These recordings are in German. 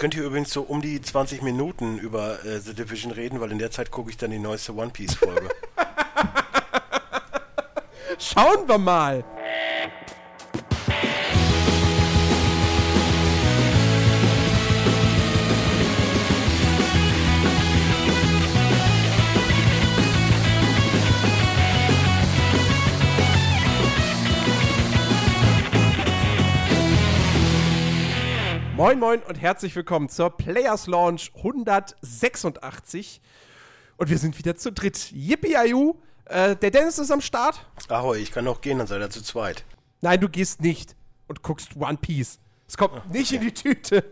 könnt ihr übrigens so um die 20 Minuten über äh, The Division reden, weil in der Zeit gucke ich dann die neueste One Piece Folge. Schauen wir mal. Moin Moin und herzlich willkommen zur Players Launch 186. Und wir sind wieder zu dritt. Yippie Ayu, äh, der Dennis ist am Start. Ahoi, ich kann noch gehen, dann seid ihr zu zweit. Nein, du gehst nicht und guckst One Piece. Es kommt oh, nicht in die Tüte.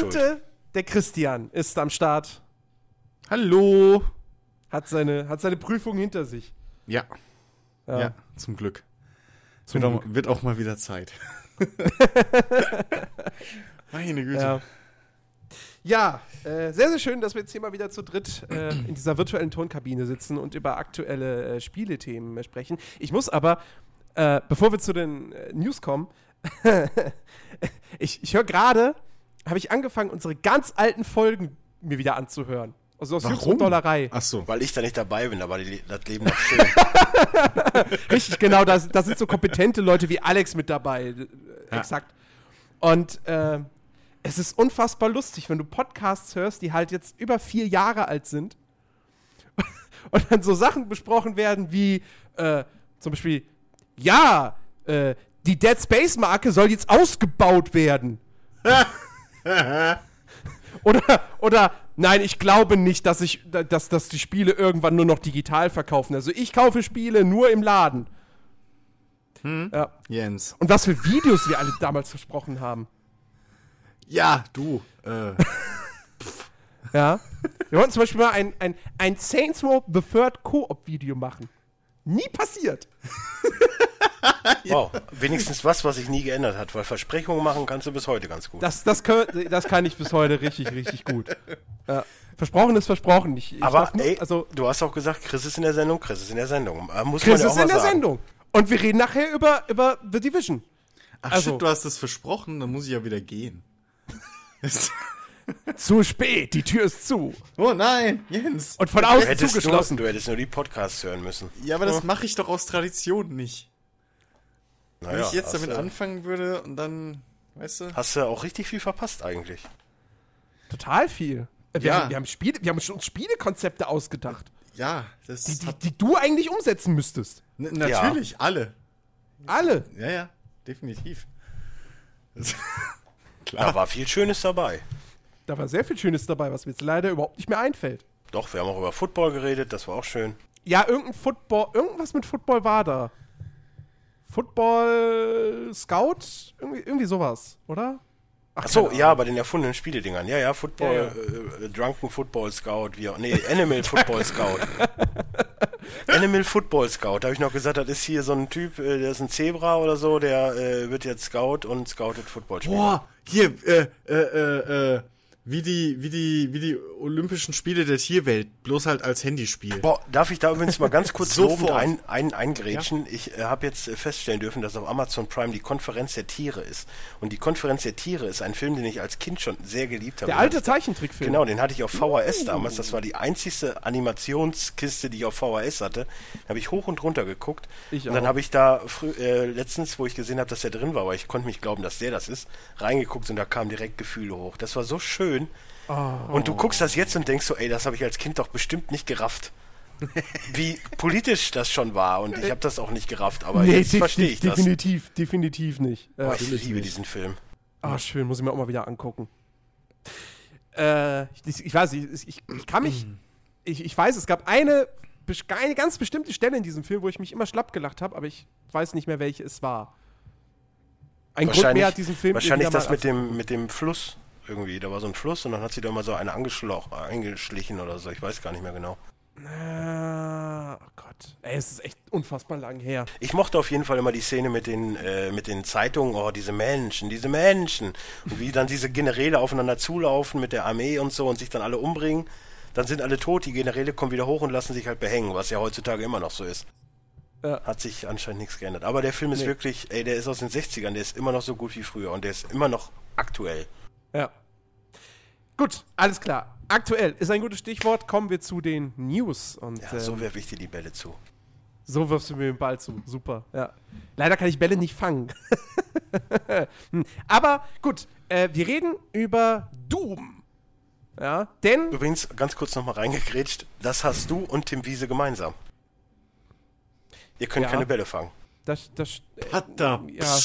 und äh, der Christian ist am Start. Hallo. Hat seine, hat seine Prüfung hinter sich. Ja. Ja, ja zum Glück. Zum wird, Glück. Auch, wird auch mal wieder Zeit. Meine Güte. Ja, ja äh, sehr, sehr schön, dass wir jetzt hier mal wieder zu dritt äh, in dieser virtuellen Tonkabine sitzen und über aktuelle äh, Spielethemen sprechen. Ich muss aber, äh, bevor wir zu den äh, News kommen, ich, ich höre gerade, habe ich angefangen, unsere ganz alten Folgen mir wieder anzuhören. Also aus Warum? Dollerei. Ach so. Weil ich da nicht dabei bin, aber die, das Leben noch schön. Richtig, genau. Da, da sind so kompetente Leute wie Alex mit dabei. Ja. Exakt. Und äh, es ist unfassbar lustig, wenn du Podcasts hörst, die halt jetzt über vier Jahre alt sind und dann so Sachen besprochen werden wie äh, zum Beispiel, ja, äh, die Dead Space Marke soll jetzt ausgebaut werden. oder, oder, nein, ich glaube nicht, dass ich, dass, dass die Spiele irgendwann nur noch digital verkaufen. Also ich kaufe Spiele nur im Laden. Hm? Ja. Jens. Und was für Videos wir alle damals versprochen haben. Ja, du. Äh. ja. Wir wollten zum Beispiel mal ein, ein, ein Saints Row The Third Co-op-Video machen. Nie passiert. wow, wenigstens was, was sich nie geändert hat, weil Versprechungen machen kannst du bis heute ganz gut. Das, das, kann, das kann ich bis heute richtig, richtig gut. Ja. Versprochen ist versprochen. Ich, ich Aber nur, ey, also, du hast auch gesagt, Chris ist in der Sendung, Chris ist in der Sendung. Muss Chris ja ist in der sagen. Sendung. Und wir reden nachher über, über The Division. Ach also, shit, du hast es versprochen, dann muss ich ja wieder gehen. zu spät, die Tür ist zu. Oh nein, Jens. Und von außen zugeschlossen. Nur, du hättest nur die Podcasts hören müssen. Ja, aber oh. das mache ich doch aus Tradition nicht. Naja, Wenn ich jetzt damit anfangen würde und dann, weißt du. Hast du auch richtig viel verpasst eigentlich. Total viel. Wir, ja. haben, wir, haben Spiele, wir haben uns Spielekonzepte ausgedacht. Ja, das die, die, die du eigentlich umsetzen müsstest. N natürlich, ja. alle. Alle? Ja, ja, definitiv. Klar. Da war viel Schönes dabei. Da war sehr viel Schönes dabei, was mir jetzt leider überhaupt nicht mehr einfällt. Doch, wir haben auch über Football geredet, das war auch schön. Ja, irgendein Football, irgendwas mit Football war da. Football Scout? Irgendwie, irgendwie sowas, oder? Ach, Ach so, ja, bei den erfundenen Spieledingern. Ja, ja, Football, ja, ja. Äh, Drunken Football Scout, wie auch, nee, Animal Football Scout. Animal Football Scout, da habe ich noch gesagt, das ist hier so ein Typ, äh, der ist ein Zebra oder so, der äh, wird jetzt Scout und scoutet Footballspieler. Boah, hier, äh, äh, äh, äh wie die, wie die, wie die Olympischen Spiele der Tierwelt, bloß halt als Handyspiel. Boah, darf ich da übrigens mal ganz kurz lobend ein, ein, eingrätschen? Ja? Ich äh, habe jetzt äh, feststellen dürfen, dass auf Amazon Prime die Konferenz der Tiere ist. Und die Konferenz der Tiere ist ein Film, den ich als Kind schon sehr geliebt habe. Der alte Zeichentrickfilm. Genau, den hatte ich auf VHS uh. damals. Das war die einzigste Animationskiste, die ich auf VHS hatte. Da habe ich hoch und runter geguckt. Ich und dann habe ich da früh, äh, letztens, wo ich gesehen habe, dass der drin war, weil ich konnte mich glauben, dass der das ist, reingeguckt und da kamen direkt Gefühle hoch. Das war so schön schön. Oh. Und du guckst das jetzt und denkst so, ey, das habe ich als Kind doch bestimmt nicht gerafft. Wie politisch das schon war und ich habe das auch nicht gerafft, aber nee, jetzt verstehe ich das. Definitiv, definitiv nicht. Boah, ich liebe nicht. diesen Film. Ah, schön, muss ich mir auch mal wieder angucken. Äh, ich, ich weiß, ich, ich, ich kann mich, ich, ich weiß, es gab eine, eine ganz bestimmte Stelle in diesem Film, wo ich mich immer schlapp gelacht habe, aber ich weiß nicht mehr, welche es war. Ein Grund mehr hat diesen Film. Wahrscheinlich das mit dem, mit dem Fluss irgendwie. Da war so ein Fluss und dann hat sie da mal so eine eingeschlichen oder so. Ich weiß gar nicht mehr genau. Ah, oh Gott. Ey, es ist echt unfassbar lang her. Ich mochte auf jeden Fall immer die Szene mit den, äh, mit den Zeitungen, oh, diese Menschen, diese Menschen. Und wie dann diese Generäle aufeinander zulaufen mit der Armee und so und sich dann alle umbringen. Dann sind alle tot, die Generäle kommen wieder hoch und lassen sich halt behängen, was ja heutzutage immer noch so ist. Ja. Hat sich anscheinend nichts geändert. Aber der Film ist nee. wirklich, ey, der ist aus den 60ern, der ist immer noch so gut wie früher und der ist immer noch aktuell. Ja. Gut, alles klar. Aktuell ist ein gutes Stichwort. Kommen wir zu den News. Und, ja, so ähm, werfe ich dir die Bälle zu. So wirfst du mir den Ball zu. Super, ja. Leider kann ich Bälle nicht fangen. Hm. Aber gut, äh, wir reden über Doom. Ja, denn. Übrigens, ganz kurz nochmal reingekrätscht, das hast du und Tim Wiese gemeinsam. Ihr könnt ja, keine Bälle fangen. Das, das, äh, da. Ja,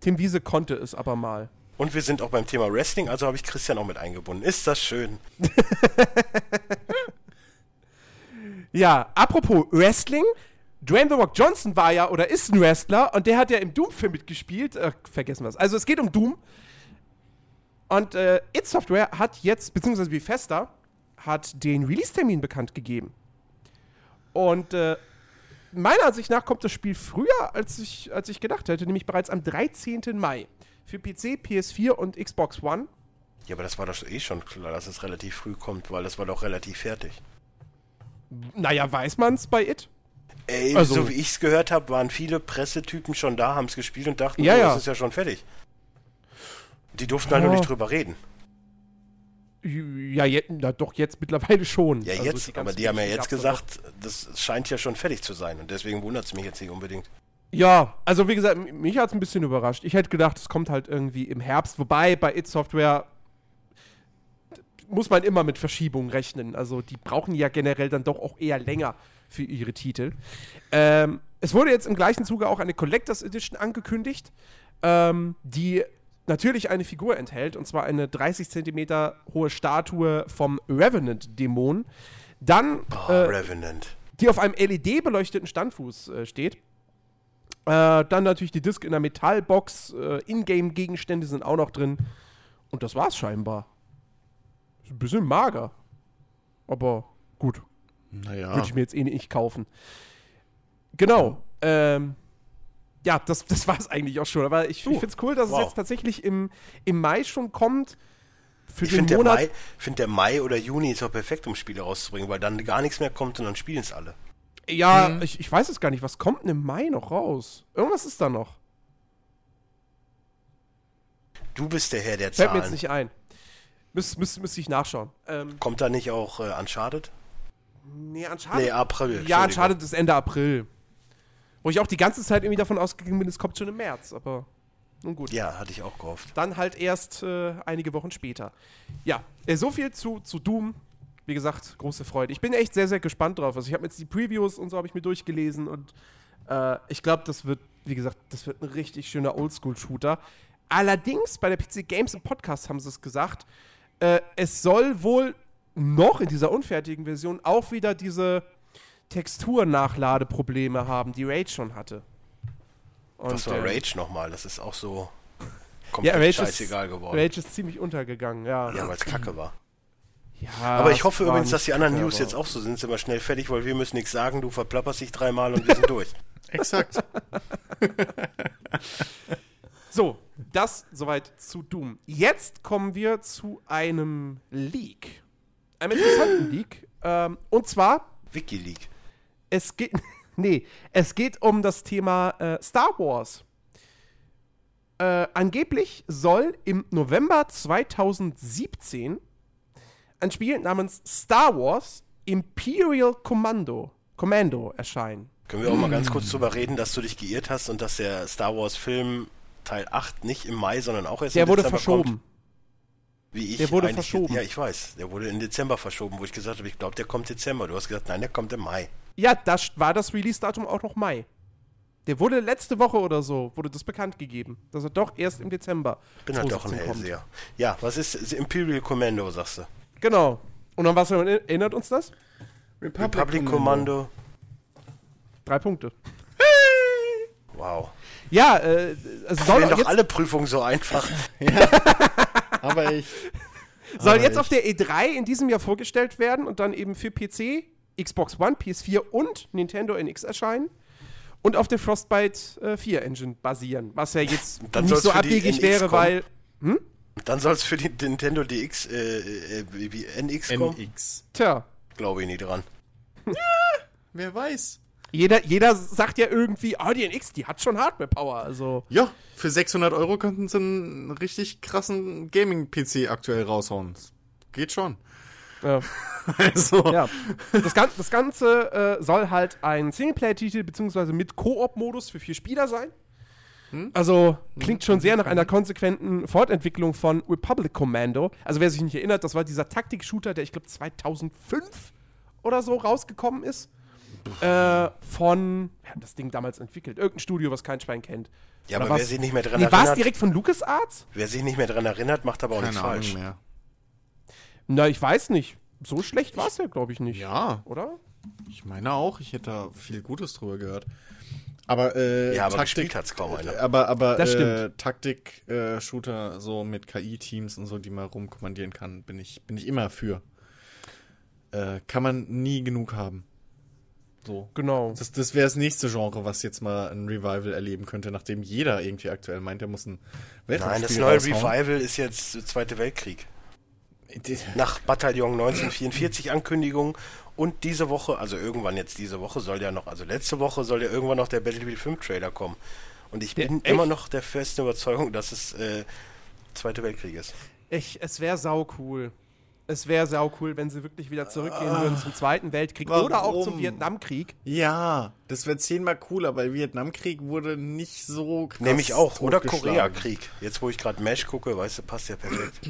Tim Wiese konnte es aber mal. Und wir sind auch beim Thema Wrestling, also habe ich Christian auch mit eingebunden. Ist das schön? ja, apropos Wrestling, Dwayne The Rock Johnson war ja oder ist ein Wrestler und der hat ja im Doom-Film mitgespielt. Äh, vergessen wir es. Also es geht um Doom. Und äh, It Software hat jetzt, beziehungsweise Bethesda, hat den Release-Termin bekannt gegeben. Und äh, meiner Ansicht nach kommt das Spiel früher, als ich, als ich gedacht hätte, nämlich bereits am 13. Mai. Für PC, PS4 und Xbox One. Ja, aber das war doch eh schon klar, dass es relativ früh kommt, weil das war doch relativ fertig. Naja, weiß man's bei It? Ey, also, so wie ich es gehört habe, waren viele Pressetypen schon da, haben es gespielt und dachten, ja, oh, ja. das ist ja schon fertig. Die durften halt oh. nur nicht drüber reden. Ja, je, na, doch jetzt mittlerweile schon. Ja, also jetzt, die aber die haben ja jetzt gesagt, das scheint ja schon fertig zu sein und deswegen wundert es mich jetzt nicht unbedingt. Ja, also wie gesagt, mich hat es ein bisschen überrascht. Ich hätte gedacht, es kommt halt irgendwie im Herbst, wobei bei It Software muss man immer mit Verschiebungen rechnen. Also die brauchen ja generell dann doch auch eher länger für ihre Titel. Ähm, es wurde jetzt im gleichen Zuge auch eine Collectors Edition angekündigt, ähm, die natürlich eine Figur enthält, und zwar eine 30 Zentimeter hohe Statue vom Revenant-Dämon. Dann. Oh, äh, Revenant. Die auf einem LED-beleuchteten Standfuß äh, steht. Äh, dann natürlich die Disc in der Metallbox. Äh, Ingame-Gegenstände sind auch noch drin. Und das war's scheinbar. Ist ein bisschen mager. Aber gut. Naja. Würde ich mir jetzt eh nicht kaufen. Genau. Ähm, ja, das, das war es eigentlich auch schon. Aber ich, uh, ich finde es cool, dass wow. es jetzt tatsächlich im, im Mai schon kommt. Für ich finde, der, Mai, find der Mai oder Juni ist auch perfekt, um Spiele rauszubringen, weil dann gar nichts mehr kommt und dann spielen es alle. Ja, hm. ich, ich weiß es gar nicht. Was kommt denn im Mai noch raus? Irgendwas ist da noch. Du bist der Herr der Zahlen. Fällt mir jetzt nicht ein. Müsste müsst, müsst ich nachschauen. Ähm, kommt da nicht auch äh, Uncharted? Nee, Uncharted. Nee, April. Ja, Uncharted ist Ende April. Wo ich auch die ganze Zeit irgendwie davon ausgegangen bin, es kommt schon im März, aber nun gut. Ja, hatte ich auch gehofft. Dann halt erst äh, einige Wochen später. Ja, äh, so viel zu, zu Doom. Wie gesagt, große Freude. Ich bin echt sehr, sehr gespannt drauf. Also ich habe jetzt die Previews und so habe ich mir durchgelesen und äh, ich glaube, das wird, wie gesagt, das wird ein richtig schöner Oldschool-Shooter. Allerdings bei der PC Games im Podcast haben sie es gesagt, äh, es soll wohl noch in dieser unfertigen Version auch wieder diese Texturnachladeprobleme haben, die Rage schon hatte. Und, Was war äh, Rage nochmal? Das ist auch so komplett ja, Rage scheißegal ist, geworden. Rage ist ziemlich untergegangen, ja. Ja, weil es kacke war. Ja, aber ich hoffe übrigens, dass die anderen News jetzt auch so sind, sind wir schnell fertig, weil wir müssen nichts sagen, du verplapperst dich dreimal und wir sind durch. Exakt. so, das soweit zu Doom. Jetzt kommen wir zu einem Leak. Einem interessanten Leak. Ähm, und zwar. Wikileak. Es geht. nee, es geht um das Thema äh, Star Wars. Äh, angeblich soll im November 2017 ein Spiel namens Star Wars Imperial Commando, Commando erscheinen. Können wir auch mal ganz kurz drüber reden, dass du dich geirrt hast und dass der Star Wars Film Teil 8 nicht im Mai, sondern auch erst der im Dezember Der wurde verschoben. Kommt. Wie ich der wurde verschoben. Ja, ich weiß. Der wurde in Dezember verschoben, wo ich gesagt habe, ich glaube, der kommt Dezember. Du hast gesagt, nein, der kommt im Mai. Ja, das war das Release-Datum auch noch Mai. Der wurde letzte Woche oder so, wurde das bekannt gegeben, dass er doch erst im Dezember Bin halt doch ein Hellseher. Ja, was ist Imperial Commando, sagst du? Genau. Und an was erinnert uns das? Republic, Republic Commando. Drei Punkte. Wow. Ja, äh, also soll doch alle Prüfungen so einfach. ja. Aber ich. Soll aber jetzt ich. auf der E3 in diesem Jahr vorgestellt werden und dann eben für PC, Xbox One, PS4 und Nintendo NX erscheinen und auf der Frostbite äh, 4 Engine basieren, was ja jetzt nicht so abwegig wäre, kommen. weil. Hm? Dann soll es für die Nintendo DX, äh, äh, wie NX kommen. NX. Tja. Glaube ich nie dran. Ja, wer weiß. Jeder, jeder sagt ja irgendwie, oh, die NX, die hat schon Hardware-Power. Also. Ja, für 600 Euro könnten sie einen richtig krassen Gaming-PC aktuell raushauen. Das geht schon. Ja. also. Ja. Das, Gan das Ganze äh, soll halt ein Singleplayer-Titel beziehungsweise mit Koop-Modus für vier Spieler sein. Hm? Also klingt schon sehr nach einer konsequenten Fortentwicklung von Republic Commando. Also wer sich nicht erinnert, das war dieser Taktik-Shooter, der ich glaube 2005 oder so rausgekommen ist. Äh, von, wer hat das Ding damals entwickelt? Irgendein Studio, was kein Schwein kennt. Ja, Oder aber wer sich nicht mehr dran nee, erinnert. War es direkt von LucasArts? Wer sich nicht mehr dran erinnert, macht aber auch nichts falsch. Mehr. Na, ich weiß nicht. So schlecht war es ja, glaube ich, nicht. Ja. Oder? Ich meine auch, ich hätte da viel Gutes drüber gehört. Aber, äh, ja, aber Taktik hat's kaum einer. Aber, aber äh, Taktik-Shooter äh, so mit KI-Teams und so, die man rumkommandieren kann, bin ich, bin ich immer für. Äh, kann man nie genug haben. So. Genau. Das, das wäre das nächste Genre, was jetzt mal ein Revival erleben könnte, nachdem jeder irgendwie aktuell meint, er muss ein Weltraumspiel Nein, das neue raushauen. Revival ist jetzt Zweite Weltkrieg. Nach Bataillon 1944 Ankündigung und diese Woche, also irgendwann jetzt diese Woche soll ja noch, also letzte Woche soll ja irgendwann noch der Battlefield 5 Trailer kommen. Und ich der, bin echt? immer noch der festen Überzeugung, dass es äh, Zweite Weltkrieg ist. Ich, es wäre sau cool. Es wäre sau cool, wenn sie wirklich wieder zurückgehen würden zum Zweiten Weltkrieg Warum? oder auch zum Vietnamkrieg. Ja, das wäre zehnmal cooler, weil Vietnamkrieg wurde nicht so krass. Nämlich auch. Oder Koreakrieg. Jetzt, wo ich gerade Mesh gucke, weißt du, passt ja perfekt.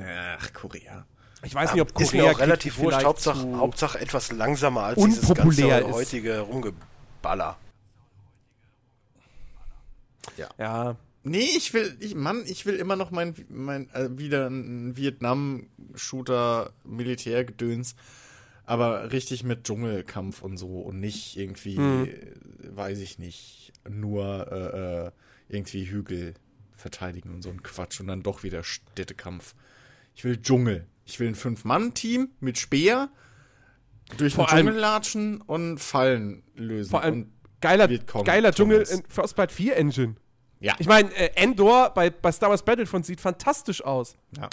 Ach, Korea. Ich weiß nicht, ob Korea ist mir auch relativ wurscht. Hauptsache, Hauptsache etwas langsamer als dieses ganze heutige Rumgeballer. Ja. Ja. Nee, ich will, ich, Mann, ich will immer noch mein, mein äh, wieder ein Vietnam-Shooter, Militärgedöns, aber richtig mit Dschungelkampf und so und nicht irgendwie, hm. weiß ich nicht, nur äh, äh, irgendwie Hügel verteidigen und so ein Quatsch und dann doch wieder Städtekampf. Ich will Dschungel. Ich will ein Fünf-Mann-Team mit Speer durch den Dschungel latschen und Fallen lösen. Vor allem geiler, geiler Dschungel in Frostbite 4 Engine. Ja. Ich meine, äh, Endor bei, bei Star Wars Battlefront sieht fantastisch aus. Ja.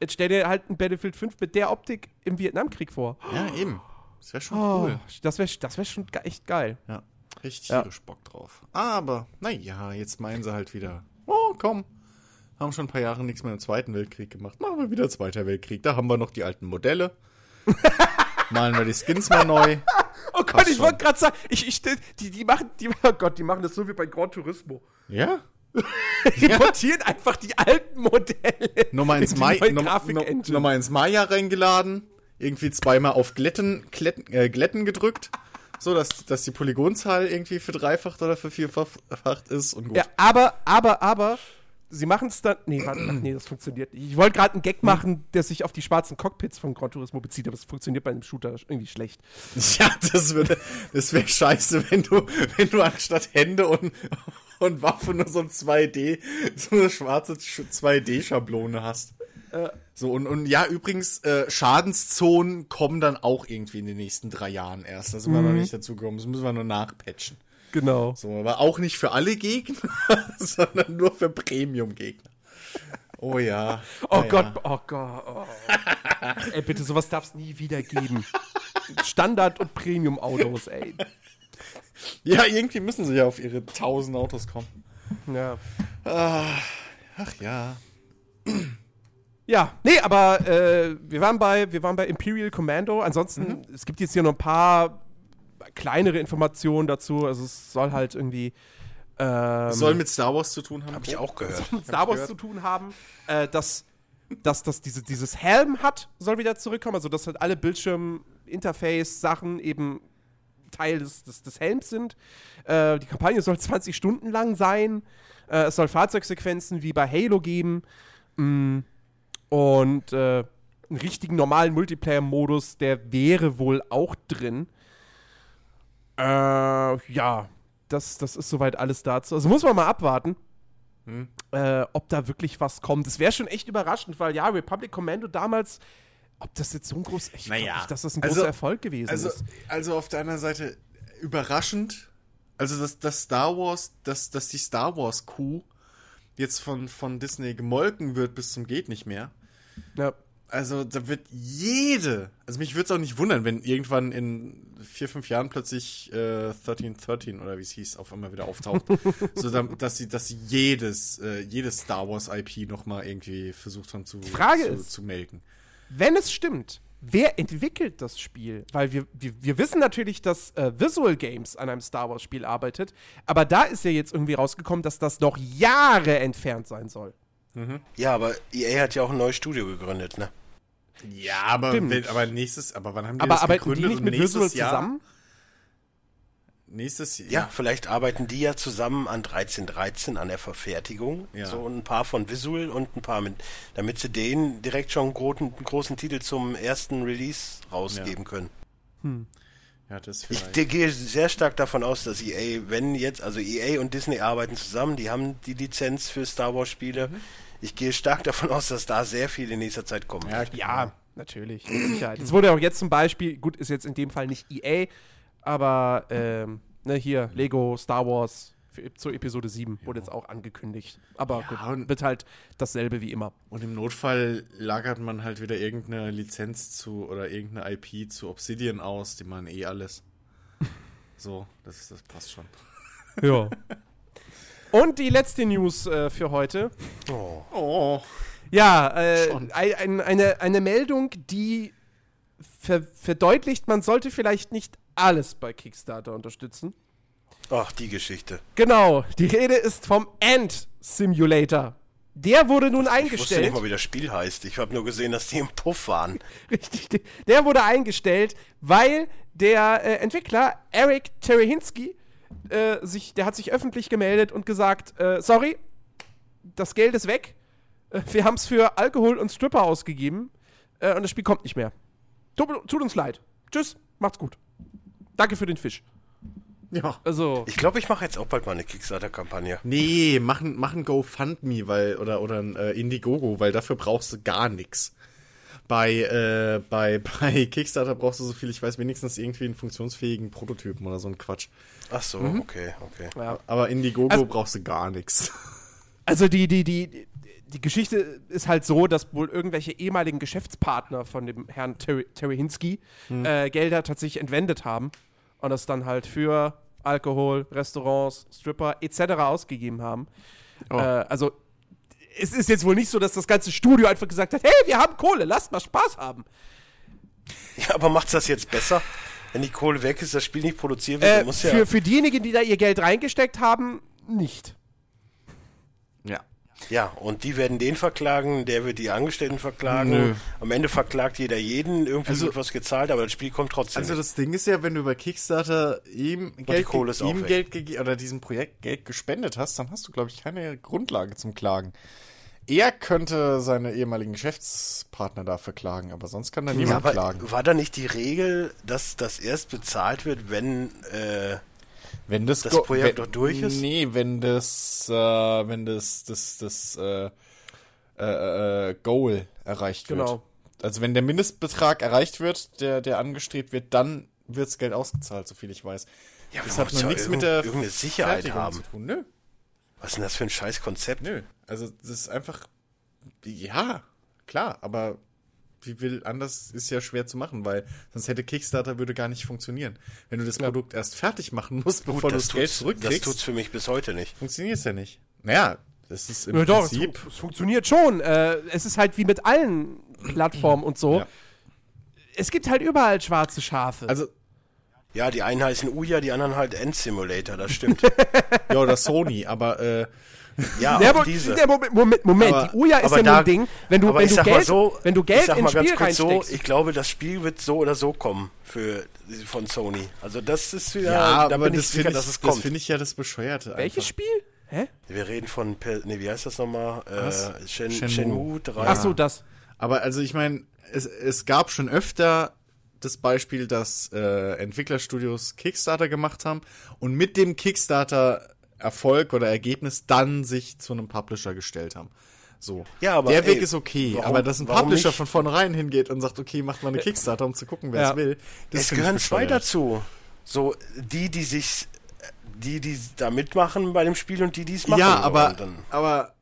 Jetzt stell dir halt ein Battlefield 5 mit der Optik im Vietnamkrieg vor. Ja, eben. Das wäre schon oh, cool. Das wäre das wär schon echt geil. Ja. Richtig ja. Bock drauf. Aber, naja, jetzt meinen sie halt wieder, oh, komm, haben schon ein paar Jahre nichts mehr im Zweiten Weltkrieg gemacht. Machen wir wieder Zweiter Weltkrieg. Da haben wir noch die alten Modelle. Malen wir die Skins mal neu. Oh Gott, Passt ich wollte gerade sagen, ich, ich, die, die machen, die, oh Gott, die machen das so wie bei Gran Turismo. Ja? die ja. montieren einfach die alten Modelle. Nochmal ins, Mai, nochmal, nochmal ins Maya reingeladen. Irgendwie zweimal auf Glätten, Glätten, äh, Glätten gedrückt. So, dass, dass die Polygonzahl irgendwie verdreifacht oder vervierfacht ist und gut. Ja, aber, aber, aber, sie machen es dann. Nee, warte, ach, nee, das funktioniert nicht. Ich wollte gerade einen Gag machen, der sich auf die schwarzen Cockpits von Gran Turismo bezieht, aber es funktioniert bei einem Shooter irgendwie schlecht. Ja, das würde, das wäre scheiße, wenn du, wenn du anstatt Hände und, und Waffen nur so ein 2D, so eine schwarze 2D-Schablone hast. Äh, so, und, und ja, übrigens, äh, Schadenszonen kommen dann auch irgendwie in den nächsten drei Jahren erst. Da sind wir noch mhm. nicht dazu gekommen. Das müssen wir nur nachpatchen. Genau. So, aber auch nicht für alle Gegner, sondern nur für Premium-Gegner. Oh ja. Oh ja, Gott, ja. oh Gott. Oh. ey, bitte, sowas darf es nie wieder geben. Standard- und Premium-Autos, ey. Ja, irgendwie müssen sie ja auf ihre 1000 Autos kommen. Ja. Ach, ach ja. Ja, nee, aber äh, wir, waren bei, wir waren bei Imperial Commando. Ansonsten, mhm. es gibt jetzt hier noch ein paar kleinere Informationen dazu. Also es soll halt irgendwie. Ähm, soll mit Star Wars zu tun haben. Hab ich auch gehört. Soll mit Star Wars zu tun haben. Äh, dass dass das diese, dieses Helm hat, soll wieder zurückkommen. Also dass halt alle Bildschirm-Interface-Sachen eben Teil des, des, des Helms sind. Äh, die Kampagne soll 20 Stunden lang sein. Äh, es soll Fahrzeugsequenzen wie bei Halo geben. Mm. Und äh, einen richtigen normalen Multiplayer-Modus, der wäre wohl auch drin. Äh, ja, das, das ist soweit alles dazu. Also muss man mal abwarten, hm. äh, ob da wirklich was kommt. Das wäre schon echt überraschend, weil ja, Republic Commando damals, ob das jetzt so ein groß, ich naja, nicht, dass das ein also, großer Erfolg gewesen also, ist. Also auf deiner Seite überraschend, also dass das Star Wars, dass, dass die Star Wars Kuh jetzt von, von Disney gemolken wird bis zum geht nicht mehr. Ja. Also da wird jede, also mich würde es auch nicht wundern, wenn irgendwann in vier, fünf Jahren plötzlich äh, 1313 oder wie es hieß, auf einmal wieder auftaucht. so, dass sie, dass sie jedes, äh, jedes Star Wars IP nochmal irgendwie versucht haben zu, Frage zu, ist, zu melken. Wenn es stimmt, wer entwickelt das Spiel? Weil wir, wir, wir wissen natürlich, dass äh, Visual Games an einem Star Wars Spiel arbeitet, aber da ist ja jetzt irgendwie rausgekommen, dass das noch Jahre entfernt sein soll. Mhm. Ja, aber EA hat ja auch ein neues Studio gegründet, ne? Ja, aber, wenn, aber nächstes, aber wann haben die aber das arbeiten gegründet? die nicht mit Visual Jahr? zusammen? Nächstes Jahr. Ja, vielleicht arbeiten die ja zusammen an 1313 an der Verfertigung. Ja. So ein paar von Visual und ein paar mit, damit sie denen direkt schon einen großen, großen Titel zum ersten Release rausgeben ja. können. Hm. Ja. Ich gehe sehr stark davon aus, dass EA, wenn jetzt, also EA und Disney arbeiten zusammen, die haben die Lizenz für Star Wars Spiele. Mhm ich gehe stark davon aus, dass da sehr viel in nächster Zeit kommt. Ja, ja natürlich, mit Sicherheit. Es wurde auch jetzt zum Beispiel, gut, ist jetzt in dem Fall nicht EA, aber ähm, ne, hier, Lego, Star Wars, für, zur Episode 7 wurde jetzt auch angekündigt. Aber ja, gut, wird halt dasselbe wie immer. Und im Notfall lagert man halt wieder irgendeine Lizenz zu oder irgendeine IP zu Obsidian aus, die man eh alles. so, das, das passt schon. Ja. Und die letzte News äh, für heute. Oh. oh. Ja, äh, ein, eine, eine Meldung, die ver verdeutlicht, man sollte vielleicht nicht alles bei Kickstarter unterstützen. Ach, die Geschichte. Genau, die Rede ist vom Ant Simulator. Der wurde nun eingestellt. Ich wusste nicht mal, wie das Spiel heißt. Ich habe nur gesehen, dass die im Puff waren. Richtig. Der wurde eingestellt, weil der äh, Entwickler Eric Terehinsky äh, sich, der hat sich öffentlich gemeldet und gesagt, äh, sorry, das Geld ist weg. Äh, wir haben es für Alkohol und Stripper ausgegeben äh, und das Spiel kommt nicht mehr. Tut, tut uns leid. Tschüss, macht's gut. Danke für den Fisch. Ja. Also. Ich glaube, ich mache jetzt auch bald mal eine Kickstarter-Kampagne. Nee, machen, machen GoFundMe weil, oder, oder ein äh, Indiegogo, weil dafür brauchst du gar nichts. Bei, äh, bei, bei Kickstarter brauchst du so viel, ich weiß, wenigstens irgendwie einen funktionsfähigen Prototypen oder so ein Quatsch. Ach so, mhm. okay, okay. Ja. Aber Indiegogo also, brauchst du gar nichts. Also die, die, die, die Geschichte ist halt so, dass wohl irgendwelche ehemaligen Geschäftspartner von dem Herrn Terry, Terry Hinsky hm. äh, Gelder tatsächlich entwendet haben und das dann halt für Alkohol, Restaurants, Stripper etc. ausgegeben haben. Oh. Äh, also es ist jetzt wohl nicht so, dass das ganze Studio einfach gesagt hat, hey, wir haben Kohle, lasst mal Spaß haben. Ja, aber macht's das jetzt besser? Wenn die Kohle weg ist, das Spiel nicht produziert wird, äh, muss ja. Für, für diejenigen, die da ihr Geld reingesteckt haben, nicht. Ja. Ja, und die werden den verklagen, der wird die Angestellten verklagen. Nö. Am Ende verklagt jeder jeden, irgendwie also, wird was gezahlt, aber das Spiel kommt trotzdem. Also das Ding ist ja, wenn du über Kickstarter ihm Geld, ihm Geld oder diesem Projekt Geld gespendet hast, dann hast du, glaube ich, keine Grundlage zum Klagen. Er könnte seine ehemaligen Geschäftspartner dafür klagen, aber sonst kann da ja, niemand klagen. War da nicht die Regel, dass das erst bezahlt wird, wenn, äh, wenn das, das Projekt doch durch ist? Nee, wenn das, äh, wenn das, das, das, äh, äh, äh Goal erreicht genau. wird. Also wenn der Mindestbetrag erreicht wird, der, der angestrebt wird, dann wird das Geld ausgezahlt, soviel ich weiß. Ja, das hat nur nichts mit der Sicherheit haben. Zu tun. Nö. Was ist denn das für ein scheiß Konzept? Nö. Also das ist einfach, ja, klar, aber wie will anders ist ja schwer zu machen, weil sonst hätte Kickstarter würde gar nicht funktionieren. Wenn du das ja. Produkt erst fertig machen musst, bevor Gut, du das Geld zurückkriegst. Das tut's für mich bis heute nicht. Funktioniert es ja nicht. Naja, das ist im ja, Prinzip. Doch, es, es funktioniert schon. Äh, es ist halt wie mit allen Plattformen und so. Ja. Es gibt halt überall schwarze Schafe. Also ja, die einen heißen Uja, die anderen halt End Simulator, das stimmt. ja, oder Sony, aber äh, ja, auch diese. Der Moment, Moment, Moment aber, die Uja ist ja da, nur ein Ding, wenn du, wenn du Geld, so, wenn du Geld ins Spiel reinsteckst. So, ich glaube, das Spiel wird so oder so kommen für, von Sony. Also das ist wieder, ja, da bin ich sicher, ich, dass es kommt. Das finde ich ja das Bescheuerte. Welches einfach. Spiel? Hä? Wir reden von, nee, wie heißt das nochmal? Äh, Shen, Shenmue. Shenmue 3. Ach so, das. Aber also ich meine, es, es gab schon öfter das Beispiel, dass äh, Entwicklerstudios Kickstarter gemacht haben und mit dem Kickstarter Erfolg oder Ergebnis dann sich zu einem Publisher gestellt haben. So. Ja, aber der Weg ey, ist okay, warum, aber dass ein Publisher nicht? von vornherein hingeht und sagt, okay, macht mal eine Kickstarter, um zu gucken, wer ja. es will. es gehören zwei dazu. So, die, die sich, die, die da mitmachen bei dem Spiel und die, die es machen. Ja, aber, aber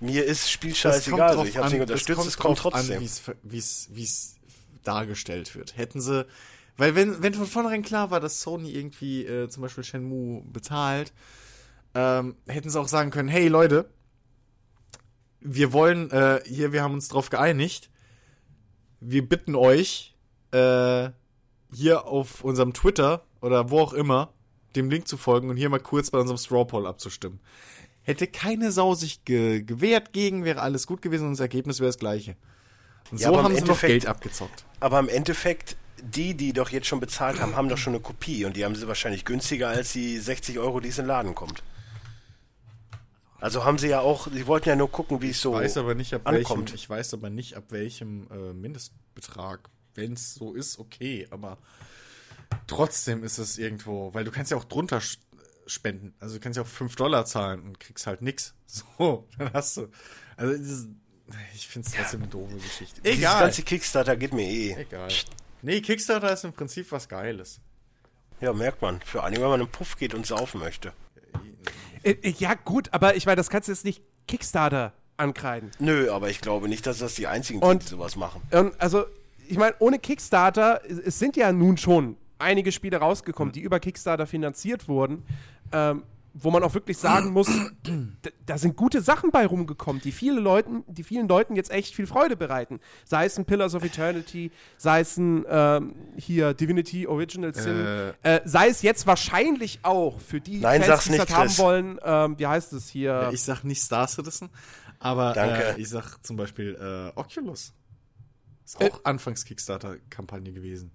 Mir ist Spiel scheißegal, also ich habe nicht unterstützt, es kommt, es kommt trotzdem. Wie es dargestellt wird. Hätten sie, weil wenn, wenn von vornherein klar war, dass Sony irgendwie äh, zum Beispiel Shenmue bezahlt, ähm, hätten sie auch sagen können, hey Leute, wir wollen, äh, hier, wir haben uns drauf geeinigt, wir bitten euch, äh, hier auf unserem Twitter oder wo auch immer, dem Link zu folgen und hier mal kurz bei unserem Straw Poll abzustimmen. Hätte keine Sau sich ge gewehrt gegen, wäre alles gut gewesen und das Ergebnis wäre das gleiche. Und ja, so haben sie noch Geld abgezockt. Aber im Endeffekt, die, die doch jetzt schon bezahlt haben, haben doch schon eine Kopie und die haben sie wahrscheinlich günstiger als die 60 Euro, die es in den Laden kommt. Also haben sie ja auch, sie wollten ja nur gucken, wie es so weiß aber nicht, ab ankommt. Welchem, ich weiß aber nicht, ab welchem äh, Mindestbetrag. Wenn es so ist, okay, aber trotzdem ist es irgendwo, weil du kannst ja auch drunter spenden. Also du kannst ja auch 5 Dollar zahlen und kriegst halt nix. So, dann hast du. Also das, ich finde es trotzdem eine doofe Geschichte. Egal. Dieses ganze Kickstarter geht mir eh. Egal. Nee, Kickstarter ist im Prinzip was Geiles. Ja, merkt man. Für einige, wenn man einen Puff geht und saufen möchte. Äh, äh, ja, gut, aber ich meine, das kannst du jetzt nicht Kickstarter ankreiden. Nö, aber ich glaube nicht, dass das die einzigen sind, die sowas machen. Und also, ich meine, ohne Kickstarter, es sind ja nun schon einige Spiele rausgekommen, die über Kickstarter finanziert wurden. Ähm, wo man auch wirklich sagen muss, da sind gute Sachen bei rumgekommen, die viele Leuten, die vielen Leuten jetzt echt viel Freude bereiten. Sei es ein Pillars of Eternity, sei es ein ähm, hier Divinity Original Sin, äh. Äh, sei es jetzt wahrscheinlich auch für die Nein, Fans, die das haben wollen, ähm, wie heißt es hier? Ja, ich sag nicht Star Citizen, aber äh, ich sag zum Beispiel äh, Oculus. Ist auch äh. Anfangs Kickstarter-Kampagne gewesen.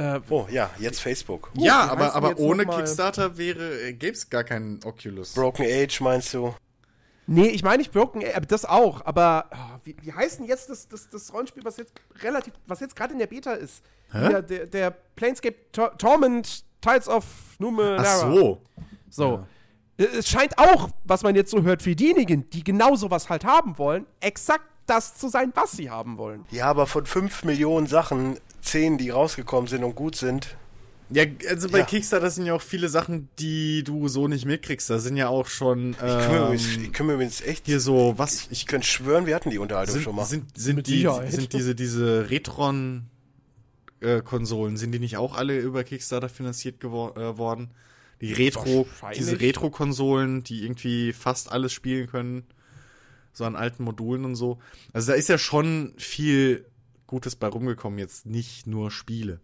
Äh, oh, ja, jetzt Facebook. Uh, ja, aber, aber ohne Kickstarter wäre, äh, gäbe es gar keinen Oculus. Broken Age meinst du? Nee, ich meine nicht Broken Age, das auch, aber oh, wie, wie heißt denn jetzt das, das, das Rollenspiel, was jetzt relativ, was jetzt gerade in der Beta ist? Der, der, der Planescape Tor Torment Tides of Numenera. Ach so. So. Ja. Es scheint auch, was man jetzt so hört, für diejenigen, die genau sowas halt haben wollen, exakt das zu sein, was sie haben wollen. Ja, aber von 5 Millionen Sachen zehn, die rausgekommen sind und gut sind. Ja, also bei ja. Kickstarter sind ja auch viele Sachen, die du so nicht mitkriegst. Da sind ja auch schon. Ähm, ich, kümmere mich, ähm, ich kümmere mich jetzt echt. Hier so, was? Ich könnte schwören, wir hatten die Unterhaltung sind, schon mal. Sind, sind, die, sind diese, diese Retron-Konsolen, äh, sind die nicht auch alle über Kickstarter finanziert gewor äh, worden? Die Retro, diese Retro-Konsolen, die irgendwie fast alles spielen können. So an alten Modulen und so. Also da ist ja schon viel Gutes bei rumgekommen, jetzt nicht nur Spiele.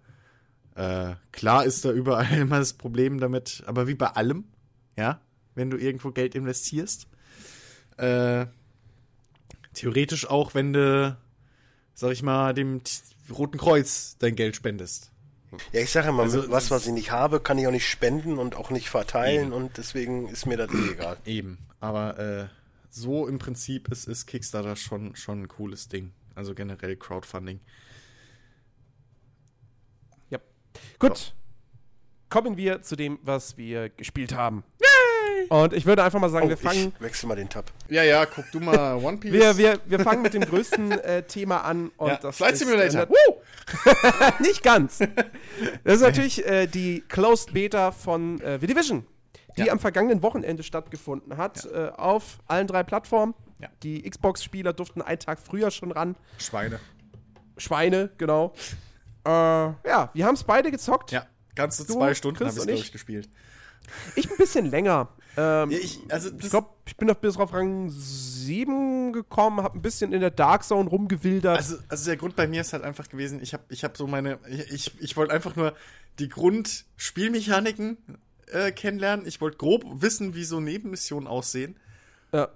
Äh, klar ist da überall immer das Problem damit, aber wie bei allem, ja, wenn du irgendwo Geld investierst, äh, theoretisch auch, wenn du, sag ich mal, dem Roten Kreuz dein Geld spendest. Ja, ich sage immer, also, was, was ich nicht habe, kann ich auch nicht spenden und auch nicht verteilen eben. und deswegen ist mir das eh egal. Eben, aber äh, so im Prinzip ist, ist Kickstarter schon, schon ein cooles Ding. Also generell Crowdfunding. Ja. Gut. So. Kommen wir zu dem, was wir gespielt haben. Yay! Und ich würde einfach mal sagen, oh, wir fangen. Ich wechsel mal den Tab. Ja, ja, guck du mal One Piece. wir, wir, wir fangen mit dem größten äh, Thema an. Und ja, das Flight Simulator. Ist, äh, nicht ganz. Das ist natürlich äh, die Closed Beta von äh, The Division, die ja. am vergangenen Wochenende stattgefunden hat, ja. Äh, auf allen drei Plattformen. Ja. Die Xbox-Spieler durften einen Tag früher schon ran. Schweine. Schweine, genau. äh, ja, wir haben es beide gezockt. Ja, ganze du, zwei Stunden habe ich es, glaube ich, gespielt. Ich ein bisschen länger. Ähm, ja, ich also ich glaube, ich bin noch bis auf Rang 7 gekommen, habe ein bisschen in der Dark Zone rumgewildert. Also, also der Grund bei mir ist halt einfach gewesen, ich habe ich hab so meine, ich, ich, ich wollte einfach nur die Grundspielmechaniken äh, kennenlernen. Ich wollte grob wissen, wie so Nebenmissionen aussehen. Ja.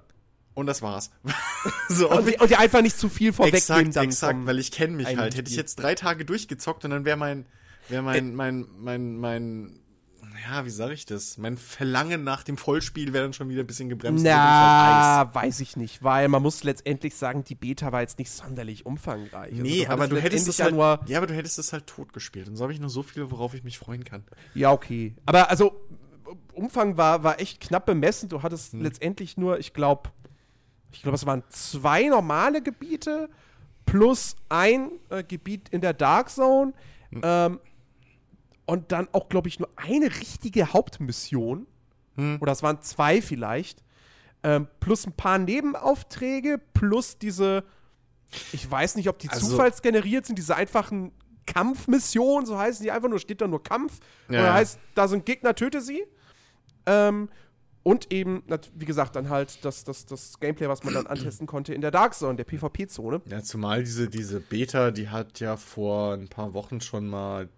Und das war's. so, und, und, die, einfach nicht zu viel vorwegnehmen. Exakt, exakt, weil ich kenne mich halt. Hätte ich jetzt drei Tage durchgezockt und dann wäre mein, wäre mein, mein, mein, mein, ja, wie sage ich das? Mein Verlangen nach dem Vollspiel wäre dann schon wieder ein bisschen gebremst. Na, halt weiß ich nicht, weil man muss letztendlich sagen, die Beta war jetzt nicht sonderlich umfangreich. Also nee, aber du hättest es halt, ja, aber du hättest es halt tot gespielt. Und so habe ich nur so viel, worauf ich mich freuen kann. Ja, okay. Aber also Umfang war, war echt knapp bemessen. Du hattest hm. letztendlich nur, ich glaube, ich glaube, es waren zwei normale Gebiete plus ein äh, Gebiet in der Dark Zone. Mhm. Ähm, und dann auch, glaube ich, nur eine richtige Hauptmission. Mhm. Oder es waren zwei vielleicht. ähm, plus ein paar Nebenaufträge, plus diese, ich weiß nicht, ob die also, zufallsgeneriert sind, diese einfachen Kampfmissionen, so heißen die einfach nur, steht da nur Kampf. Ja. Oder heißt, da sind Gegner, töte sie. Ähm, und eben, wie gesagt, dann halt das, das, das Gameplay, was man dann antesten konnte in der Dark Zone, der PvP-Zone. Ja, zumal diese, diese Beta, die hat ja vor ein paar Wochen schon mal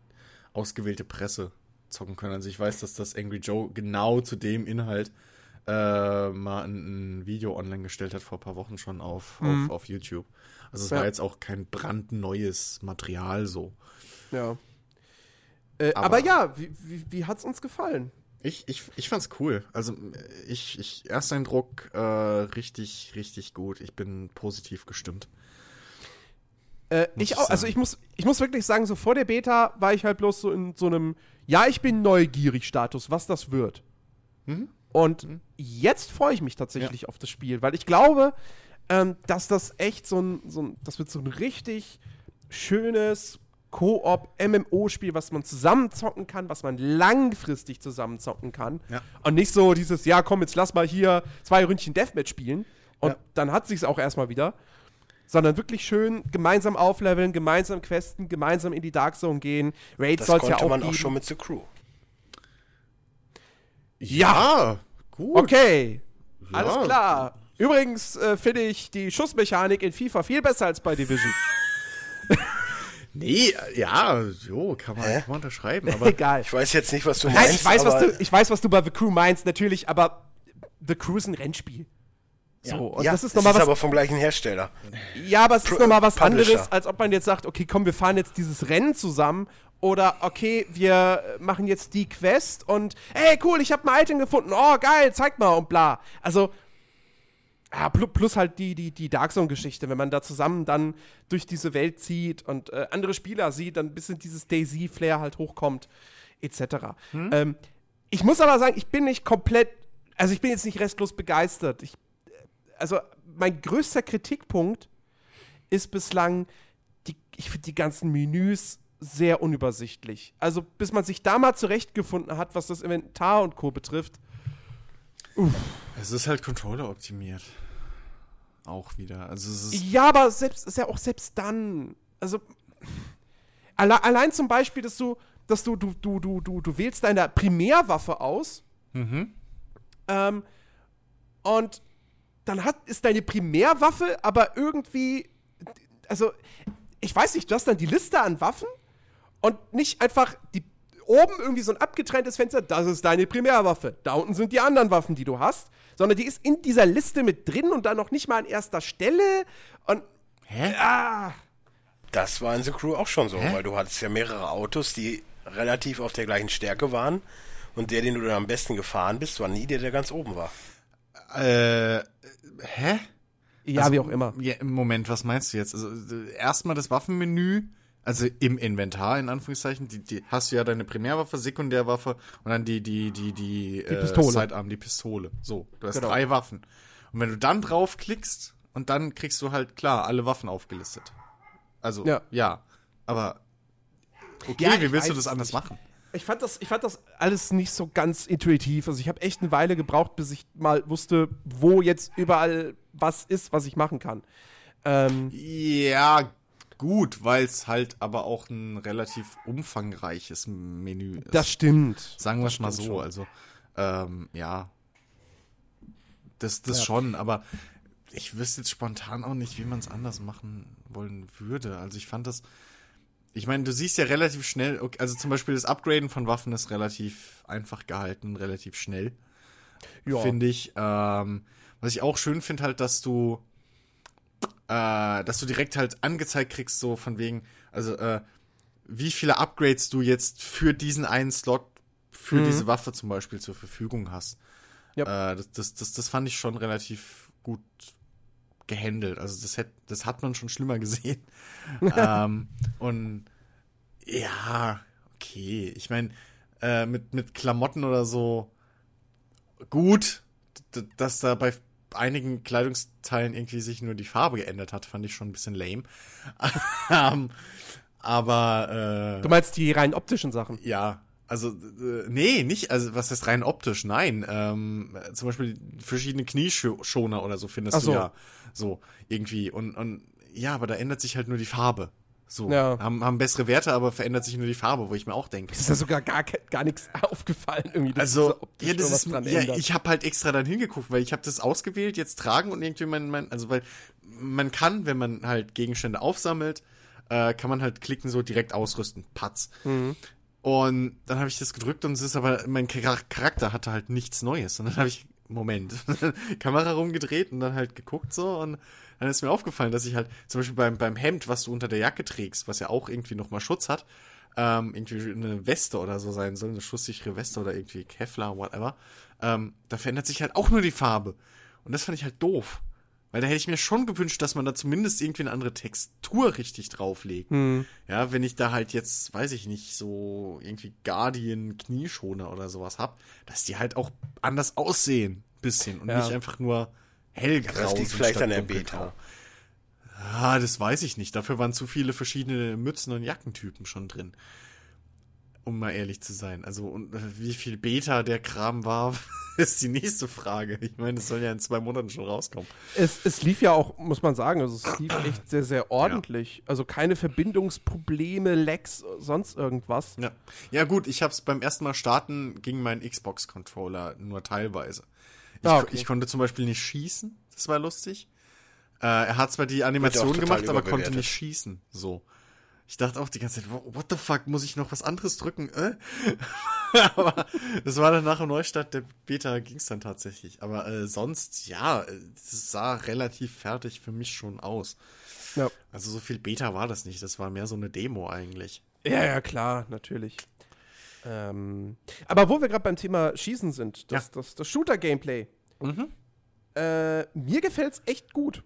ausgewählte Presse zocken können. Also ich weiß, dass das Angry Joe genau zu dem Inhalt äh, mal ein, ein, Video online gestellt hat vor ein paar Wochen schon auf, mhm. auf, auf YouTube. Also es ja. war jetzt auch kein brandneues Material so. Ja. Äh, aber, aber, ja, wie, wie, wie hat's uns gefallen? Ich, ich, ich fand's cool. Also ich, ich Ersteindruck äh, richtig, richtig gut. Ich bin positiv gestimmt. Äh, ich auch, also ich muss, ich muss wirklich sagen, so vor der Beta war ich halt bloß so in so einem, ja, ich bin neugierig Status, was das wird. Mhm. Und mhm. jetzt freue ich mich tatsächlich ja. auf das Spiel, weil ich glaube, ähm, dass das echt so ein, so ein, das wird so ein richtig schönes Koop MMO-Spiel, was man zusammenzocken kann, was man langfristig zusammenzocken kann. Ja. Und nicht so dieses, ja, komm, jetzt lass mal hier zwei Ründchen Deathmatch spielen. Und ja. dann hat sich's auch erstmal wieder. Sondern wirklich schön gemeinsam aufleveln, gemeinsam questen, gemeinsam in die Dark Zone gehen. Raids soll es ja auch man auch schon mit The Crew. Ja, gut. Okay, ja. alles klar. Übrigens äh, finde ich die Schussmechanik in FIFA viel besser als bei Division. Nee, ja, so kann man, kann man unterschreiben. Aber Egal. Ich weiß jetzt nicht, was du meinst. Nein, ich weiß, was du, ich weiß, was du bei The Crew meinst, natürlich, aber The Crew ist ein Rennspiel. So, ja, und ja, das ist nochmal was. aber vom gleichen Hersteller. Ja, aber es ist nochmal was Publisher. anderes, als ob man jetzt sagt, okay, komm, wir fahren jetzt dieses Rennen zusammen oder okay, wir machen jetzt die Quest und hey, cool, ich habe ein Item gefunden. Oh, geil, zeig mal und bla. Also ja, plus halt die, die, die Dark Zone-Geschichte, wenn man da zusammen dann durch diese Welt zieht und äh, andere Spieler sieht, dann ein bisschen dieses Daisy-Flair halt hochkommt, etc. Hm? Ähm, ich muss aber sagen, ich bin nicht komplett, also ich bin jetzt nicht restlos begeistert. Ich, also mein größter Kritikpunkt ist bislang, die, ich finde die ganzen Menüs sehr unübersichtlich. Also bis man sich da mal zurechtgefunden hat, was das Inventar und Co. betrifft. Uff. Es ist halt Controller optimiert auch wieder. Also ja, aber selbst ist ja auch selbst dann. Also alle, allein zum Beispiel, dass du, dass du, du, du, du, du, du wählst deine Primärwaffe aus. Mhm. Ähm, und dann hat, ist deine Primärwaffe aber irgendwie. Also, ich weiß nicht, du hast dann die Liste an Waffen und nicht einfach die oben irgendwie so ein abgetrenntes Fenster, das ist deine Primärwaffe. Da unten sind die anderen Waffen, die du hast sondern die ist in dieser Liste mit drin und dann noch nicht mal an erster Stelle. Und. Hä? Ah. Das war in The Crew auch schon so, Hä? weil du hattest ja mehrere Autos, die relativ auf der gleichen Stärke waren. Und der, den du dann am besten gefahren bist, war nie der, der ganz oben war. Äh, hä? Ja, also, wie auch immer. Ja, Moment, was meinst du jetzt? Also, erstmal das Waffenmenü also im Inventar in Anführungszeichen, die, die hast du ja deine Primärwaffe, Sekundärwaffe und dann die die die die, die äh, Pistole. Sidearm, die Pistole. So, du hast genau. drei Waffen. Und wenn du dann draufklickst und dann kriegst du halt klar alle Waffen aufgelistet. Also ja, ja. aber okay, ja, wie willst du das anders nicht. machen? Ich fand das, ich fand das alles nicht so ganz intuitiv. Also ich habe echt eine Weile gebraucht, bis ich mal wusste, wo jetzt überall was ist, was ich machen kann. Ähm, ja, gut, weil es halt aber auch ein relativ umfangreiches Menü ist. Das stimmt. Sagen wir es mal so. Schon. Also, ähm, ja. Das, das ja. schon, aber ich wüsste jetzt spontan auch nicht, wie man es anders machen wollen würde. Also ich fand das. Ich meine, du siehst ja relativ schnell, okay, also zum Beispiel das Upgraden von Waffen ist relativ einfach gehalten, relativ schnell. Ja. Finde ich. Ähm, was ich auch schön finde, halt, dass du äh, dass du direkt halt angezeigt kriegst, so von wegen, also äh, wie viele Upgrades du jetzt für diesen einen Slot für mhm. diese Waffe zum Beispiel zur Verfügung hast. Yep. Äh, das, das, das, das fand ich schon relativ gut gehandelt. Also das, hätt, das hat man schon schlimmer gesehen. ähm, und ja, okay. Ich meine, äh, mit, mit Klamotten oder so gut, dass da bei einigen Kleidungsteilen irgendwie sich nur die Farbe geändert hat, fand ich schon ein bisschen lame. ähm, aber äh, Du meinst die rein optischen Sachen? Ja, Also, äh, nee, nicht, also was heißt rein optisch, nein. Ähm, zum Beispiel verschiedene Knieschoner oder so findest so. du ja so irgendwie. Und, und ja, aber da ändert sich halt nur die Farbe. So, ja. haben, haben bessere Werte, aber verändert sich nur die Farbe, wo ich mir auch denke. Ist da sogar gar, gar nichts aufgefallen irgendwie. also, ja, das ist, ja, ich habe halt extra dann hingeguckt, weil ich habe das ausgewählt, jetzt tragen und irgendwie mein, mein, also weil man kann, wenn man halt Gegenstände aufsammelt, äh, kann man halt klicken, so direkt ausrüsten. Patz. Mhm. Und dann habe ich das gedrückt und es ist aber, mein Charakter hatte halt nichts Neues. Und dann habe ich, Moment, Kamera rumgedreht und dann halt geguckt so und dann ist mir aufgefallen, dass ich halt zum Beispiel beim, beim Hemd, was du unter der Jacke trägst, was ja auch irgendwie nochmal Schutz hat, ähm, irgendwie eine Weste oder so sein soll, eine schusssichere Weste oder irgendwie Kevlar, whatever, ähm, da verändert sich halt auch nur die Farbe. Und das fand ich halt doof. Weil da hätte ich mir schon gewünscht, dass man da zumindest irgendwie eine andere Textur richtig drauflegt. Mhm. Ja, wenn ich da halt jetzt, weiß ich nicht, so irgendwie Guardian Knieschoner oder sowas hab, dass die halt auch anders aussehen. Bisschen. Und ja. nicht einfach nur hellgrau. Das liegt vielleicht an der Beta. Ah, das weiß ich nicht. Dafür waren zu viele verschiedene Mützen und Jackentypen schon drin. Um mal ehrlich zu sein. Also, und äh, wie viel Beta der Kram war, ist die nächste Frage. Ich meine, es soll ja in zwei Monaten schon rauskommen. Es, es lief ja auch, muss man sagen, also es lief echt sehr, sehr ordentlich. Ja. Also keine Verbindungsprobleme, Lags, sonst irgendwas. Ja, ja gut, ich habe es beim ersten Mal starten, ging mein Xbox-Controller nur teilweise. Ich, ah, okay. ich, konnte zum Beispiel nicht schießen, das war lustig. Äh, er hat zwar die Animation gemacht, aber konnte nicht schießen. So. Ich dachte auch die ganze Zeit, what the fuck, muss ich noch was anderes drücken? Äh? aber das war dann nach dem Neustart der Beta ging's dann tatsächlich. Aber äh, sonst, ja, es sah relativ fertig für mich schon aus. Ja. Also so viel Beta war das nicht. Das war mehr so eine Demo eigentlich. Ja, ja, klar, natürlich. Ähm, aber wo wir gerade beim Thema Schießen sind, das, ja. das, das Shooter-Gameplay. Mhm. Äh, mir gefällt's echt gut.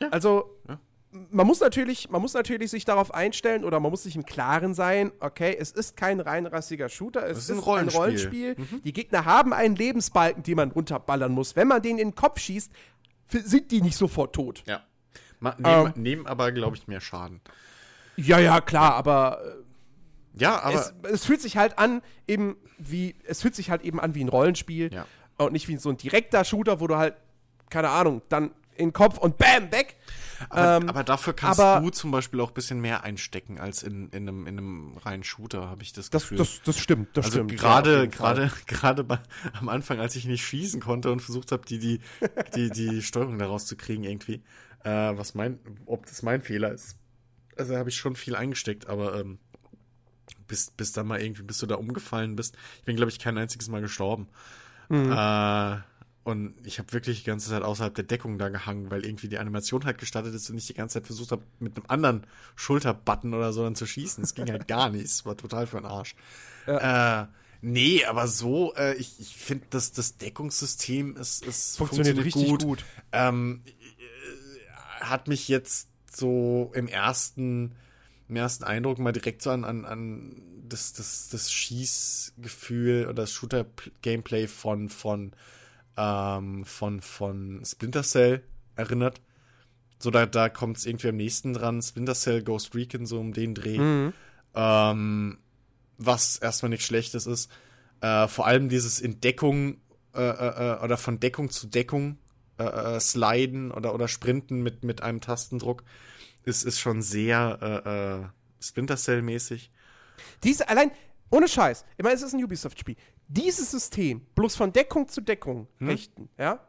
Ja. Also, ja. Man muss natürlich, man muss natürlich sich darauf einstellen oder man muss sich im Klaren sein, okay, es ist kein reinrassiger Shooter, es ist, ist, ein Rollenspiel. Ein Rollenspiel. Mhm. Die Gegner haben einen Lebensbalken, den man runterballern muss. Wenn man den in den Kopf schießt, sind die nicht sofort tot. Ja. Ma nehmen, ähm, nehmen aber, glaube ich, mehr Schaden. Ja, ja, klar, aber äh, ja, aber. Es, es, fühlt sich halt an, eben wie, es fühlt sich halt eben an wie ein Rollenspiel. Ja. Und nicht wie so ein direkter Shooter, wo du halt, keine Ahnung, dann in den Kopf und BAM, weg. Aber, ähm, aber dafür kannst aber, du zum Beispiel auch ein bisschen mehr einstecken als in, in, einem, in einem reinen Shooter, habe ich das Gefühl. Das, das, das stimmt, das also stimmt. Gerade, gerade, gerade am Anfang, als ich nicht schießen konnte und versucht habe, die, die, die, die Steuerung daraus zu kriegen irgendwie, äh, was mein, ob das mein Fehler ist. Also habe ich schon viel eingesteckt, aber ähm, bis, bis dann mal irgendwie, bis du da umgefallen bist. Ich bin, glaube ich, kein einziges Mal gestorben. Mhm. Äh, und ich habe wirklich die ganze Zeit außerhalb der Deckung da gehangen, weil irgendwie die Animation halt gestartet ist und ich die ganze Zeit versucht habe, mit einem anderen Schulterbutton oder so dann zu schießen. Es ging halt gar nicht. Es war total für den Arsch. Ja. Äh, nee, aber so, äh, ich, ich finde, dass das Deckungssystem ist, ist funktioniert, funktioniert richtig gut. gut. Ähm, äh, hat mich jetzt so im ersten im ersten Eindruck mal direkt so an, an, an das, das, das Schießgefühl oder das Shooter-Gameplay von, von, ähm, von, von Splinter Cell erinnert. So, da, da kommt es irgendwie am nächsten dran. Splinter Cell, Ghost Recon, so um den Dreh. Mhm. Ähm, was erstmal nichts Schlechtes ist. Äh, vor allem dieses in Deckung äh, äh, äh oder von Deckung zu Deckung äh, äh, sliden oder, oder sprinten mit, mit einem Tastendruck ist, ist schon sehr Splinter Cell-mäßig. Diese, allein, ohne Scheiß, ich meine, es ist ein Ubisoft-Spiel. Dieses System, bloß von Deckung zu Deckung hm? richten, ja?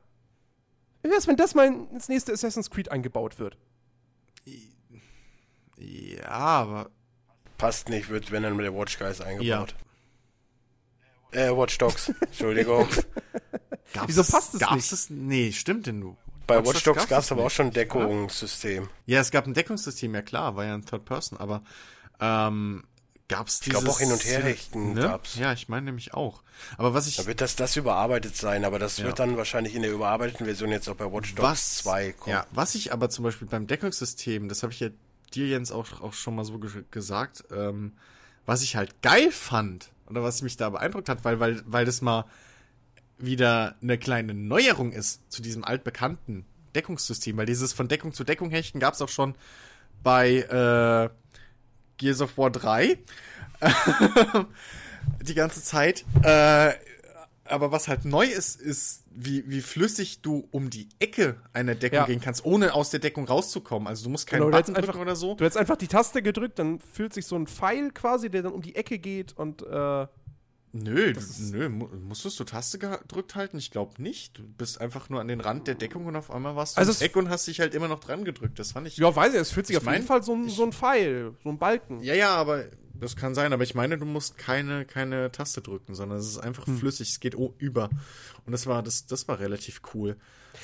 Wie wär's, wenn das mal ins nächste Assassin's Creed eingebaut wird? Ja, aber. Passt nicht, wird, wenn dann mit der Watch Guys eingebaut. Ja. Äh, Watch Dogs, Entschuldigung. Wieso passt es nicht? Es, nee, stimmt denn du? Bei Watch Dogs gab es aber auch schon ein Deckungssystem. Ja, es gab ein Deckungssystem, ja klar, war ja ein Third Person, aber ähm, gab's dieses... Ich glaube auch hin und her richten ne? gab's. Ja, ich meine nämlich auch. Aber was ich... Da wird das, das überarbeitet sein, aber das ja. wird dann wahrscheinlich in der überarbeiteten Version jetzt auch bei Watch Dogs was, 2 kommen. Ja, was ich aber zum Beispiel beim Deckungssystem, das habe ich ja dir, Jens, auch, auch schon mal so gesagt, ähm, was ich halt geil fand, oder was mich da beeindruckt hat, weil, weil, weil das mal wieder eine kleine Neuerung ist zu diesem altbekannten Deckungssystem, weil dieses von Deckung zu Deckung hechten gab es auch schon bei äh, Gears of War 3. die ganze Zeit. Äh, aber was halt neu ist, ist, wie, wie flüssig du um die Ecke einer Deckung ja. gehen kannst, ohne aus der Deckung rauszukommen. Also du musst keinen genau, Button drücken einfach, oder so. Du hättest einfach die Taste gedrückt, dann fühlt sich so ein Pfeil quasi, der dann um die Ecke geht und äh, Nö, nö, musstest du Taste gedrückt halten? Ich glaube nicht. Du bist einfach nur an den Rand der Deckung und auf einmal warst du also Eck und hast dich halt immer noch dran gedrückt. Das fand ich. Ja, weiß ich, es fühlt sich auf jeden Fall so ein, so ein Pfeil, so ein Balken. Ja, ja, aber das kann sein, aber ich meine, du musst keine, keine Taste drücken, sondern es ist einfach hm. flüssig, es geht über. Und das war, das, das war relativ cool.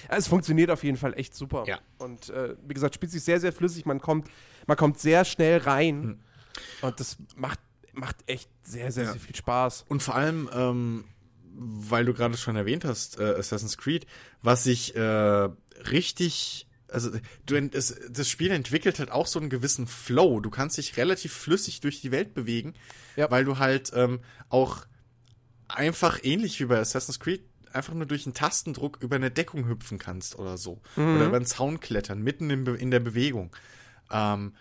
Ja, es funktioniert auf jeden Fall echt super. Ja. Und äh, wie gesagt, spielt sich sehr, sehr flüssig, man kommt, man kommt sehr schnell rein. Hm. Und das macht, macht echt sehr, sehr, ja. sehr viel Spaß. Und vor allem, ähm, weil du gerade schon erwähnt hast, äh, Assassin's Creed, was ich äh, richtig also du, es, das Spiel entwickelt halt auch so einen gewissen Flow. Du kannst dich relativ flüssig durch die Welt bewegen, ja. weil du halt ähm, auch einfach ähnlich wie bei Assassin's Creed einfach nur durch einen Tastendruck über eine Deckung hüpfen kannst oder so. Mhm. Oder über einen Zaun klettern, mitten in, in der Bewegung. Ähm,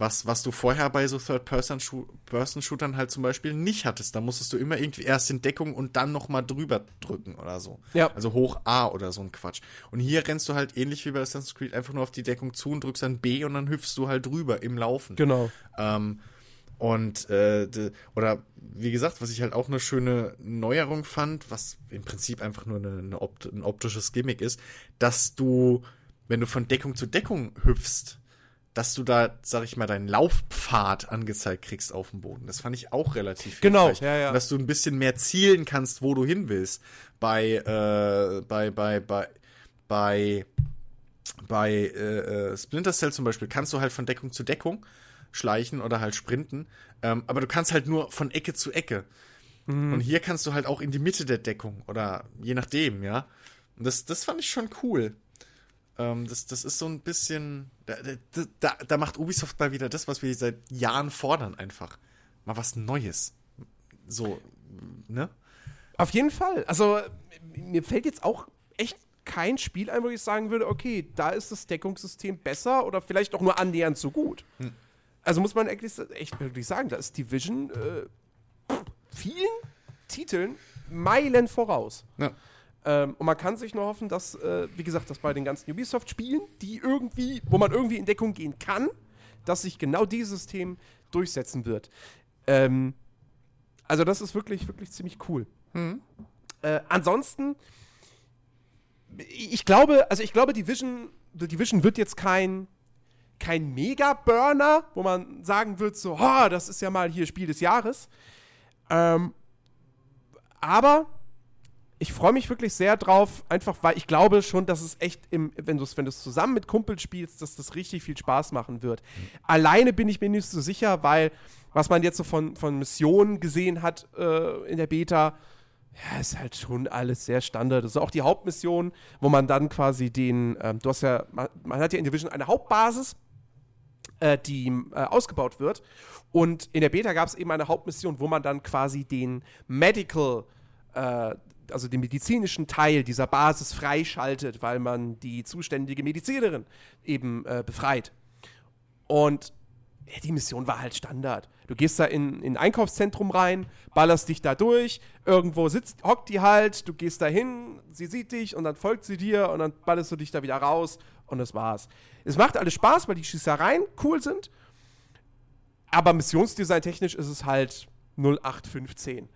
was, was du vorher bei so Third-Person-Shootern halt zum Beispiel nicht hattest. Da musstest du immer irgendwie erst in Deckung und dann nochmal drüber drücken oder so. Ja. Also hoch A oder so ein Quatsch. Und hier rennst du halt ähnlich wie bei Assassin's Creed einfach nur auf die Deckung zu und drückst dann B und dann hüpfst du halt drüber im Laufen. Genau. Ähm, und äh, oder wie gesagt, was ich halt auch eine schöne Neuerung fand, was im Prinzip einfach nur eine, eine opt ein optisches Gimmick ist, dass du, wenn du von Deckung zu Deckung hüpfst, dass du da, sag ich mal, deinen Laufpfad angezeigt kriegst auf dem Boden. Das fand ich auch relativ genau, hilfreich. Ja, ja. dass du ein bisschen mehr zielen kannst, wo du hin willst. Bei, äh, bei, bei, bei, bei, bei äh, äh, Splinter Cell zum Beispiel kannst du halt von Deckung zu Deckung schleichen oder halt sprinten. Ähm, aber du kannst halt nur von Ecke zu Ecke. Mhm. Und hier kannst du halt auch in die Mitte der Deckung oder je nachdem, ja. Und das, das fand ich schon cool. Ähm, das, das ist so ein bisschen. Da, da, da macht Ubisoft mal wieder das, was wir seit Jahren fordern, einfach. Mal was Neues. So, ne? Auf jeden Fall. Also, mir fällt jetzt auch echt kein Spiel ein, wo ich sagen würde, okay, da ist das Deckungssystem besser oder vielleicht auch nur annähernd so gut. Hm. Also muss man echt, echt wirklich sagen, da ist Division äh, vielen Titeln Meilen voraus. Ja. Ähm, und man kann sich nur hoffen, dass, äh, wie gesagt, dass bei den ganzen Ubisoft-Spielen, die irgendwie, wo man irgendwie in Deckung gehen kann, dass sich genau dieses System durchsetzen wird. Ähm, also das ist wirklich, wirklich ziemlich cool. Mhm. Äh, ansonsten, ich glaube, also ich glaube, Division, Division wird jetzt kein, kein Mega-Burner, wo man sagen wird, so, oh, das ist ja mal hier Spiel des Jahres. Ähm, aber ich freue mich wirklich sehr drauf, einfach weil ich glaube schon, dass es echt, im, wenn du es wenn zusammen mit Kumpels spielst, dass das richtig viel Spaß machen wird. Alleine bin ich mir nicht so sicher, weil was man jetzt so von, von Missionen gesehen hat äh, in der Beta, ja, ist halt schon alles sehr Standard. Das ist auch die Hauptmission, wo man dann quasi den, ähm, du hast ja, man, man, hat ja in Division eine Hauptbasis, äh, die äh, ausgebaut wird. Und in der Beta gab es eben eine Hauptmission, wo man dann quasi den Medical äh, also den medizinischen Teil dieser Basis freischaltet, weil man die zuständige Medizinerin eben äh, befreit. Und ja, die Mission war halt Standard. Du gehst da in, in ein Einkaufszentrum rein, ballerst dich da durch, irgendwo sitzt, hockt die halt, du gehst da hin, sie sieht dich und dann folgt sie dir und dann ballerst du dich da wieder raus und das war's. Es macht alles Spaß, weil die Schießereien cool sind, aber missionsdesign technisch ist es halt 0815.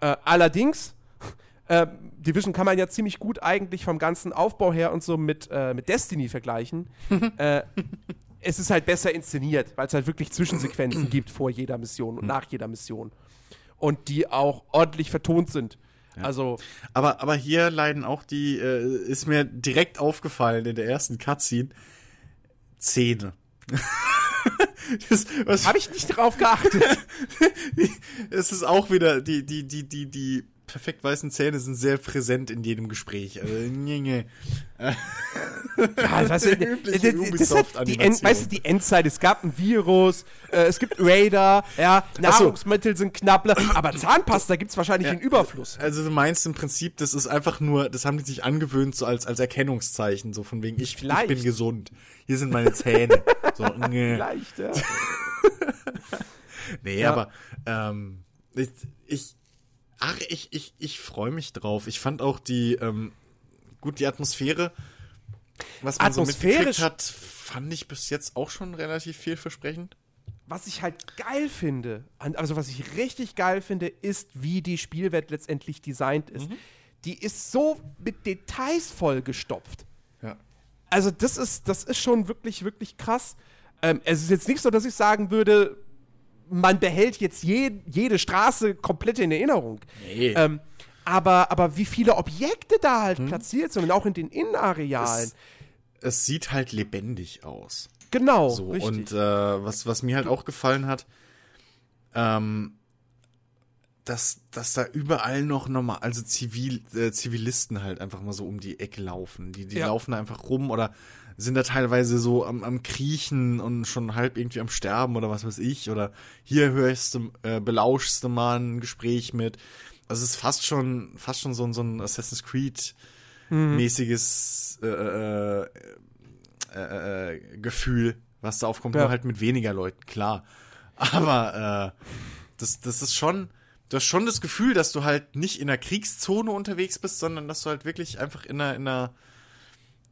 Äh, allerdings äh, Division kann man ja ziemlich gut eigentlich vom ganzen Aufbau her und so mit, äh, mit Destiny vergleichen. äh, es ist halt besser inszeniert, weil es halt wirklich Zwischensequenzen gibt vor jeder Mission und nach jeder Mission. Und die auch ordentlich vertont sind. Ja. Also. Aber, aber hier leiden auch die, äh, ist mir direkt aufgefallen in der ersten Cutscene, Zähne. habe ich nicht drauf geachtet. es ist auch wieder die, die, die, die, die perfekt weißen Zähne sind sehr präsent in jedem Gespräch. Also, nee. ja, weißt du, das ist halt die, End, weißt du, die Endzeit. Es gab ein Virus, äh, es gibt Raider, ja, Nahrungsmittel so. sind knapp, aber Zahnpasta gibt es wahrscheinlich ja, in Überfluss. Also du meinst im Prinzip, das ist einfach nur, das haben die sich angewöhnt, so als, als Erkennungszeichen, so von wegen, ich, ich bin gesund. Hier sind meine Zähne. so. Vielleicht, ja. nee, ja. aber ähm, Ich, ich ach, ich, ich, ich freue mich drauf. Ich fand auch die, ähm, gut, die Atmosphäre, was man so mitgekriegt hat, fand ich bis jetzt auch schon relativ vielversprechend. Was ich halt geil finde, also was ich richtig geil finde, ist, wie die Spielwelt letztendlich designt ist. Mhm. Die ist so mit Details vollgestopft. Ja. Also das ist, das ist schon wirklich, wirklich krass. Ähm, es ist jetzt nicht so, dass ich sagen würde, man behält jetzt je, jede Straße komplett in Erinnerung. Nee. Ähm, aber, aber wie viele Objekte da halt hm. platziert sind und auch in den Innenarealen. Es, es sieht halt lebendig aus. Genau. So, richtig. Und äh, was, was mir halt auch gefallen hat, ähm, dass, dass da überall noch normal, also Zivil, äh, Zivilisten halt einfach mal so um die Ecke laufen. Die, die ja. laufen da einfach rum oder sind da teilweise so am, am Kriechen und schon halb irgendwie am Sterben oder was weiß ich. Oder hier hörst du, äh, belauschst du mal ein Gespräch mit. Also es ist fast schon, fast schon so, ein so ein Assassin's Creed mäßiges mhm. äh, äh, äh, äh, Gefühl, was da aufkommt, ja. nur halt mit weniger Leuten, klar. Aber äh, das, das ist schon, du hast schon das Gefühl, dass du halt nicht in einer Kriegszone unterwegs bist, sondern dass du halt wirklich einfach in einer, in einer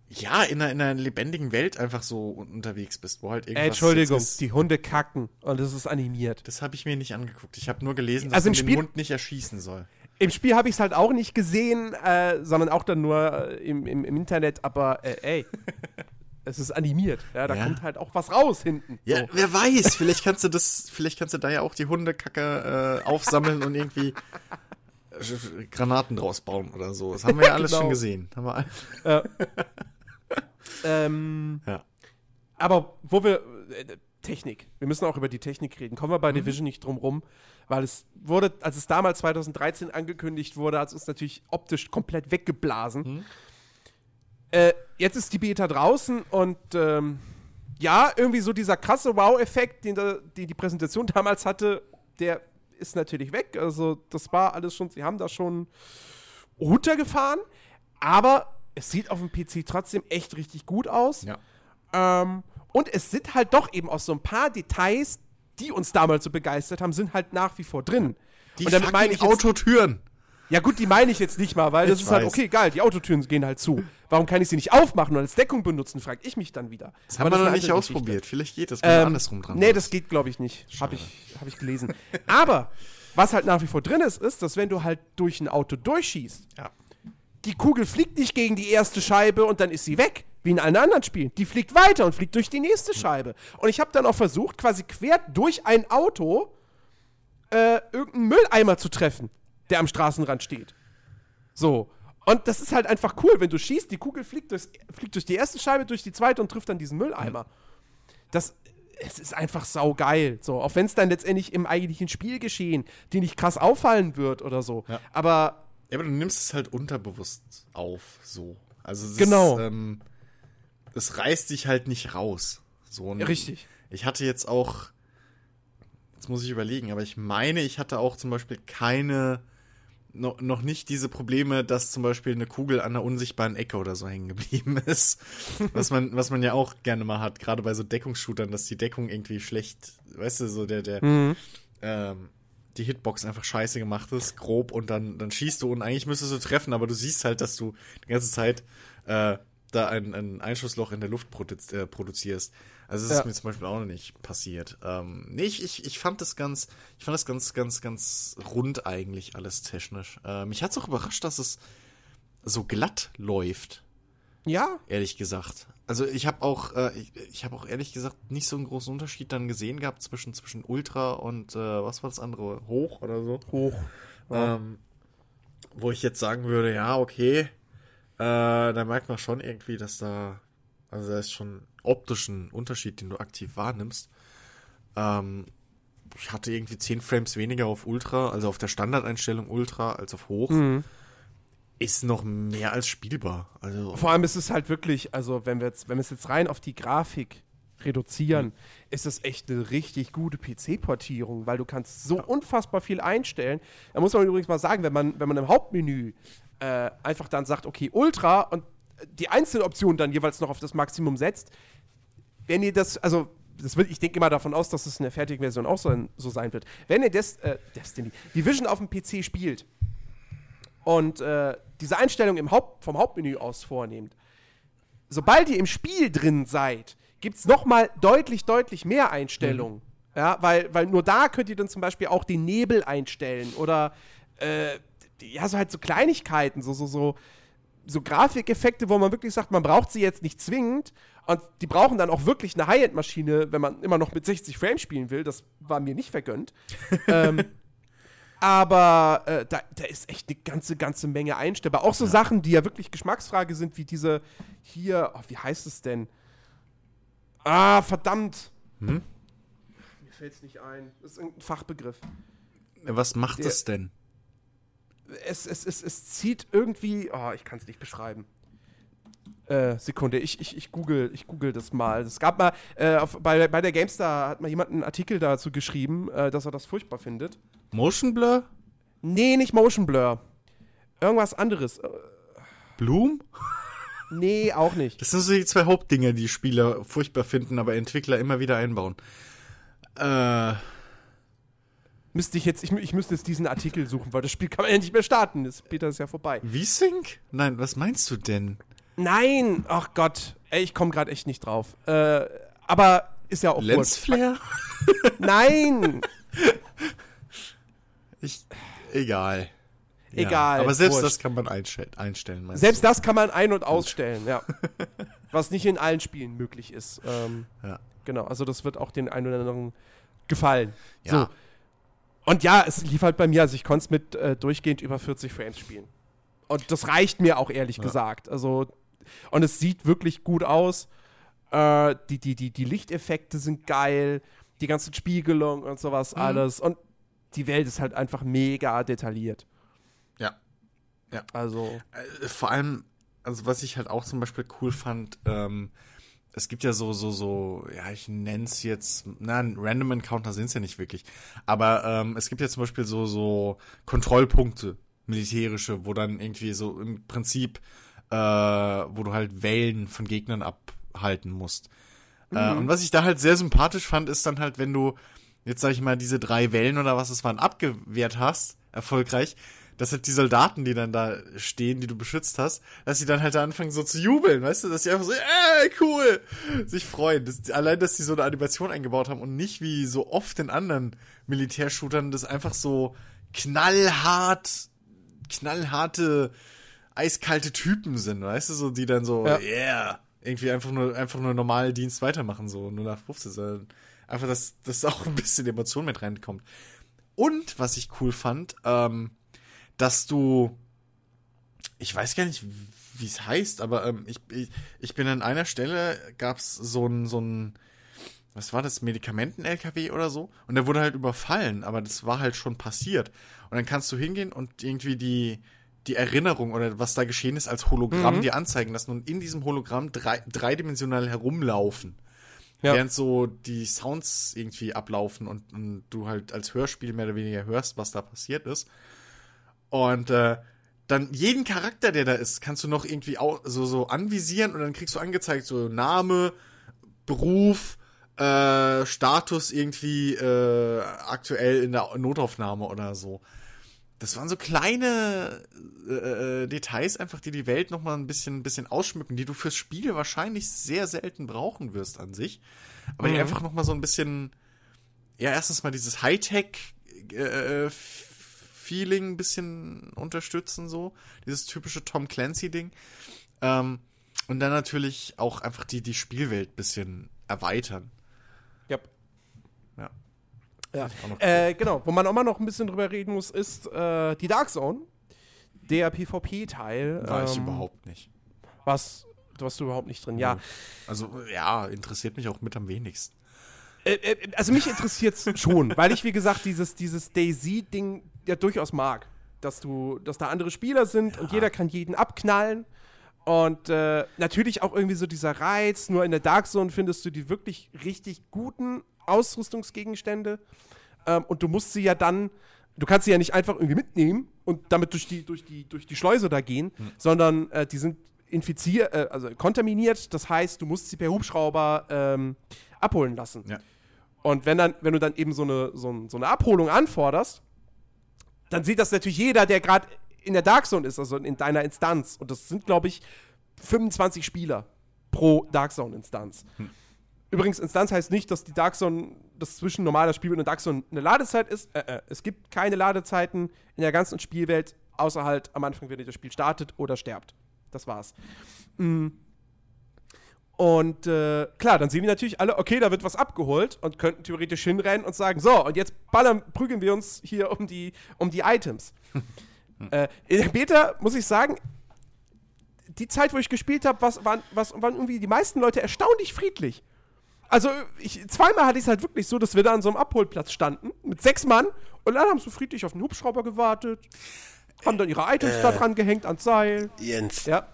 ja, in einer, in einer lebendigen Welt einfach so unterwegs bist, wo halt irgendwas. Äh, Entschuldigung, die Hunde kacken und das ist animiert. Das habe ich mir nicht angeguckt. Ich habe nur gelesen, dass also man Spiel, den Hund nicht erschießen soll. Im Spiel habe ich es halt auch nicht gesehen, äh, sondern auch dann nur äh, im, im, im, Internet, aber äh, ey. es ist animiert, ja, da ja. kommt halt auch was raus hinten. Ja, so. wer weiß, vielleicht kannst du das, vielleicht kannst du da ja auch die Hundekacke äh, aufsammeln und irgendwie äh, Granaten draus bauen oder so. Das haben wir ja alles genau. schon gesehen. Haben wir ja. Ähm, ja. Aber wo wir. Äh, Technik. Wir müssen auch über die Technik reden. Kommen wir bei mhm. Division nicht drum rum, weil es wurde, als es damals 2013 angekündigt wurde, hat es uns natürlich optisch komplett weggeblasen. Mhm. Äh, jetzt ist die Beta draußen und ähm, ja, irgendwie so dieser krasse Wow-Effekt, den, den die Präsentation damals hatte, der ist natürlich weg. Also, das war alles schon, sie haben da schon runtergefahren, aber es sieht auf dem PC trotzdem echt richtig gut aus. Ja. Ähm, und es sind halt doch eben auch so ein paar Details, die uns damals so begeistert haben, sind halt nach wie vor drin. Die und damit meine ich Autotüren. Ja gut, die meine ich jetzt nicht mal, weil ich das ist halt, weiß. halt, okay, geil, die Autotüren gehen halt zu. Warum kann ich sie nicht aufmachen und als Deckung benutzen, frage ich mich dann wieder. Das haben wir noch nicht ausprobiert. Vielleicht geht das, wenn ähm, andersrum dran Nee, das geht, glaube ich, nicht. Habe ich, hab ich gelesen. Aber was halt nach wie vor drin ist, ist, dass wenn du halt durch ein Auto durchschießt, ja die Kugel fliegt nicht gegen die erste Scheibe und dann ist sie weg, wie in allen anderen Spielen. Die fliegt weiter und fliegt durch die nächste Scheibe. Und ich habe dann auch versucht, quasi quer durch ein Auto äh, irgendeinen Mülleimer zu treffen, der am Straßenrand steht. So. Und das ist halt einfach cool, wenn du schießt, die Kugel fliegt, durchs, fliegt durch die erste Scheibe, durch die zweite und trifft dann diesen Mülleimer. Das, es ist einfach saugeil. So, auch wenn es dann letztendlich im eigentlichen Spielgeschehen die nicht krass auffallen wird oder so. Ja. Aber ja, aber du nimmst es halt unterbewusst auf, so. Also es genau. Ist, ähm, es reißt dich halt nicht raus. So, ja, richtig. Ich hatte jetzt auch, jetzt muss ich überlegen, aber ich meine, ich hatte auch zum Beispiel keine, no, noch nicht diese Probleme, dass zum Beispiel eine Kugel an einer unsichtbaren Ecke oder so hängen geblieben ist. was man, was man ja auch gerne mal hat, gerade bei so Deckungsshootern, dass die Deckung irgendwie schlecht, weißt du, so der, der, mhm. ähm, die Hitbox einfach scheiße gemacht ist, grob, und dann, dann schießt du und eigentlich müsstest du treffen, aber du siehst halt, dass du die ganze Zeit äh, da ein, ein Einschussloch in der Luft produ äh, produzierst. Also das ja. ist mir zum Beispiel auch noch nicht passiert. Ähm, nee, ich, ich, ich fand das ganz, ich fand das ganz, ganz, ganz rund eigentlich alles technisch. Äh, mich hat's auch überrascht, dass es so glatt läuft. Ja. Ehrlich gesagt. Also ich habe auch, äh, ich, ich habe auch ehrlich gesagt nicht so einen großen Unterschied dann gesehen gehabt zwischen zwischen Ultra und äh, was war das andere Hoch oder so. Hoch. Ja. Ähm, wo ich jetzt sagen würde, ja okay, äh, da merkt man schon irgendwie, dass da, also da ist schon optischen Unterschied, den du aktiv wahrnimmst. Ähm, ich hatte irgendwie 10 Frames weniger auf Ultra, also auf der Standardeinstellung Ultra als auf Hoch. Mhm ist noch mehr als spielbar. Also Vor allem ist es halt wirklich, also wenn wir jetzt, wenn wir es jetzt rein auf die Grafik reduzieren, mhm. ist es echt eine richtig gute PC-Portierung, weil du kannst so ja. unfassbar viel einstellen. Da muss man übrigens mal sagen, wenn man, wenn man im Hauptmenü äh, einfach dann sagt, okay, Ultra und die einzelnen Optionen dann jeweils noch auf das Maximum setzt, wenn ihr das, also das wird, ich denke immer davon aus, dass es in der fertigen Version auch so, so sein wird. Wenn ihr Des, äh, Destiny, Division auf dem PC spielt und äh, diese Einstellung im Haupt, vom Hauptmenü aus vornehmt, sobald ihr im Spiel drin seid, gibt es nochmal deutlich, deutlich mehr Einstellungen. Mhm. Ja, weil, weil nur da könnt ihr dann zum Beispiel auch den Nebel einstellen oder äh, ja, so halt so Kleinigkeiten, so, so, so, so Grafikeffekte, wo man wirklich sagt, man braucht sie jetzt nicht zwingend. Und die brauchen dann auch wirklich eine High-End-Maschine, wenn man immer noch mit 60 Frames spielen will. Das war mir nicht vergönnt. ähm, aber äh, da, da, ist echt eine ganze, ganze Menge einstellbar. Auch so ja. Sachen, die ja wirklich Geschmacksfrage sind, wie diese hier, oh, wie heißt es denn? Ah, verdammt. Hm? Mir fällt es nicht ein. Das ist irgendein Fachbegriff. Was macht Der, es denn? Es, es, es, es zieht irgendwie, oh, ich kann es nicht beschreiben. Äh, Sekunde, ich, ich, ich, google, ich google das mal. Es gab mal, äh, auf, bei, bei der GameStar hat mal jemand einen Artikel dazu geschrieben, äh, dass er das furchtbar findet. Motion Blur? Nee, nicht Motion Blur. Irgendwas anderes. Bloom? Nee, auch nicht. Das sind so die zwei Hauptdinge, die Spieler furchtbar finden, aber Entwickler immer wieder einbauen. Äh. Müsste ich jetzt, ich, ich müsste jetzt diesen Artikel suchen, weil das Spiel kann man ja nicht mehr starten. Das Peter ist ja vorbei. V-Sync? Nein, was meinst du denn? Nein, ach Gott, ey, ich komme gerade echt nicht drauf. Äh, aber ist ja auch Lensflare? Nein. Ich, egal. Egal. Ja, aber selbst wurscht. das kann man einstell einstellen. Selbst du? das kann man ein- und ausstellen, ja. Was nicht in allen Spielen möglich ist. Ähm, ja. Genau, also das wird auch den einen oder anderen gefallen. Ja. So. Und ja, es lief halt bei mir, also ich konnte es mit äh, durchgehend über 40 Frames spielen. Und das reicht mir auch ehrlich ja. gesagt. Also und es sieht wirklich gut aus. Äh, die, die, die, die Lichteffekte sind geil, die ganzen Spiegelungen und sowas mhm. alles. Und die Welt ist halt einfach mega detailliert. Ja. Ja. Also. Äh, vor allem, also was ich halt auch zum Beispiel cool fand, ähm, es gibt ja so, so, so, ja, ich nenne es jetzt, na, Random Encounter sind es ja nicht wirklich. Aber ähm, es gibt ja zum Beispiel so, so Kontrollpunkte, militärische, wo dann irgendwie so im Prinzip äh, wo du halt Wellen von Gegnern abhalten musst. Äh, mhm. Äh, und was ich da halt sehr sympathisch fand, ist dann halt, wenn du jetzt sag ich mal diese drei Wellen oder was es waren abgewehrt hast, erfolgreich, dass halt die Soldaten, die dann da stehen, die du beschützt hast, dass sie dann halt da anfangen so zu jubeln, weißt du, dass sie einfach so, ey, cool, sich freuen. Das, allein, dass sie so eine Animation eingebaut haben und nicht wie so oft in anderen Militärshootern das einfach so knallhart, knallharte eiskalte Typen sind, weißt du, so, die dann so, ja. yeah, irgendwie einfach nur, einfach nur normal Dienst weitermachen, so, nur nach 15. Einfach, dass, dass auch ein bisschen Emotion mit reinkommt. Und, was ich cool fand, ähm, dass du, ich weiß gar nicht, wie es heißt, aber ähm, ich, ich, ich bin an einer Stelle, gab's so ein, so ein, was war das, Medikamenten-LKW oder so? Und der wurde halt überfallen, aber das war halt schon passiert. Und dann kannst du hingehen und irgendwie die, die Erinnerung oder was da geschehen ist als Hologramm mhm. dir anzeigen lassen und in diesem Hologramm drei, dreidimensional herumlaufen. Ja. Während so die Sounds irgendwie ablaufen und, und, du halt als Hörspiel mehr oder weniger hörst, was da passiert ist. Und äh, dann jeden Charakter, der da ist, kannst du noch irgendwie so, so anvisieren und dann kriegst du angezeigt, so Name, Beruf, äh, Status irgendwie äh, aktuell in der Notaufnahme oder so das waren so kleine äh, äh, Details einfach, die die Welt noch mal ein bisschen, ein bisschen ausschmücken, die du fürs Spiel wahrscheinlich sehr selten brauchen wirst an sich, aber mhm. die einfach noch mal so ein bisschen, ja erstens mal dieses Hightech äh, Feeling ein bisschen unterstützen so, dieses typische Tom Clancy Ding ähm, und dann natürlich auch einfach die die Spielwelt ein bisschen erweitern. Ja. Äh, genau, wo man auch mal noch ein bisschen drüber reden muss, ist äh, die Dark Zone. Der PvP-Teil. Ich ähm, überhaupt nicht. Was, was du überhaupt nicht drin, ja. Also, ja, interessiert mich auch mit am wenigsten. Äh, äh, also mich interessiert es schon, weil ich, wie gesagt, dieses, dieses Daisy-Ding ja durchaus mag. Dass du, dass da andere Spieler sind ja. und jeder kann jeden abknallen. Und äh, natürlich auch irgendwie so dieser Reiz, nur in der Dark Zone findest du die wirklich richtig guten Ausrüstungsgegenstände. Ähm, und du musst sie ja dann, du kannst sie ja nicht einfach irgendwie mitnehmen und damit durch die, durch die, durch die Schleuse da gehen, hm. sondern äh, die sind infiziert, äh, also kontaminiert. Das heißt, du musst sie per Hubschrauber ähm, abholen lassen. Ja. Und wenn, dann, wenn du dann eben so eine, so, so eine Abholung anforderst, dann sieht das natürlich jeder, der gerade in der Dark Zone ist, also in deiner Instanz. Und das sind, glaube ich, 25 Spieler pro Dark Zone-Instanz. Hm. Übrigens, Instanz heißt nicht, dass die Dark Zone, das zwischen normaler Spielwelt und Dark Zone eine Ladezeit ist. Äh, äh, es gibt keine Ladezeiten in der ganzen Spielwelt, außer halt am Anfang, wenn ihr das Spiel startet oder sterbt. Das war's. Mhm. Und äh, klar, dann sehen wir natürlich alle, okay, da wird was abgeholt und könnten theoretisch hinrennen und sagen, so, und jetzt ballern, prügeln wir uns hier um die, um die Items. äh, in der Beta muss ich sagen, die Zeit, wo ich gespielt habe, was, waren, was, waren irgendwie die meisten Leute erstaunlich friedlich. Also, ich, zweimal hatte ich es halt wirklich so, dass wir da an so einem Abholplatz standen, mit sechs Mann, und dann haben sie friedlich auf den Hubschrauber gewartet, haben dann ihre Items äh, da dran gehängt ans Seil. Jens. Ja.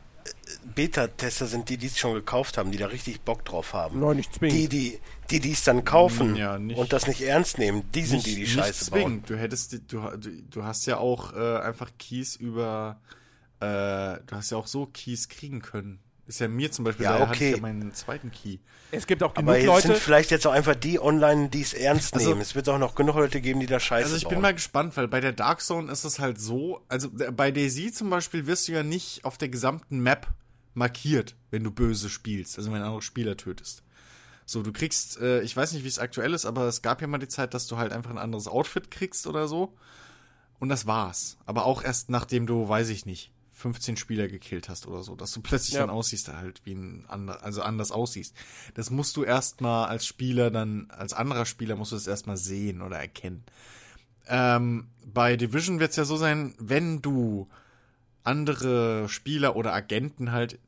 Beta-Tester sind die, die es schon gekauft haben, die da richtig Bock drauf haben. Nein, nicht zwingend. Die, die, die, die es dann kaufen ja, nicht, und das nicht ernst nehmen, die sind nicht, die, die Scheiße zwingend. bauen. Du hättest, du, du hast ja auch äh, einfach Keys über, äh, du hast ja auch so Keys kriegen können. Ist ja mir zum Beispiel, ja, da okay. ja meinen zweiten Key. Es gibt auch genug Aber Leute. sind vielleicht jetzt auch einfach die online, die es ernst also, nehmen. Es wird auch noch genug Leute geben, die da scheiße Also ich bauen. bin mal gespannt, weil bei der Dark Zone ist es halt so, also bei Daisy zum Beispiel wirst du ja nicht auf der gesamten Map markiert, wenn du böse spielst, also wenn du andere Spieler tötest. So, du kriegst, äh, ich weiß nicht, wie es aktuell ist, aber es gab ja mal die Zeit, dass du halt einfach ein anderes Outfit kriegst oder so. Und das war's. Aber auch erst nachdem du, weiß ich nicht, 15 Spieler gekillt hast oder so, dass du plötzlich ja. dann aussiehst halt wie ein anderer, also anders aussiehst. Das musst du erstmal als Spieler dann, als anderer Spieler musst du das erstmal sehen oder erkennen. Ähm, bei Division wird es ja so sein, wenn du andere Spieler oder Agenten halt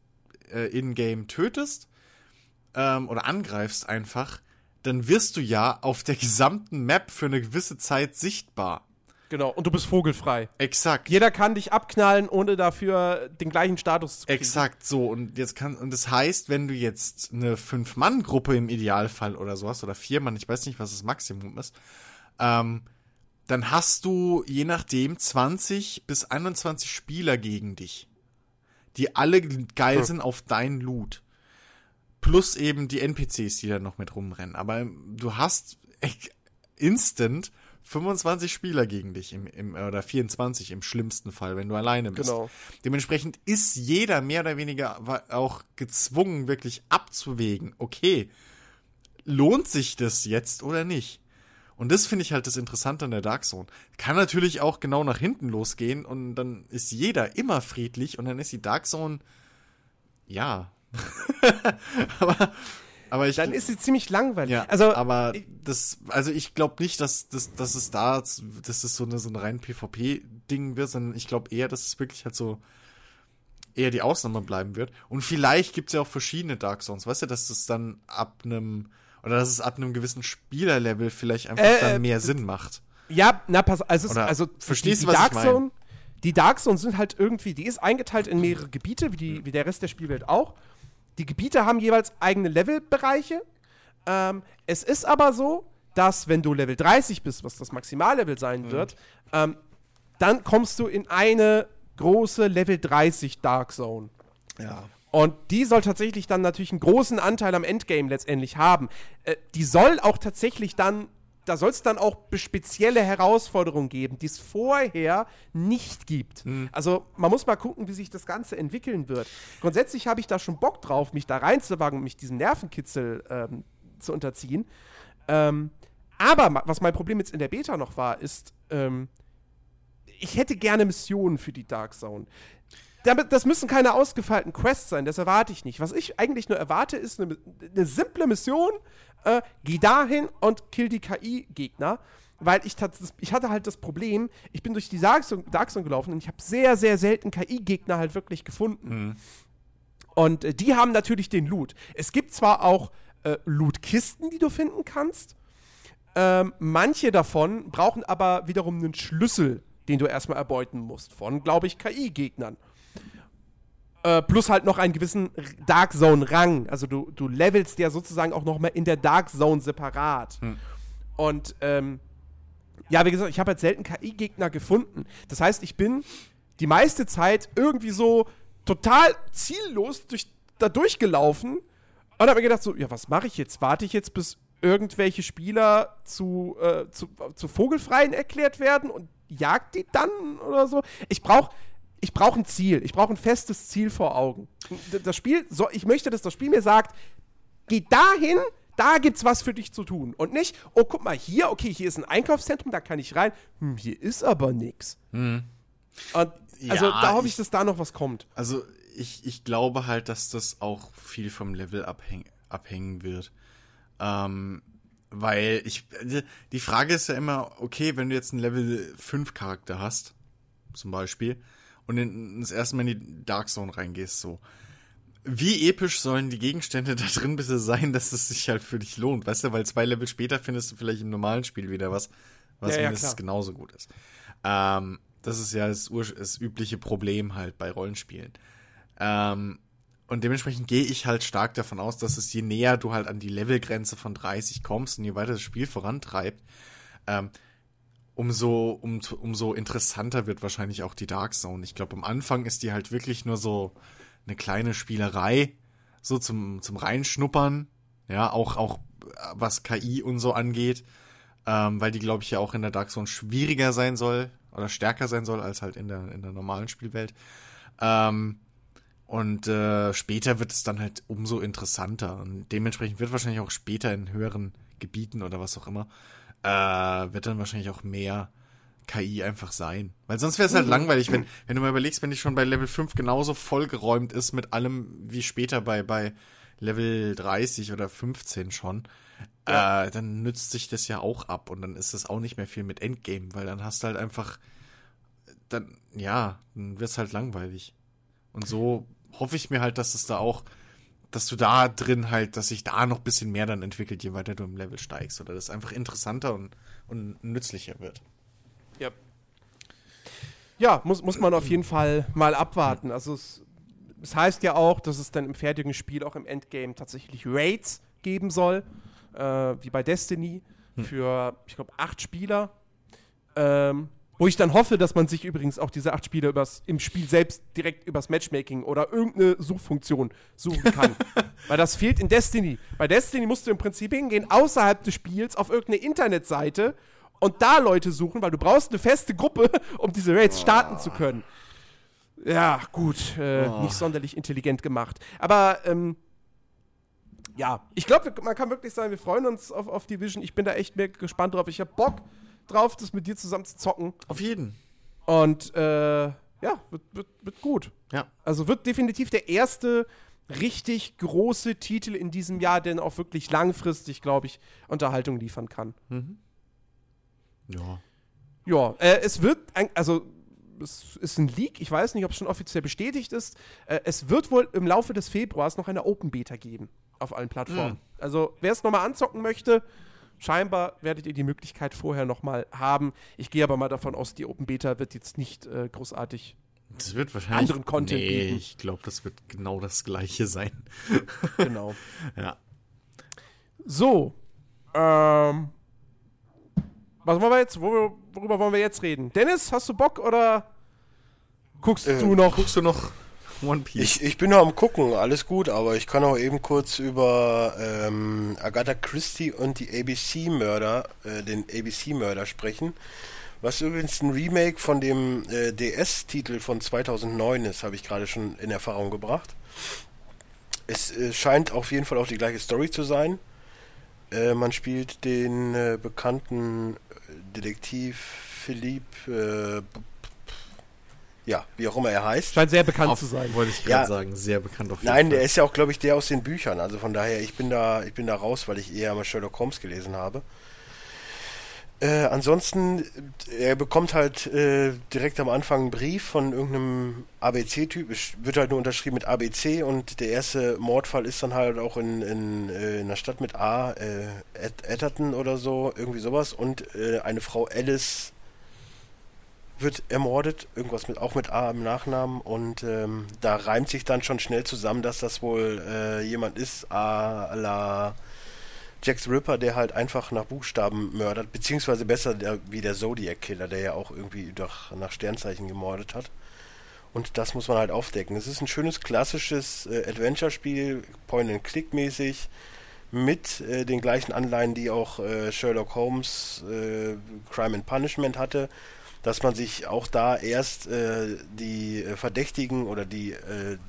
äh, in-game tötest ähm, oder angreifst einfach, dann wirst du ja auf der gesamten Map für eine gewisse Zeit sichtbar. Genau, und du bist vogelfrei. Exakt. Jeder kann dich abknallen, ohne dafür den gleichen Status zu kriegen. Exakt, so. Und jetzt kann, und das heißt, wenn du jetzt eine Fünf-Mann-Gruppe im Idealfall oder so hast, oder vier Mann, ich weiß nicht, was das Maximum ist, ähm, dann hast du je nachdem 20 bis 21 Spieler gegen dich, die alle geil hm. sind auf dein Loot. Plus eben die NPCs, die da noch mit rumrennen. Aber du hast instant 25 Spieler gegen dich im, im, oder 24 im schlimmsten Fall, wenn du alleine bist. Genau. Dementsprechend ist jeder mehr oder weniger auch gezwungen, wirklich abzuwägen, okay, lohnt sich das jetzt oder nicht? Und das finde ich halt das Interessante an der Dark Zone. Kann natürlich auch genau nach hinten losgehen und dann ist jeder immer friedlich und dann ist die Dark Zone, ja. aber, aber ich. Dann ist sie ziemlich langweilig. Ja, also, aber das, also ich glaube nicht, dass, dass, dass es da, dass es so eine, so ein rein PvP-Ding wird, sondern ich glaube eher, dass es wirklich halt so eher die Ausnahme bleiben wird. Und vielleicht gibt es ja auch verschiedene Dark Zones, weißt du, dass es dann ab einem oder dass es ab einem gewissen Spielerlevel vielleicht einfach äh, dann mehr äh, Sinn macht. Ja, na, pass, also, Oder also verstehst du, was Dark ich meine? Die Dark Zone sind halt irgendwie, die ist eingeteilt in mehrere Gebiete, wie, die, wie der Rest der Spielwelt auch. Die Gebiete haben jeweils eigene Levelbereiche. Ähm, es ist aber so, dass wenn du Level 30 bist, was das Maximallevel sein mhm. wird, ähm, dann kommst du in eine große Level 30 Dark Zone. Ja. Und die soll tatsächlich dann natürlich einen großen Anteil am Endgame letztendlich haben. Äh, die soll auch tatsächlich dann, da soll es dann auch spezielle Herausforderungen geben, die es vorher nicht gibt. Mhm. Also man muss mal gucken, wie sich das Ganze entwickeln wird. Grundsätzlich habe ich da schon Bock drauf, mich da reinzuwagen und mich diesem Nervenkitzel ähm, zu unterziehen. Ähm, aber was mein Problem jetzt in der Beta noch war, ist, ähm, ich hätte gerne Missionen für die Dark Zone das müssen keine ausgefeilten Quests sein, das erwarte ich nicht. Was ich eigentlich nur erwarte, ist eine, eine simple Mission. Äh, geh dahin und kill die KI-Gegner. Weil ich, ich hatte halt das Problem, ich bin durch die Dark Zone, gelaufen und ich habe sehr, sehr selten KI-Gegner halt wirklich gefunden. Mhm. Und äh, die haben natürlich den Loot. Es gibt zwar auch äh, Loot-Kisten, die du finden kannst. Ähm, manche davon brauchen aber wiederum einen Schlüssel, den du erstmal erbeuten musst. Von, glaube ich, KI-Gegnern. Äh, plus halt noch einen gewissen Dark Zone Rang. Also du, du levelst ja sozusagen auch noch mal in der Dark Zone separat. Hm. Und ähm, ja, wie gesagt, ich habe halt selten KI-Gegner gefunden. Das heißt, ich bin die meiste Zeit irgendwie so total ziellos durch, da durchgelaufen und habe mir gedacht, so, ja, was mache ich jetzt? Warte ich jetzt, bis irgendwelche Spieler zu, äh, zu, zu Vogelfreien erklärt werden und jagt die dann oder so? Ich brauche ich brauche ein Ziel. Ich brauche ein festes Ziel vor Augen. Das Spiel, so, ich möchte, dass das Spiel mir sagt, geh dahin, da gibt's was für dich zu tun. Und nicht, oh, guck mal, hier, okay, hier ist ein Einkaufszentrum, da kann ich rein. Hm, hier ist aber nichts. Hm. also ja, da hoffe ich, dass da noch was kommt. Also ich, ich glaube halt, dass das auch viel vom Level abhäng, abhängen wird. Ähm, weil ich. Die Frage ist ja immer, okay, wenn du jetzt einen Level 5 Charakter hast, zum Beispiel, und in, das erste Mal in die Dark Zone reingehst, so. Wie episch sollen die Gegenstände da drin bitte sein, dass es sich halt für dich lohnt, weißt du? Weil zwei Level später findest du vielleicht im normalen Spiel wieder was, was ja, mindestens ja, genauso gut ist. Ähm, das ist ja das, das, übliche Problem halt bei Rollenspielen. Ähm, und dementsprechend gehe ich halt stark davon aus, dass es je näher du halt an die Levelgrenze von 30 kommst und je weiter das Spiel vorantreibt, ähm, umso, um, umso interessanter wird wahrscheinlich auch die Dark Zone. Ich glaube, am Anfang ist die halt wirklich nur so eine kleine Spielerei, so zum, zum Reinschnuppern. Ja, auch, auch was KI und so angeht. Ähm, weil die, glaube ich, ja auch in der Dark Zone schwieriger sein soll oder stärker sein soll als halt in der, in der normalen Spielwelt. Ähm, und äh, später wird es dann halt umso interessanter. Und dementsprechend wird wahrscheinlich auch später in höheren Gebieten oder was auch immer äh, wird dann wahrscheinlich auch mehr KI einfach sein. Weil sonst wäre es halt mhm. langweilig, wenn, wenn du mal überlegst, wenn die schon bei Level 5 genauso vollgeräumt ist mit allem wie später bei, bei Level 30 oder 15 schon, ja. äh, dann nützt sich das ja auch ab und dann ist es auch nicht mehr viel mit Endgame, weil dann hast du halt einfach, dann, ja, dann wird es halt langweilig. Und so hoffe ich mir halt, dass es da auch dass du da drin halt, dass sich da noch ein bisschen mehr dann entwickelt, je weiter du im Level steigst. Oder das einfach interessanter und, und nützlicher wird. Ja. Ja, muss, muss man auf jeden Fall mal abwarten. Also es, es heißt ja auch, dass es dann im fertigen Spiel auch im Endgame tatsächlich Raids geben soll, äh, wie bei Destiny, hm. für, ich glaube, acht Spieler. Ähm, wo ich dann hoffe, dass man sich übrigens auch diese acht Spiele übers, im Spiel selbst direkt übers Matchmaking oder irgendeine Suchfunktion suchen kann. Weil das fehlt in Destiny. Bei Destiny musst du im Prinzip hingehen, außerhalb des Spiels auf irgendeine Internetseite und da Leute suchen, weil du brauchst eine feste Gruppe, um diese Raids starten zu können. Ja, gut, äh, oh. nicht sonderlich intelligent gemacht. Aber, ähm, ja, ich glaube, man kann wirklich sagen, wir freuen uns auf, auf Division. Ich bin da echt mehr gespannt drauf. Ich habe Bock drauf, das mit dir zusammen zu zocken. Auf jeden. Und äh, ja, wird, wird, wird gut. Ja. Also wird definitiv der erste richtig große Titel in diesem Jahr, der auch wirklich langfristig, glaube ich, Unterhaltung liefern kann. Mhm. Ja. Ja, äh, es wird, ein, also es ist ein Leak, ich weiß nicht, ob es schon offiziell bestätigt ist. Äh, es wird wohl im Laufe des Februars noch eine Open Beta geben auf allen Plattformen. Mhm. Also wer es nochmal anzocken möchte, Scheinbar werdet ihr die Möglichkeit vorher nochmal haben. Ich gehe aber mal davon aus, die Open Beta wird jetzt nicht äh, großartig das wird wahrscheinlich anderen Content nee, bieten. Ich glaube, das wird genau das gleiche sein. genau. ja. So. Ähm, was wollen wir jetzt? Worüber wollen wir jetzt reden? Dennis, hast du Bock oder guckst äh, du noch? Guckst du noch One Piece. Ich, ich bin noch am gucken, alles gut, aber ich kann auch eben kurz über ähm, Agatha Christie und die ABC-Mörder, äh, den ABC-Mörder sprechen. Was übrigens ein Remake von dem äh, DS-Titel von 2009 ist, habe ich gerade schon in Erfahrung gebracht. Es äh, scheint auf jeden Fall auch die gleiche Story zu sein. Äh, man spielt den äh, bekannten Detektiv Philippe äh, ja, wie auch immer er heißt. Scheint sehr bekannt auf, zu sein. Wollte ich gerade ja, sagen, sehr bekannt auf jeden Nein, Fall. der ist ja auch, glaube ich, der aus den Büchern. Also von daher, ich bin da, ich bin da raus, weil ich eher mal Sherlock Holmes gelesen habe. Äh, ansonsten, er bekommt halt äh, direkt am Anfang einen Brief von irgendeinem ABC-Typ. Es wird halt nur unterschrieben mit ABC und der erste Mordfall ist dann halt auch in, in, äh, in einer Stadt mit A, äh, Etterton oder so, irgendwie sowas. Und äh, eine Frau Alice wird ermordet, irgendwas mit auch mit A im Nachnamen und ähm, da reimt sich dann schon schnell zusammen, dass das wohl äh, jemand ist, a la Jack the Ripper, der halt einfach nach Buchstaben mördert, beziehungsweise besser der, wie der Zodiac Killer, der ja auch irgendwie durch, nach Sternzeichen gemordet hat. Und das muss man halt aufdecken. Es ist ein schönes klassisches äh, Adventure-Spiel, Point-and-Click-mäßig, mit äh, den gleichen Anleihen, die auch äh, Sherlock Holmes äh, Crime and Punishment hatte, dass man sich auch da erst äh, die äh, Verdächtigen oder die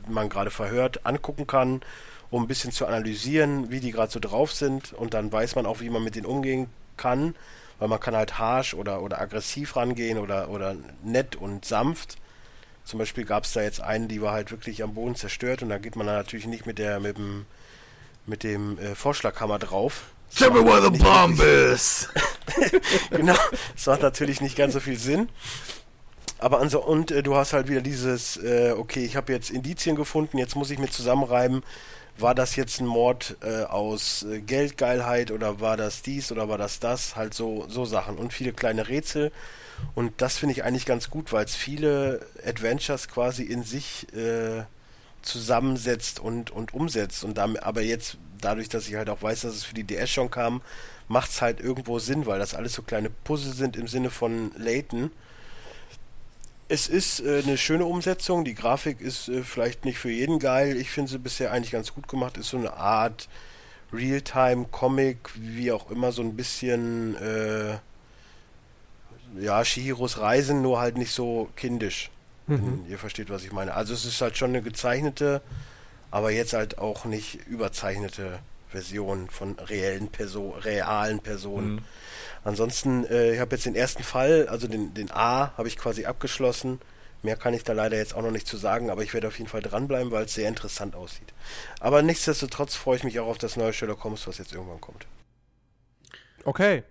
man gerade verhört angucken kann, um ein bisschen zu analysieren, wie die gerade so drauf sind und dann weiß man auch, wie man mit denen umgehen kann, weil man kann halt harsh oder, oder aggressiv rangehen oder, oder nett und sanft zum Beispiel gab es da jetzt einen, die war halt wirklich am Boden zerstört und da geht man dann natürlich nicht mit der mit dem mit dem äh, Vorschlaghammer drauf. Tell me where the bomb is! genau, das macht natürlich nicht ganz so viel Sinn. Aber also, und äh, du hast halt wieder dieses, äh, okay, ich habe jetzt Indizien gefunden, jetzt muss ich mir zusammenreiben, war das jetzt ein Mord äh, aus äh, Geldgeilheit oder war das dies oder war das das? Halt so, so Sachen und viele kleine Rätsel. Und das finde ich eigentlich ganz gut, weil es viele Adventures quasi in sich äh, zusammensetzt und, und umsetzt. Und damit, aber jetzt, dadurch, dass ich halt auch weiß, dass es für die DS schon kam, macht es halt irgendwo Sinn, weil das alles so kleine Puzzle sind im Sinne von Layton. Es ist äh, eine schöne Umsetzung. Die Grafik ist äh, vielleicht nicht für jeden geil. Ich finde sie bisher eigentlich ganz gut gemacht. Ist so eine Art Realtime-Comic, wie auch immer, so ein bisschen äh, ja, Shihiros Reisen, nur halt nicht so kindisch. Mhm. Ihr versteht, was ich meine. Also es ist halt schon eine gezeichnete, aber jetzt halt auch nicht überzeichnete Version von reellen Perso realen Personen. Mhm. Ansonsten, äh, ich habe jetzt den ersten Fall, also den, den A, habe ich quasi abgeschlossen. Mehr kann ich da leider jetzt auch noch nicht zu sagen, aber ich werde auf jeden Fall dranbleiben, weil es sehr interessant aussieht. Aber nichtsdestotrotz freue ich mich auch auf das neue Sherlock Holmes, was jetzt irgendwann kommt. Okay.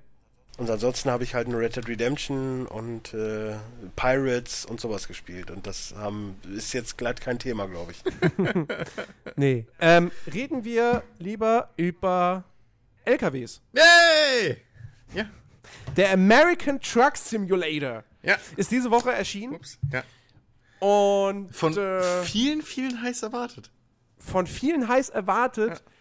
Und ansonsten habe ich halt nur Red Dead Redemption und äh, Pirates und sowas gespielt. Und das haben, ist jetzt glatt kein Thema, glaube ich. nee. Ähm, reden wir lieber über LKWs. Yay! Ja. Der American Truck Simulator ja. ist diese Woche erschienen. Ups. Ja. Und von äh, vielen, vielen heiß erwartet. Von vielen heiß erwartet. Ja.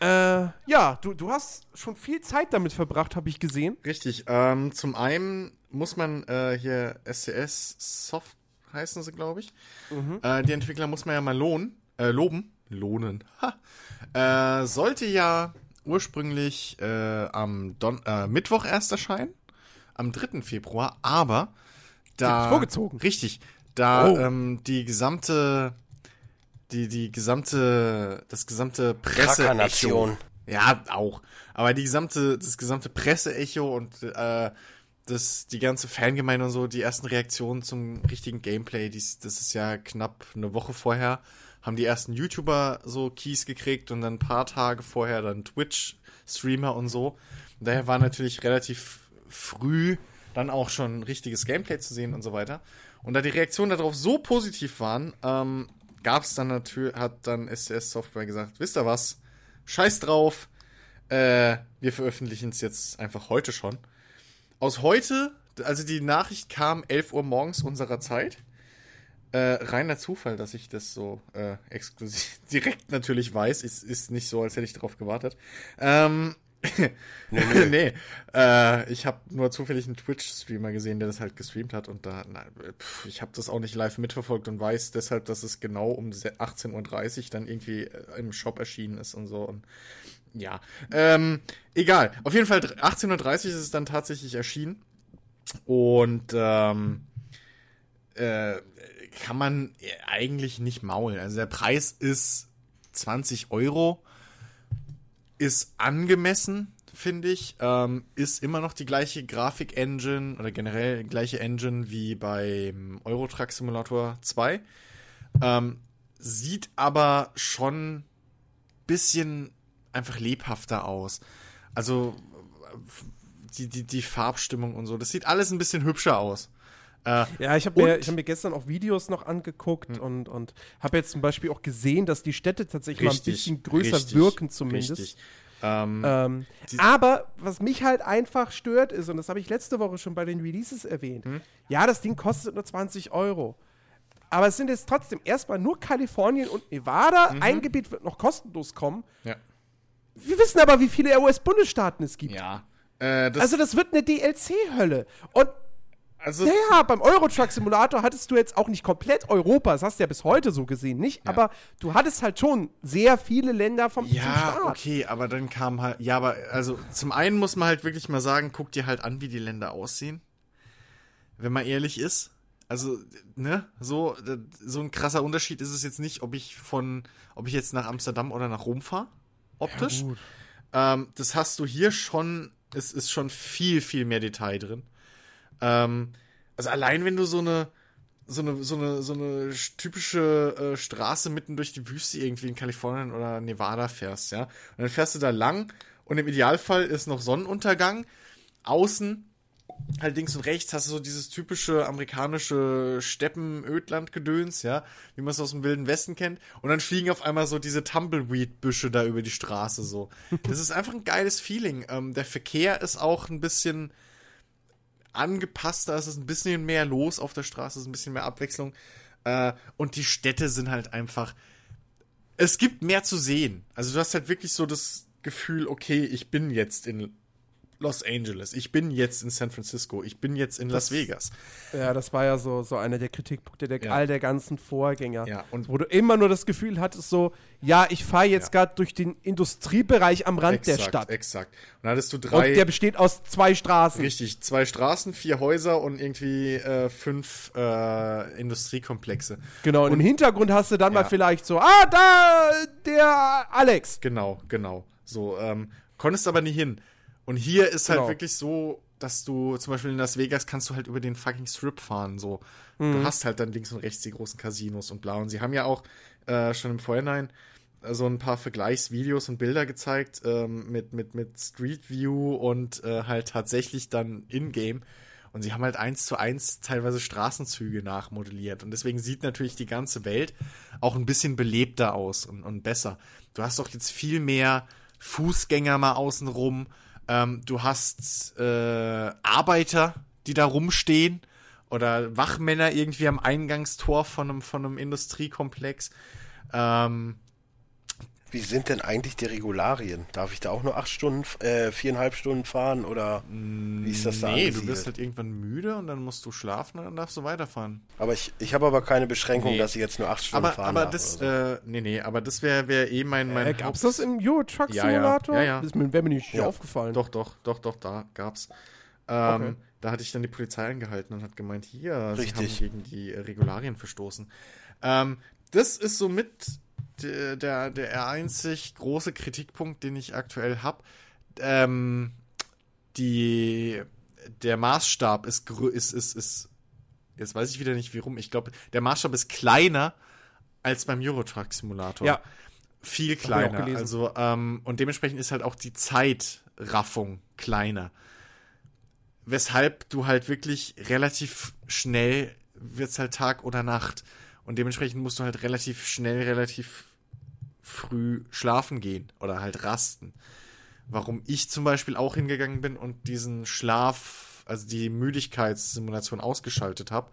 Äh, ja, du, du hast schon viel Zeit damit verbracht, habe ich gesehen. Richtig. Ähm, zum einen muss man äh, hier SCS Soft heißen sie, glaube ich. Mhm. Äh, die Entwickler muss man ja mal lohnen, äh, loben. Lohnen. Ha. Äh, sollte ja ursprünglich äh, am Don äh, Mittwoch erst erscheinen, am 3. Februar, aber da. Vorgezogen. Richtig. Da oh. ähm, die gesamte die, die gesamte, das gesamte Presse-Echo. Ja, auch. Aber die gesamte, das gesamte Presse-Echo und äh, das, die ganze Fangemeinde und so, die ersten Reaktionen zum richtigen Gameplay, dies, das ist ja knapp eine Woche vorher, haben die ersten YouTuber so Keys gekriegt und dann ein paar Tage vorher dann Twitch-Streamer und so. Und daher war natürlich relativ früh dann auch schon richtiges Gameplay zu sehen und so weiter. Und da die Reaktionen darauf so positiv waren, ähm, gab es dann natürlich, hat dann SCS Software gesagt, wisst ihr was? Scheiß drauf. Äh, wir veröffentlichen es jetzt einfach heute schon. Aus heute, also die Nachricht kam 11 Uhr morgens unserer Zeit. Äh, reiner Zufall, dass ich das so äh, exklusiv direkt natürlich weiß. Ist, ist nicht so, als hätte ich darauf gewartet. Ähm, nee, nee. nee. Äh, ich habe nur zufällig einen Twitch-Streamer gesehen, der das halt gestreamt hat und da, na, pf, ich habe das auch nicht live mitverfolgt und weiß deshalb, dass es genau um 18.30 Uhr dann irgendwie äh, im Shop erschienen ist und so und ja, ähm, egal. Auf jeden Fall 18.30 Uhr ist es dann tatsächlich erschienen und ähm, äh, kann man eigentlich nicht maulen. Also der Preis ist 20 Euro ist angemessen, finde ich. Ähm, ist immer noch die gleiche Grafik-Engine oder generell gleiche Engine wie beim Euro Truck Simulator 2. Ähm, sieht aber schon bisschen einfach lebhafter aus. Also die, die, die Farbstimmung und so. Das sieht alles ein bisschen hübscher aus. Äh, ja, ich habe mir, hab mir gestern auch Videos noch angeguckt hm. und, und habe jetzt zum Beispiel auch gesehen, dass die Städte tatsächlich richtig, mal ein bisschen größer richtig, wirken zumindest. Richtig. Ähm, ähm, aber was mich halt einfach stört ist, und das habe ich letzte Woche schon bei den Releases erwähnt, hm? ja, das Ding kostet nur 20 Euro. Aber es sind jetzt trotzdem erstmal nur Kalifornien und Nevada. Mhm. Ein Gebiet wird noch kostenlos kommen. Ja. Wir wissen aber, wie viele US-Bundesstaaten es gibt. Ja. Äh, das also das wird eine DLC-Hölle. Und Also naja, beim Eurotruck Simulator hattest du jetzt auch nicht komplett Europa, das hast du ja bis heute so gesehen, nicht? Ja. Aber du hattest halt schon sehr viele Länder vom Ja, okay, aber dann kam halt, ja, aber also zum einen muss man halt wirklich mal sagen, guck dir halt an, wie die Länder aussehen. Wenn man ehrlich ist. Also, ne, so, so ein krasser Unterschied ist es jetzt nicht, ob ich von, ob ich jetzt nach Amsterdam oder nach Rom fahre, optisch. Ja, ähm, das hast du hier schon, es ist schon viel, viel mehr Detail drin. Ähm, also allein wenn du so eine so eine so eine so eine typische äh, Straße mitten durch die Wüste irgendwie in Kalifornien oder Nevada fährst, ja, und dann fährst du da lang und im Idealfall ist noch Sonnenuntergang außen halt links und rechts hast du so dieses typische amerikanische Steppen-Ödland-Gedöns, ja, wie man es aus dem Wilden Westen kennt. Und dann fliegen auf einmal so diese Tumbleweed-Büsche da über die Straße so. Das ist einfach ein geiles Feeling. Ähm, der Verkehr ist auch ein bisschen angepasster, es ist ein bisschen mehr los auf der Straße, es ist ein bisschen mehr Abwechslung. Äh, und die Städte sind halt einfach. Es gibt mehr zu sehen. Also du hast halt wirklich so das Gefühl, okay, ich bin jetzt in Los Angeles, ich bin jetzt in San Francisco, ich bin jetzt in das, Las Vegas. Ja, das war ja so, so einer der Kritikpunkte der, ja. all der ganzen Vorgänger. Ja, und wo du immer nur das Gefühl hattest, so, ja, ich fahre jetzt ja. gerade durch den Industriebereich am Rand exakt, der Stadt. Exakt. Und dann hattest du drei. Und der besteht aus zwei Straßen. Richtig, zwei Straßen, vier Häuser und irgendwie äh, fünf äh, Industriekomplexe. Genau, und, und, im Hintergrund hast du dann mal vielleicht so, ah, da, der Alex. Genau, genau. So, ähm, konntest aber nie hin. Und hier ist halt genau. wirklich so, dass du zum Beispiel in Las Vegas kannst du halt über den fucking Strip fahren. So, mhm. du hast halt dann links und rechts die großen Casinos und bla. Und sie haben ja auch äh, schon im Vorhinein äh, so ein paar Vergleichsvideos und Bilder gezeigt ähm, mit, mit, mit Street View und äh, halt tatsächlich dann in-game. Und sie haben halt eins zu eins teilweise Straßenzüge nachmodelliert. Und deswegen sieht natürlich die ganze Welt auch ein bisschen belebter aus und, und besser. Du hast doch jetzt viel mehr Fußgänger mal außenrum. Ähm, du hast äh, Arbeiter, die da rumstehen oder Wachmänner irgendwie am Eingangstor von einem, von einem Industriekomplex. Ähm, wie sind denn eigentlich die Regularien? Darf ich da auch nur acht Stunden, äh, viereinhalb Stunden fahren oder wie ist das da? Nee, du wirst halt irgendwann müde und dann musst du schlafen und dann darfst du weiterfahren. Aber ich, ich habe aber keine Beschränkung, nee. dass ich jetzt nur acht Stunden aber, fahren aber das, so. äh, nee, nee, aber das wäre wär eh mein, mein äh, Gab's das im Euro Truck Simulator? Ja, ja. ja. Das wäre mir nicht ja. aufgefallen. Doch, doch, doch, doch, da gab's. Ähm, okay. Da hatte ich dann die Polizei angehalten und hat gemeint, hier, Richtig. sie haben gegen die Regularien verstoßen. Ähm, das ist so mit der, der, der einzig große Kritikpunkt, den ich aktuell habe. Ähm, die, der Maßstab ist, ist, ist, ist, jetzt weiß ich wieder nicht, wie rum. Ich glaube, der Maßstab ist kleiner als beim Eurotruck Simulator. Ja. Viel kleiner. Also, ähm, und dementsprechend ist halt auch die Zeitraffung kleiner. Weshalb du halt wirklich relativ schnell wird's halt Tag oder Nacht. Und dementsprechend musst du halt relativ schnell, relativ früh schlafen gehen oder halt rasten. Warum ich zum Beispiel auch hingegangen bin und diesen Schlaf, also die Müdigkeitssimulation ausgeschaltet habe,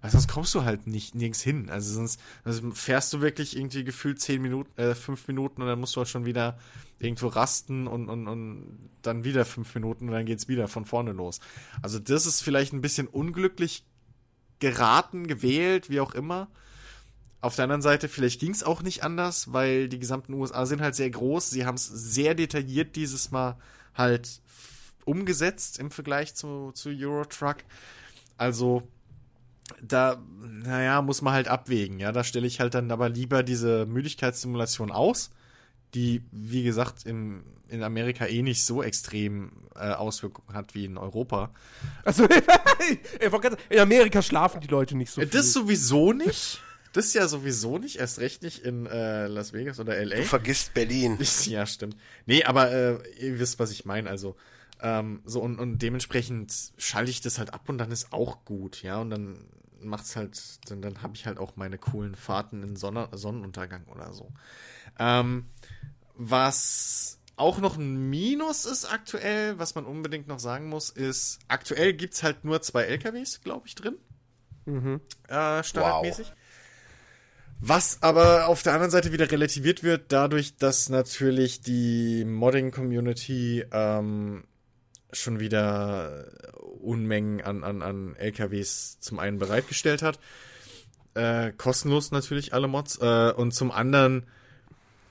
weil sonst kommst du halt nicht nirgends hin. Also sonst also fährst du wirklich irgendwie gefühlt zehn Minuten, äh, fünf Minuten und dann musst du halt schon wieder irgendwo rasten und, und, und dann wieder fünf Minuten und dann geht's wieder von vorne los. Also das ist vielleicht ein bisschen unglücklich geraten, gewählt, wie auch immer. Auf der anderen Seite, vielleicht ging es auch nicht anders, weil die gesamten USA sind halt sehr groß. Sie haben es sehr detailliert dieses Mal halt umgesetzt im Vergleich zu, zu Eurotruck. Also, da, naja, muss man halt abwägen. Ja, da stelle ich halt dann aber lieber diese Müdigkeitssimulation aus, die, wie gesagt, im, in Amerika eh nicht so extrem äh, Auswirkungen hat wie in Europa. Also, in Amerika schlafen die Leute nicht so viel. Das sowieso nicht. Das ja sowieso nicht, erst recht nicht in äh, Las Vegas oder LA. Du vergisst Berlin. Ja, stimmt. Nee, aber äh, ihr wisst, was ich meine. Also, ähm, so und, und dementsprechend schalte ich das halt ab und dann ist auch gut, ja. Und dann macht's halt, dann, dann habe ich halt auch meine coolen Fahrten in Sonne, Sonnenuntergang oder so. Ähm, was auch noch ein Minus ist aktuell, was man unbedingt noch sagen muss, ist, aktuell gibt's halt nur zwei LKWs, glaube ich, drin. Mhm. Äh, standardmäßig. Wow. Was aber auf der anderen Seite wieder relativiert wird, dadurch, dass natürlich die Modding-Community ähm, schon wieder Unmengen an, an, an LKWs zum einen bereitgestellt hat. Äh, kostenlos natürlich alle Mods. Äh, und zum anderen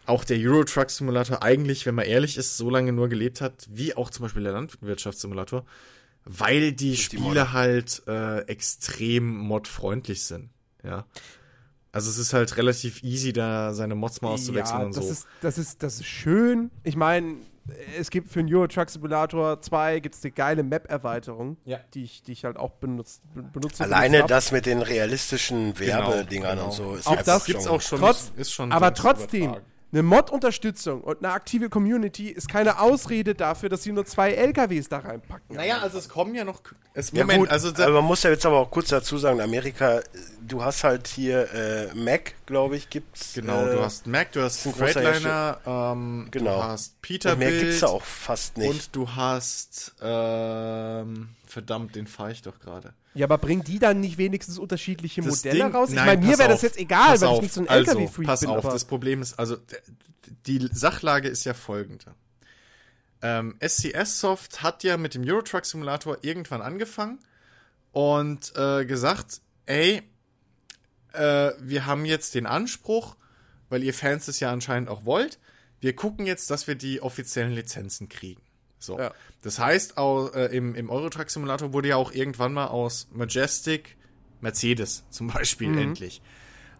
auch der Euro Truck Simulator eigentlich, wenn man ehrlich ist, so lange nur gelebt hat, wie auch zum Beispiel der Landwirtschaftssimulator, weil die die Spiele Mod. halt äh, extrem modfreundlich sind. Ja. Also es ist halt relativ easy, da seine Mods mal auszuwechseln ja, und das so. Ist, das, ist, das ist schön. Ich meine, es gibt für den Euro Truck Simulator 2 gibt's eine geile Map-Erweiterung, ja. die, ich, die ich halt auch benutzt, benutze. Alleine benutzt das mit den realistischen Werbedingern genau, genau. und so ist auch das gibt's auch schon. Trotz, ist schon aber trotzdem, eine Mod-Unterstützung und eine aktive Community ist keine Ausrede dafür, dass sie nur zwei LKWs da reinpacken. Naja, also es kommen ja noch. Es, Moment, ja gut, also aber man muss ja jetzt aber auch kurz dazu sagen, Amerika, du hast halt hier äh, Mac, glaube ich, gibt's. Genau, äh, du hast Mac, du hast Freightliner, ähm, genau. du hast Peterbilt. mehr gibt's da auch fast nicht. Und du hast, ähm, verdammt, den fahre ich doch gerade. Ja, aber bringen die dann nicht wenigstens unterschiedliche das Modelle Ding, raus? Ich meine, mir wäre das jetzt egal, weil auf, ich nicht so ein also, LKW-Freak pass bin. Pass auf, das Problem ist, also die Sachlage ist ja folgende. Ähm, SCS Soft hat ja mit dem Eurotruck Simulator irgendwann angefangen und äh, gesagt, ey, äh, wir haben jetzt den Anspruch, weil ihr Fans es ja anscheinend auch wollt, wir gucken jetzt, dass wir die offiziellen Lizenzen kriegen. So. Ja. Das heißt, auch, äh, im, im Eurotruck Simulator wurde ja auch irgendwann mal aus Majestic Mercedes zum Beispiel mhm. endlich.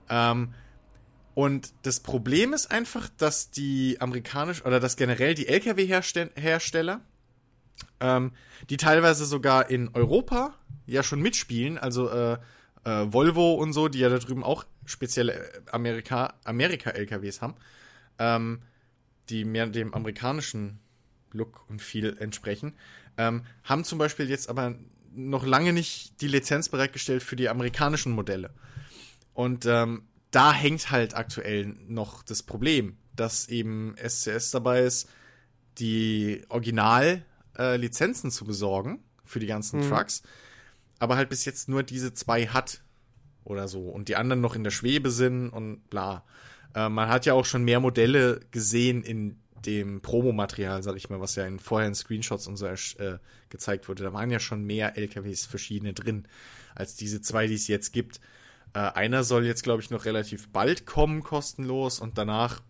Ähm, und das Problem ist einfach, dass die amerikanisch oder dass generell die LKW-Hersteller, ähm, die teilweise sogar in Europa ja schon mitspielen, also äh, äh, Volvo und so, die ja da drüben auch spezielle Amerika, Amerika-LKWs haben, ähm, die mehr dem amerikanischen Look und Feel entsprechen, ähm, haben zum Beispiel jetzt aber noch lange nicht die Lizenz bereitgestellt für die amerikanischen Modelle. Und ähm, da hängt halt aktuell noch das Problem, dass eben SCS dabei ist, die Original-Lizenzen äh, zu besorgen für die ganzen mhm. Trucks, aber halt bis jetzt nur diese zwei hat oder so und die anderen noch in der Schwebe sind und bla. Äh, man hat ja auch schon mehr Modelle gesehen in dem Promomaterial, sag ich mal, was ja in vorherigen Screenshots und so äh, gezeigt wurde, da waren ja schon mehr LKWs verschiedene drin, als diese zwei, die es jetzt gibt. Äh, einer soll jetzt, glaube ich, noch relativ bald kommen, kostenlos, und danach,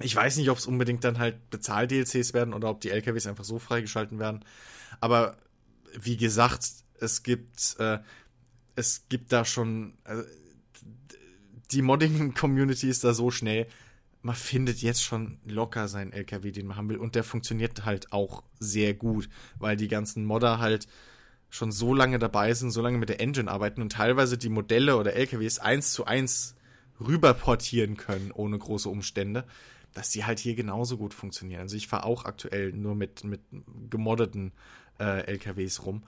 ich weiß nicht, ob es unbedingt dann halt Bezahl-DLCs werden oder ob die LKWs einfach so freigeschalten werden. Aber wie gesagt, es gibt, äh, es gibt da schon, äh, die Modding-Community ist da so schnell, man findet jetzt schon locker seinen LKW, den man haben will. Und der funktioniert halt auch sehr gut, weil die ganzen Modder halt schon so lange dabei sind, so lange mit der Engine arbeiten und teilweise die Modelle oder LKWs eins zu eins rüberportieren können, ohne große Umstände, dass die halt hier genauso gut funktionieren. Also ich fahre auch aktuell nur mit, mit gemoddeten äh, LKWs rum.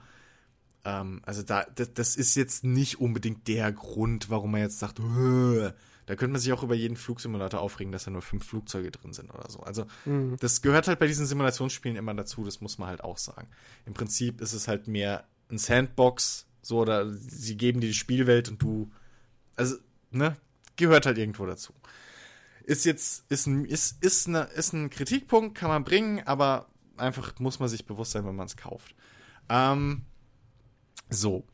Ähm, also da, das, das, ist jetzt nicht unbedingt der Grund, warum man jetzt sagt, da könnte man sich auch über jeden Flugsimulator aufregen, dass da nur fünf Flugzeuge drin sind oder so. Also, mhm. das gehört halt bei diesen Simulationsspielen immer dazu, das muss man halt auch sagen. Im Prinzip ist es halt mehr ein Sandbox, so, oder sie geben dir die Spielwelt und du, also, ne, gehört halt irgendwo dazu. Ist jetzt, ist ein, ist, ist, eine, ist ein Kritikpunkt, kann man bringen, aber einfach muss man sich bewusst sein, wenn man es kauft. Ähm, so.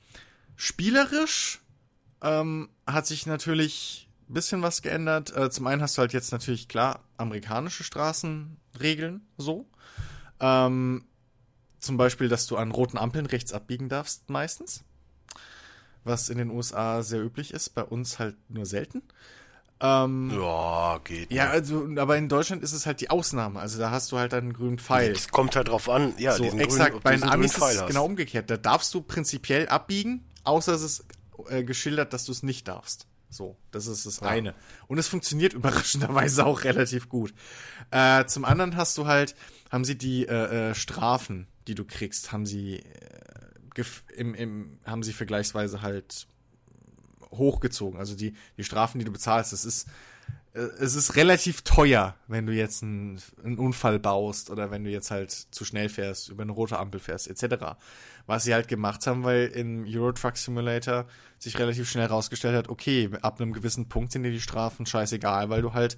Spielerisch ähm, hat sich natürlich bisschen was geändert. Äh, zum einen hast du halt jetzt natürlich klar amerikanische Straßenregeln so. Ähm, zum Beispiel, dass du an roten Ampeln rechts abbiegen darfst meistens. Was in den USA sehr üblich ist, bei uns halt nur selten. Ähm, ja, geht. Ja, also, aber in Deutschland ist es halt die Ausnahme. Also da hast du halt einen grünen Pfeil. Es kommt halt drauf an, ja, so, exakt. Grün, bei den Amis ist es genau umgekehrt. Da darfst du prinzipiell abbiegen, außer es ist äh, geschildert, dass du es nicht darfst. So, das ist das ja. eine. Und es funktioniert überraschenderweise auch relativ gut. Äh, zum anderen hast du halt, haben sie die äh, äh, Strafen, die du kriegst, haben sie äh, im, im, haben sie vergleichsweise halt hochgezogen. Also die, die Strafen, die du bezahlst, das ist äh, es ist relativ teuer, wenn du jetzt einen, einen, Unfall baust oder wenn du jetzt halt zu schnell fährst, über eine rote Ampel fährst, etc. Was sie halt gemacht haben, weil im Euro Truck Simulator sich relativ schnell herausgestellt hat, okay, ab einem gewissen Punkt sind dir die Strafen scheißegal, weil du halt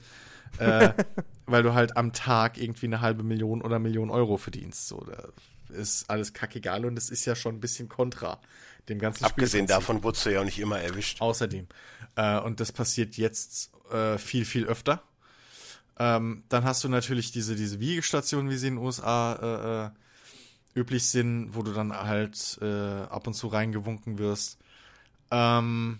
äh, weil du halt am Tag irgendwie eine halbe Million oder Million Euro verdienst. So, da ist alles kackegal und es ist ja schon ein bisschen kontra dem ganzen Abgesehen davon wurdest du ja auch nicht immer erwischt. Außerdem. Äh, und das passiert jetzt äh, viel, viel öfter. Ähm, dann hast du natürlich diese, diese Wiegestationen, wie sie in den USA äh, äh, üblich sind, wo du dann halt äh, ab und zu reingewunken wirst. Ähm,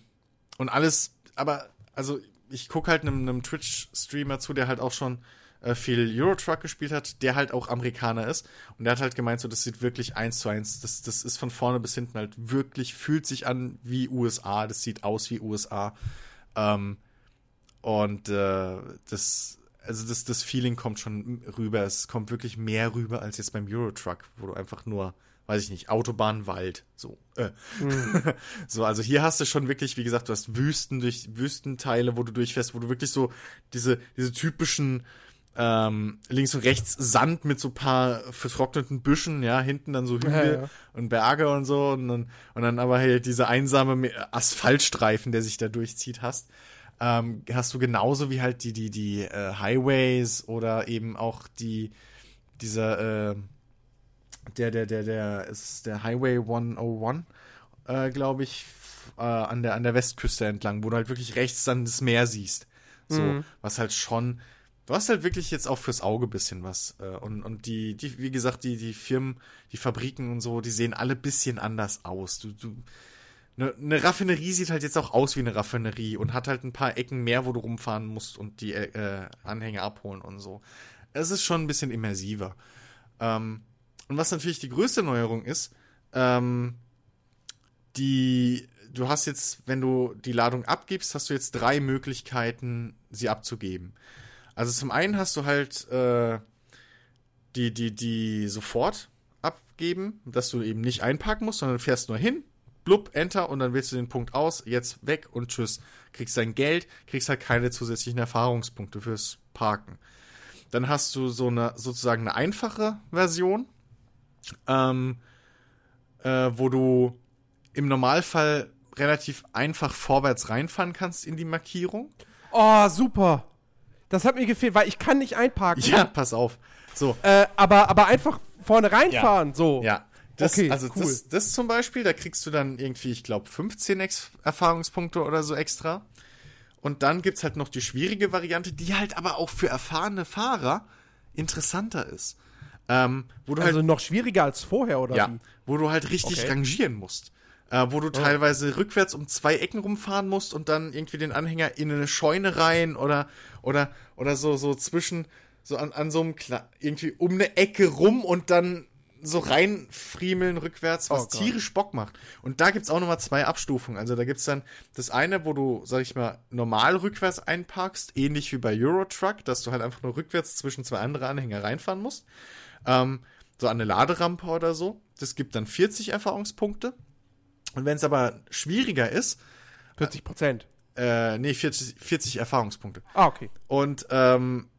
und alles, aber, also ich gucke halt einem, einem Twitch-Streamer zu, der halt auch schon äh, viel Eurotruck gespielt hat, der halt auch Amerikaner ist. Und der hat halt gemeint, so, das sieht wirklich eins zu eins, das, das ist von vorne bis hinten halt wirklich, fühlt sich an wie USA, das sieht aus wie USA. Ähm, und äh, das, also das, das Feeling kommt schon rüber. Es kommt wirklich mehr rüber als jetzt beim Eurotruck, wo du einfach nur, weiß ich nicht, Autobahn, Wald, so. Äh. Mhm. so, also hier hast du schon wirklich, wie gesagt, du hast Wüsten durch Wüstenteile, wo du durchfährst, wo du wirklich so diese, diese typischen ähm, links und rechts Sand mit so paar vertrockneten Büschen, ja, hinten dann so Hügel ja, ja. und Berge und so und dann, und dann aber halt diese einsame Asphaltstreifen, der sich da durchzieht hast. Ähm, hast du genauso wie halt die, die, die äh, Highways oder eben auch die, dieser, äh, der, der, der, der, ist der Highway 101, äh, glaube ich, äh, an der, an der Westküste entlang, wo du halt wirklich rechts dann das Meer siehst. So, mhm. was halt schon du hast halt wirklich jetzt auch fürs Auge bisschen was. Äh, und, und die, die, wie gesagt, die, die Firmen, die Fabriken und so, die sehen alle bisschen anders aus. Du, du, eine, eine Raffinerie sieht halt jetzt auch aus wie eine Raffinerie und hat halt ein paar Ecken mehr, wo du rumfahren musst und die äh, Anhänger abholen und so. Es ist schon ein bisschen immersiver. Ähm, und was natürlich die größte Neuerung ist, ähm, die, du hast jetzt, wenn du die Ladung abgibst, hast du jetzt drei Möglichkeiten, sie abzugeben. Also zum einen hast du halt äh, die, die, die sofort abgeben, dass du eben nicht einparken musst, sondern fährst nur hin, blub, enter und dann wählst du den Punkt aus, jetzt weg und tschüss. Kriegst dein Geld, kriegst halt keine zusätzlichen Erfahrungspunkte fürs Parken. Dann hast du so eine sozusagen eine einfache Version, ähm, äh, wo du im Normalfall relativ einfach vorwärts reinfahren kannst in die Markierung. Oh, super. Das hat mir gefehlt, weil ich kann nicht einparken. Ja, pass auf. So. Äh, aber, aber einfach vorne reinfahren, ja. so. Ja. Das, okay, also cool. das, das zum Beispiel, da kriegst du dann irgendwie, ich glaube, 15 Ex Erfahrungspunkte oder so extra. Und dann gibt's halt noch die schwierige Variante, die halt aber auch für erfahrene Fahrer interessanter ist. Ähm, wo du also halt, noch schwieriger als vorher, oder? Ja, wie? wo du halt richtig okay. rangieren musst äh, wo du oh. teilweise rückwärts um zwei Ecken rumfahren musst und dann irgendwie den Anhänger in eine Scheune rein oder oder oder so so zwischen so an, an so einem Kla irgendwie um eine Ecke rum und dann so reinfriemeln rückwärts, was oh tierisch Bock macht. Und da gibt's auch nochmal zwei Abstufungen. Also da gibt's dann das eine, wo du, sag ich mal, normal rückwärts einparkst, ähnlich wie bei Eurotruck, dass du halt einfach nur rückwärts zwischen zwei andere Anhänger reinfahren musst. Ähm, so an eine Laderampe oder so. Das gibt dann 40 Erfahrungspunkte. Und wenn es aber schwieriger ist. 40 Prozent. Äh, nee, 40, 40 Erfahrungspunkte. Ah, okay. Und ähm,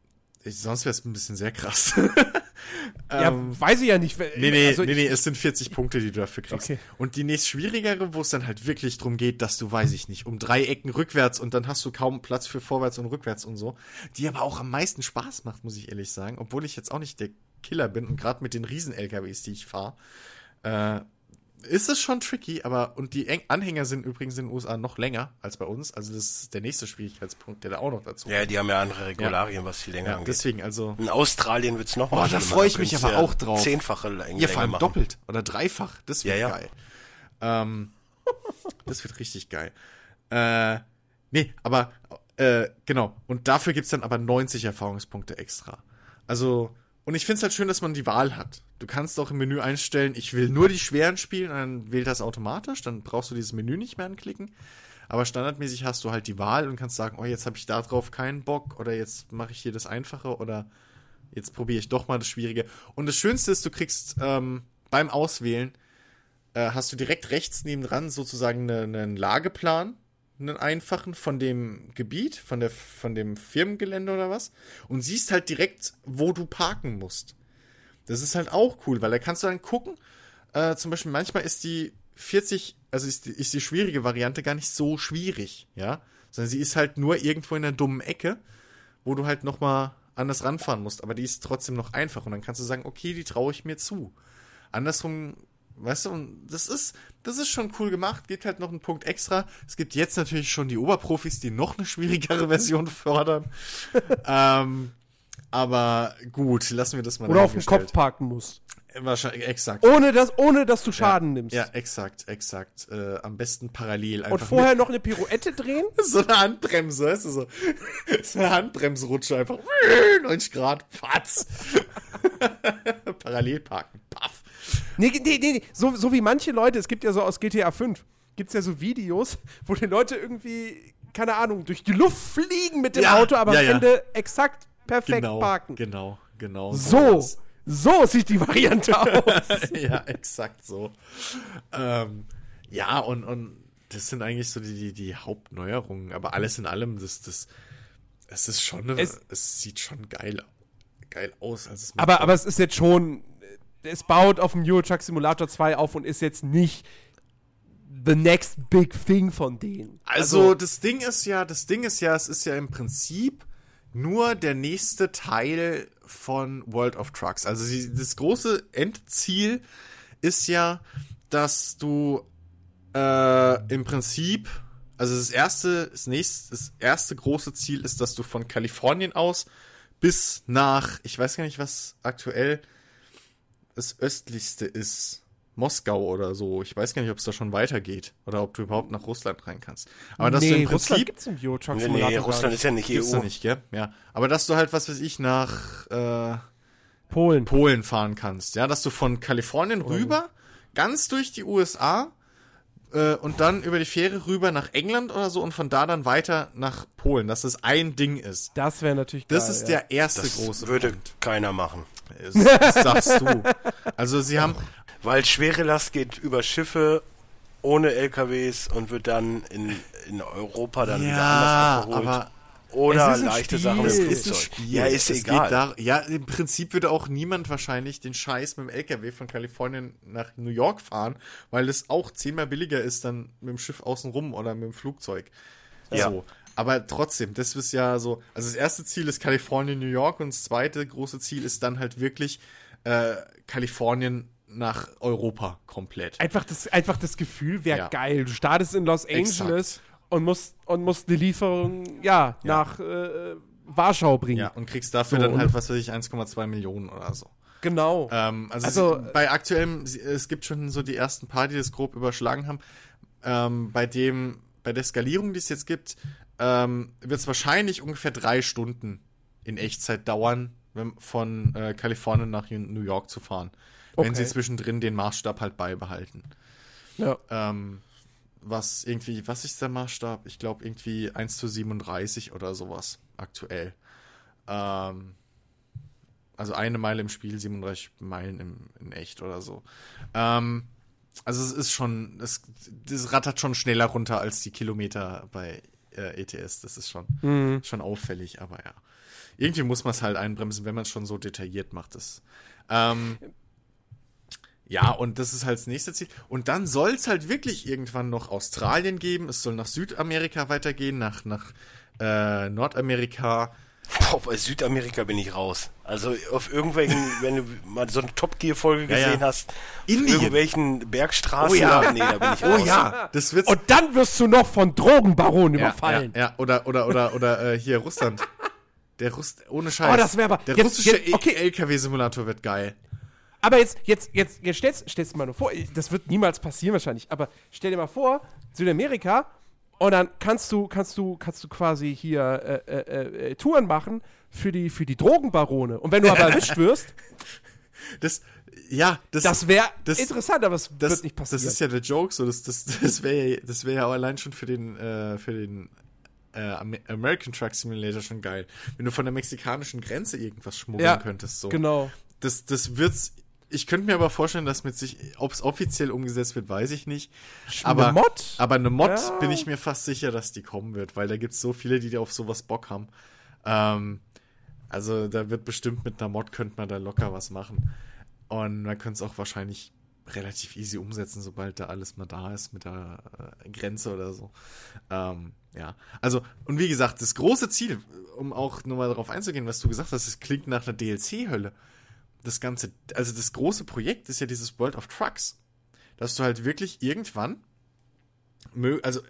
ich, sonst wäre es ein bisschen sehr krass. ja, ähm, weiß ich ja nicht. Nee, nee, also nee, nee, es sind 40 Punkte, die du dafür kriegst. Okay. Und die nächst schwierigere, wo es dann halt wirklich drum geht, dass du, weiß ich nicht, um drei Ecken rückwärts und dann hast du kaum Platz für vorwärts und rückwärts und so, die aber auch am meisten Spaß macht, muss ich ehrlich sagen, obwohl ich jetzt auch nicht der Killer bin und gerade mit den Riesen-LKWs, die ich fahre, äh, ist es schon tricky, aber und die Anhänger sind übrigens in den USA noch länger als bei uns. Also das ist der nächste Schwierigkeitspunkt, der da auch noch dazu kommt. Ja, die haben ja andere Regularien, ja. was viel länger ja, angeht. Deswegen, also. In Australien wird's noch oh, mal. Oh, da freue ich mich aber auch drauf. Zehnfache Länge. Ja, vor allem machen. doppelt oder dreifach. Das wird ja, ja. geil. Ähm, das wird richtig geil. Äh, nee, aber äh, genau. Und dafür gibt's dann aber 90 Erfahrungspunkte extra. Also und ich finde es halt schön, dass man die Wahl hat. Du kannst auch im Menü einstellen, ich will nur die schweren spielen, dann wählt das automatisch, dann brauchst du dieses Menü nicht mehr anklicken. Aber standardmäßig hast du halt die Wahl und kannst sagen, oh, jetzt habe ich da drauf keinen Bock oder jetzt mache ich hier das Einfache oder jetzt probiere ich doch mal das Schwierige. Und das Schönste ist, du kriegst ähm, beim Auswählen, äh, hast du direkt rechts nebendran sozusagen einen eine Lageplan einen einfachen von dem Gebiet, von, der, von dem Firmengelände oder was und siehst halt direkt, wo du parken musst. Das ist halt auch cool, weil da kannst du dann gucken, äh, zum Beispiel manchmal ist die 40, also ist die, ist die schwierige Variante gar nicht so schwierig, ja, sondern sie ist halt nur irgendwo in einer dummen Ecke, wo du halt nochmal anders ranfahren musst, aber die ist trotzdem noch einfach und dann kannst du sagen, okay, die traue ich mir zu. Andersrum, weißt du, und das ist, das ist schon cool gemacht, gibt halt noch einen Punkt extra. Es gibt jetzt natürlich schon die Oberprofis, die noch eine schwierigere Version fördern. ähm, aber gut, lassen wir das mal Oder auf dem Kopf parken musst. Wahrscheinlich, exakt. Ohne dass, ohne dass du Schaden ja, nimmst. Ja, exakt, exakt. Äh, am besten parallel. Und vorher noch eine Pirouette drehen? so eine Handbremse, weißt du, so. so eine Handbremsrutsche einfach. 90 Grad, patz. parallel parken, paff. Nee, nee, nee, nee. So, so wie manche Leute, es gibt ja so aus GTA 5, gibt es ja so Videos, wo die Leute irgendwie, keine Ahnung, durch die Luft fliegen mit dem ja, Auto, aber ja, am Ende exakt perfekt genau, parken. Genau, genau. So. so so sieht die Variante aus. ja, exakt so. Ähm, ja, und, und das sind eigentlich so die, die, die Hauptneuerungen. Aber alles in allem, das, das, es ist schon, eine, es, es, sieht schon geil, geil aus. Also aber, aber es ist jetzt schon, es baut auf dem Euro Truck Simulator 2 auf und ist jetzt nicht the next big thing von denen. Also, also das Ding ist ja, das Ding ist ja, es ist ja im Prinzip nur der nächste Teil von World of Trucks. Also sie, das große Endziel ist ja, dass du äh, im Prinzip, also das erste, das nächste, das erste große Ziel ist, dass du von Kalifornien aus bis nach, ich weiß gar nicht, was aktuell das östlichste ist. Moskau oder so. Ich weiß gar nicht, ob es da schon weitergeht oder ob du überhaupt nach Russland rein kannst. Aber dass nee, du im Prinzip Russland gibt's im Euro Truck nee, nee, Russland ist ja nicht EU. nicht, gell? Ja, aber dass du halt was weiß ich nach äh, Polen Polen fahren kannst, ja, dass du von Kalifornien oder rüber ganz durch die USA äh, und dann über die Fähre rüber nach England oder so und von da dann weiter nach Polen, dass das ein Ding ist. Das wäre natürlich Das geil, ist ja. der erste das große würde Punkt. keiner machen. Das, das sagst du. Also sie haben weil schwere Last geht über Schiffe ohne LKWs und wird dann in, in Europa dann ja, wieder anders abgeholt. Aber oder leichte Spiel. Sachen mit Flugzeug. Ja, ist es egal. Da, ja, im Prinzip würde auch niemand wahrscheinlich den Scheiß mit dem LKW von Kalifornien nach New York fahren, weil es auch zehnmal billiger ist dann mit dem Schiff außenrum oder mit dem Flugzeug. Ja. So. Aber trotzdem, das ist ja so. Also das erste Ziel ist Kalifornien, New York und das zweite große Ziel ist dann halt wirklich äh, Kalifornien, nach Europa komplett. Einfach das, einfach das Gefühl wäre ja. geil. Du startest in Los Angeles und musst, und musst eine Lieferung ja, ja. nach äh, Warschau bringen. Ja, und kriegst dafür so, dann halt, was weiß ich, 1,2 Millionen oder so. Genau. Ähm, also, also es, bei aktuellem, es gibt schon so die ersten paar, die das grob überschlagen haben. Ähm, bei dem, bei der Skalierung, die es jetzt gibt, ähm, wird es wahrscheinlich ungefähr drei Stunden in Echtzeit dauern, von äh, Kalifornien nach New York zu fahren okay. wenn sie zwischendrin den Maßstab halt beibehalten. Ja. Ähm, was irgendwie, was ist der Maßstab? Ich glaube irgendwie 1 zu 37 oder sowas aktuell. Ähm, also eine Meile im Spiel, 37 Meilen im, in echt oder so. Ähm, also es ist schon, es, das rattert schon schneller runter als die Kilometer bei äh, ETS. Das ist schon, mhm. schon auffällig, aber ja. Irgendwie muss man es halt einbremsen, wenn man es schon so detailliert macht. Das, ähm, ja, und das ist halt das nächste Ziel. Und dann soll es halt wirklich irgendwann noch Australien geben. Es soll nach Südamerika weitergehen, nach, nach äh, Nordamerika. Boah, bei Südamerika bin ich raus. Also auf irgendwelchen, wenn du mal so eine Top Gear Folge gesehen ja, ja. hast, in irgendwelchen Bergstraßen, oh ja. nee, da bin ich oh raus. Oh ja, das wird's. Und dann wirst du noch von Drogenbaronen ja, überfallen. Ja, ja, oder oder oder oder äh, hier Russland. Der Russ ohne Scheiß. Oh, das wäre aber der jetzt, russische jetzt, okay. LKW Simulator wird geil. Aber jetzt, jetzt, jetzt, jetzt stellst, stellst du mal nur vor, das wird niemals passieren wahrscheinlich, aber stell dir mal vor, Südamerika, und dann kannst du, kannst du, kannst du quasi hier äh, äh, äh, Touren machen für die, für die Drogenbarone. Und wenn du aber erwischt wirst. Das, ja, das, das wäre interessant, aber es das, wird nicht passieren. Das ist ja der Joke, so das, das, das wäre das wär ja auch allein schon für den, äh, für den äh, American Truck Simulator schon geil. Wenn du von der mexikanischen Grenze irgendwas schmuggeln ja, könntest. So. Genau. Das, das wird's ich könnte mir aber vorstellen, dass mit sich, ob es offiziell umgesetzt wird, weiß ich nicht. Aber eine Mod? Aber eine Mod ja. bin ich mir fast sicher, dass die kommen wird, weil da gibt es so viele, die auf sowas Bock haben. Ähm, also da wird bestimmt mit einer Mod könnte man da locker was machen. Und man könnte es auch wahrscheinlich relativ easy umsetzen, sobald da alles mal da ist mit der äh, Grenze oder so. Ähm, Ja, also, und wie gesagt, das große Ziel, um auch nochmal darauf einzugehen, was du gesagt hast, es klingt nach einer DLC-Hölle. Das ganze, also das große Projekt ist ja dieses World of Trucks. Dass du halt wirklich irgendwann, also äh,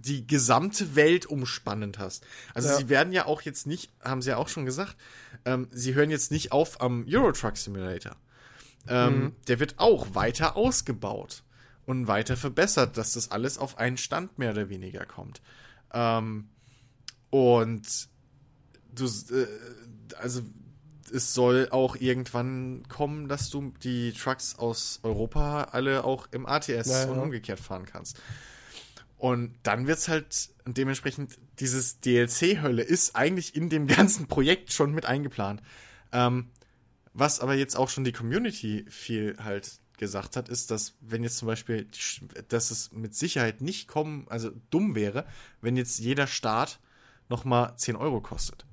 die gesamte Welt umspannend hast. Also ja. sie werden ja auch jetzt nicht, haben sie ja auch schon gesagt, ähm, sie hören jetzt nicht auf am Euro Truck Simulator. Ähm, mhm. Der wird auch weiter ausgebaut und weiter verbessert, dass das alles auf einen Stand mehr oder weniger kommt. Ähm, und du, äh, also es soll auch irgendwann kommen, dass du die Trucks aus Europa alle auch im ATS ja, und umgekehrt fahren kannst. Und dann wird's halt dementsprechend dieses DLC-Hölle ist eigentlich in dem ganzen Projekt schon mit eingeplant. Ähm, was aber jetzt auch schon die Community viel halt gesagt hat, ist, dass wenn jetzt zum Beispiel, dass es mit Sicherheit nicht kommen, also dumm wäre, wenn jetzt jeder Start nochmal 10 Euro kostet.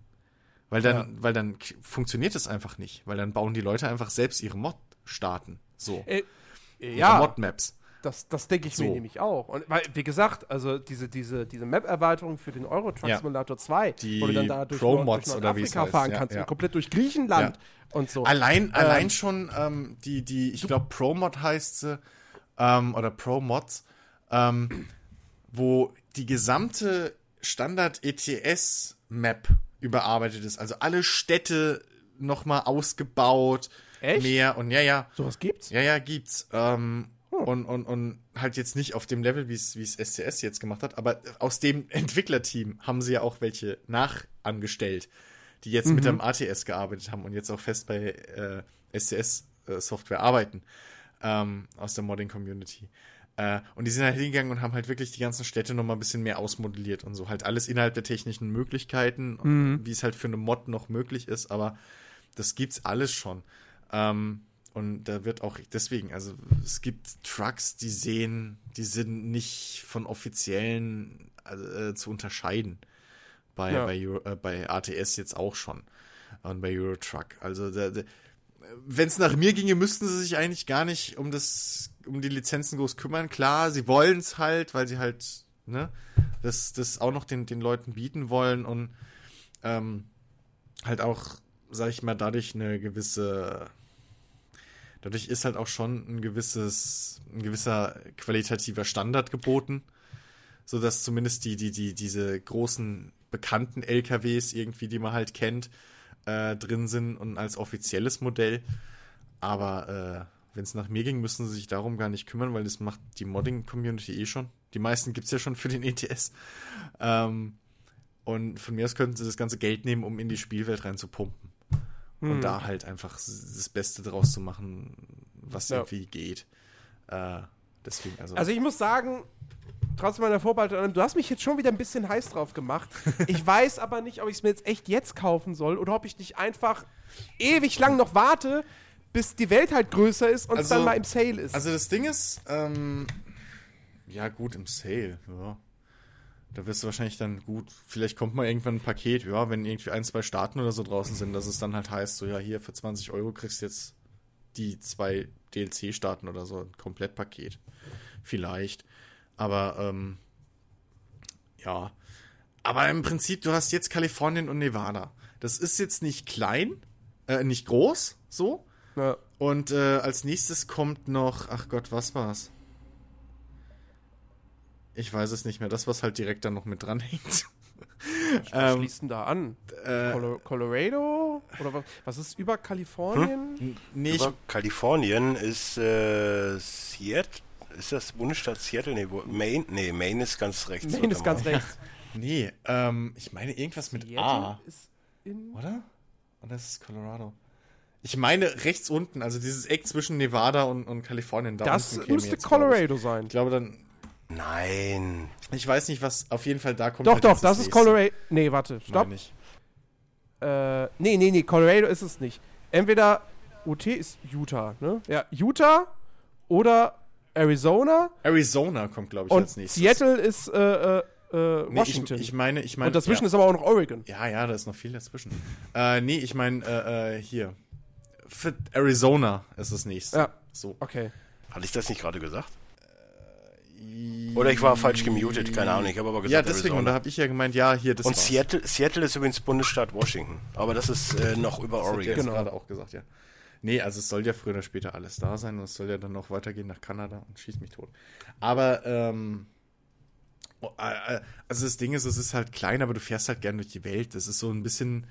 Weil dann, ja. weil dann funktioniert es einfach nicht, weil dann bauen die Leute einfach selbst ihre Mod starten. So. Äh, ja. Mod-Maps. Das, das denke ich so. mir nämlich auch. Und weil, wie gesagt, also diese, diese, diese Map-Erweiterung für den Euro Truck Simulator 2, die wo du dann da durch, Pro Nord, durch Nordafrika fahren kannst, ja, komplett durch Griechenland und so. Allein, ähm, allein schon ähm, die, die, ich glaube, Pro-Mod heißt sie, ähm, oder Pro-Mods, ähm, wo die gesamte Standard-ETS-Map überarbeitet ist. Also alle Städte nochmal ausgebaut. Echt? Mehr und ja, ja. Sowas gibt's? Ja, ja, gibt's. Ähm, hm. und, und, und halt jetzt nicht auf dem Level, wie es SCS jetzt gemacht hat, aber aus dem Entwicklerteam haben sie ja auch welche nachangestellt, die jetzt mhm. mit dem ATS gearbeitet haben und jetzt auch fest bei äh, SCS-Software äh, arbeiten ähm, aus der Modding-Community. Äh, und die sind halt hingegangen und haben halt wirklich die ganzen Städte nochmal ein bisschen mehr ausmodelliert und so. Halt alles innerhalb der technischen Möglichkeiten, mhm. wie es halt für eine Mod noch möglich ist, aber das gibt's alles schon. Ähm, und da wird auch deswegen, also es gibt Trucks, die sehen, die sind nicht von offiziellen äh, zu unterscheiden. Bei, ja. bei, Euro, äh, bei ATS jetzt auch schon. Und bei Eurotruck. Also wenn es nach mir ginge, müssten sie sich eigentlich gar nicht um das, um die Lizenzen groß kümmern. Klar, sie wollen es halt, weil sie halt, ne, das, das auch noch den, den Leuten bieten wollen und ähm, halt auch, sag ich mal, dadurch eine gewisse dadurch ist halt auch schon ein gewisses, ein gewisser qualitativer Standard geboten, so dass zumindest die, die, die, diese großen bekannten LKWs irgendwie, die man halt kennt, äh, drin sind und als offizielles Modell. Aber äh, wenn es nach mir ging, müssen sie sich darum gar nicht kümmern, weil das macht die Modding-Community eh schon. Die meisten gibt es ja schon für den ETS. Ähm, und von mir aus könnten sie das ganze Geld nehmen, um in die Spielwelt reinzupumpen. Hm. Und da halt einfach das Beste draus zu machen, was ja. irgendwie geht. Äh, deswegen, also. Also ich muss sagen, trotz meiner Vorbereitung, du hast mich jetzt schon wieder ein bisschen heiß drauf gemacht. Ich weiß aber nicht, ob ich es mir jetzt echt jetzt kaufen soll oder ob ich nicht einfach ewig lang noch warte, bis die Welt halt größer ist und es also, dann mal im Sale ist. Also das Ding ist, ähm, ja gut, im Sale, ja. Da wirst du wahrscheinlich dann gut, vielleicht kommt mal irgendwann ein Paket, ja, wenn irgendwie ein, zwei Staaten oder so draußen sind, dass es dann halt heißt, so ja, hier für 20 Euro kriegst du jetzt die zwei DLC-Staaten oder so, ein Komplettpaket. Vielleicht. Aber, ähm, ja. Aber im Prinzip, du hast jetzt Kalifornien und Nevada. Das ist jetzt nicht klein, äh, nicht groß, so. Ja. Und äh, als nächstes kommt noch, ach Gott, was war's? Ich weiß es nicht mehr. Das, was halt direkt dann noch mit dran hängt. Was ähm, schließt denn da an? Äh, Colorado? Oder was, was ist über Kalifornien? Hm? Nee, über Kalifornien ist äh, Seattle. Ist das Bundesstaat Seattle? Nee, wo, Maine? Nee, Maine ist ganz rechts. Maine ist ganz rechts. nee, ähm, ich meine irgendwas mit Seattle A. Oder? Oder ist es Colorado? Ich meine rechts unten, also dieses Eck zwischen Nevada und, und Kalifornien. Da das müsste Colorado ich. sein. Ich glaube dann Nein. Ich weiß nicht, was auf jeden Fall da kommt. Doch, halt doch, das ist Colorado. Nee, warte, stopp. Nein, nicht. Äh, nee, nee, nee, Colorado ist es nicht. Entweder UT ist Utah, ne? Ja, Utah oder Arizona. Arizona kommt, glaube ich, und als nächstes. Seattle ist äh, äh, Washington. Nee, ich, ich, meine, ich meine. Und dazwischen ja. ist aber auch noch Oregon. Ja, ja, da ist noch viel dazwischen. äh, nee, ich meine, äh, äh, hier. Für Arizona ist das nächste. Ja. So. Okay. Hatte ich das nicht gerade gesagt? Oder ich war falsch gemutet, keine Ahnung. Ich habe aber gesagt, Ja, deswegen, und da habe ich ja gemeint, ja, hier, das Und Seattle, Seattle ist übrigens Bundesstaat Washington. Aber das ist äh, noch über das Oregon. Genau. gerade auch gesagt, ja. Nee, also es soll ja früher oder später alles da sein und es soll ja dann noch weitergehen nach Kanada und schieß mich tot. Aber, ähm, oh, äh, äh, also das Ding ist, es ist halt klein, aber du fährst halt gern durch die Welt. Das ist so ein bisschen,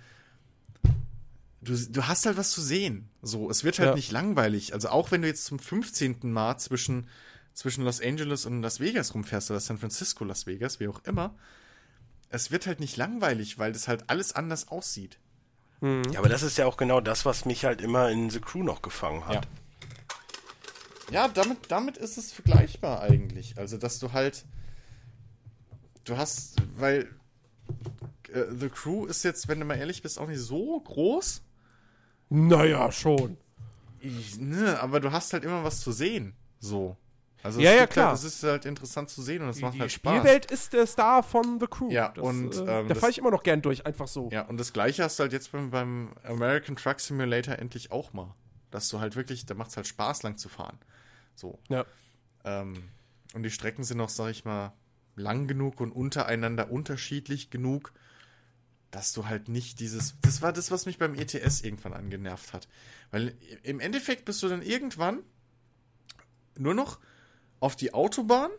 du, du hast halt was zu sehen. So, es wird halt ja. nicht langweilig. Also auch wenn du jetzt zum 15. Mal zwischen, zwischen Los Angeles und Las Vegas rumfährst oder San Francisco, Las Vegas, wie auch immer, es wird halt nicht langweilig, weil das halt alles anders aussieht. Mhm. Ja, aber das ist ja auch genau das, was mich halt immer in The Crew noch gefangen hat. Ja, ja damit, damit ist es vergleichbar eigentlich. Also, dass du halt. Du hast, weil äh, The Crew ist jetzt, wenn du mal ehrlich bist, auch nicht so groß. Naja, schon. Ich, ne, aber du hast halt immer was zu sehen. So. Also ja, ja, klar. Halt, es ist halt interessant zu sehen und es macht halt Spaß. Die Spielwelt ist der Star von The Crew. Ja, das, und äh, ähm, da fahre ich immer noch gern durch, einfach so. Ja, und das gleiche hast du halt jetzt beim, beim American Truck Simulator endlich auch mal. Dass du halt wirklich, da macht es halt Spaß, lang zu fahren. So. Ja. Ähm, und die Strecken sind auch, sag ich mal, lang genug und untereinander unterschiedlich genug, dass du halt nicht dieses. Das war das, was mich beim ETS irgendwann angenervt hat. Weil im Endeffekt bist du dann irgendwann nur noch auf die Autobahn,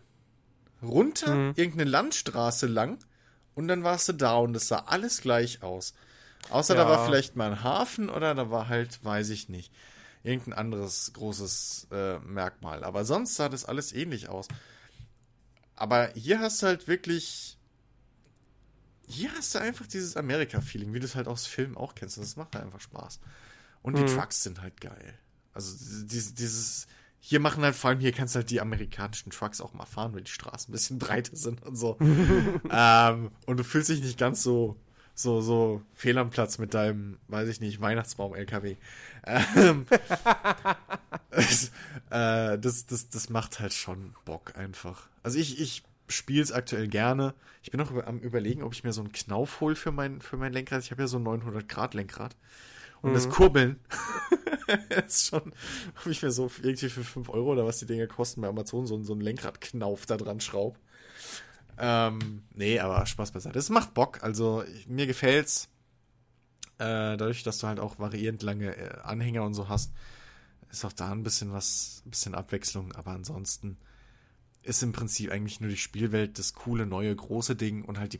runter, mhm. irgendeine Landstraße lang und dann warst du da und es sah alles gleich aus. Außer ja. da war vielleicht mal ein Hafen oder da war halt, weiß ich nicht, irgendein anderes großes äh, Merkmal. Aber sonst sah das alles ähnlich aus. Aber hier hast du halt wirklich. Hier hast du einfach dieses Amerika-Feeling, wie du es halt aus Filmen auch kennst. Das macht halt einfach Spaß. Und die mhm. Trucks sind halt geil. Also dieses, dieses hier machen halt, vor allem hier kannst du halt die amerikanischen Trucks auch mal fahren, weil die Straßen ein bisschen breiter sind und so. ähm, und du fühlst dich nicht ganz so, so, so fehl am Platz mit deinem, weiß ich nicht, Weihnachtsbaum-LKW. Ähm, das, äh, das, das, das macht halt schon Bock einfach. Also ich, ich spiele es aktuell gerne. Ich bin noch am überlegen, ob ich mir so einen Knauf hole für mein, für mein Lenkrad. Ich habe ja so ein 900 Grad Lenkrad. Und mhm. das Kurbeln ist schon, ob ich mir so irgendwie für 5 Euro oder was die Dinger kosten bei Amazon so, so einen Lenkradknauf da dran schraub. Ähm, nee, aber Spaß beiseite. Es macht Bock, also ich, mir gefällt's. Äh, dadurch, dass du halt auch variierend lange äh, Anhänger und so hast, ist auch da ein bisschen was, ein bisschen Abwechslung, aber ansonsten ist im Prinzip eigentlich nur die Spielwelt das coole, neue, große Ding und halt die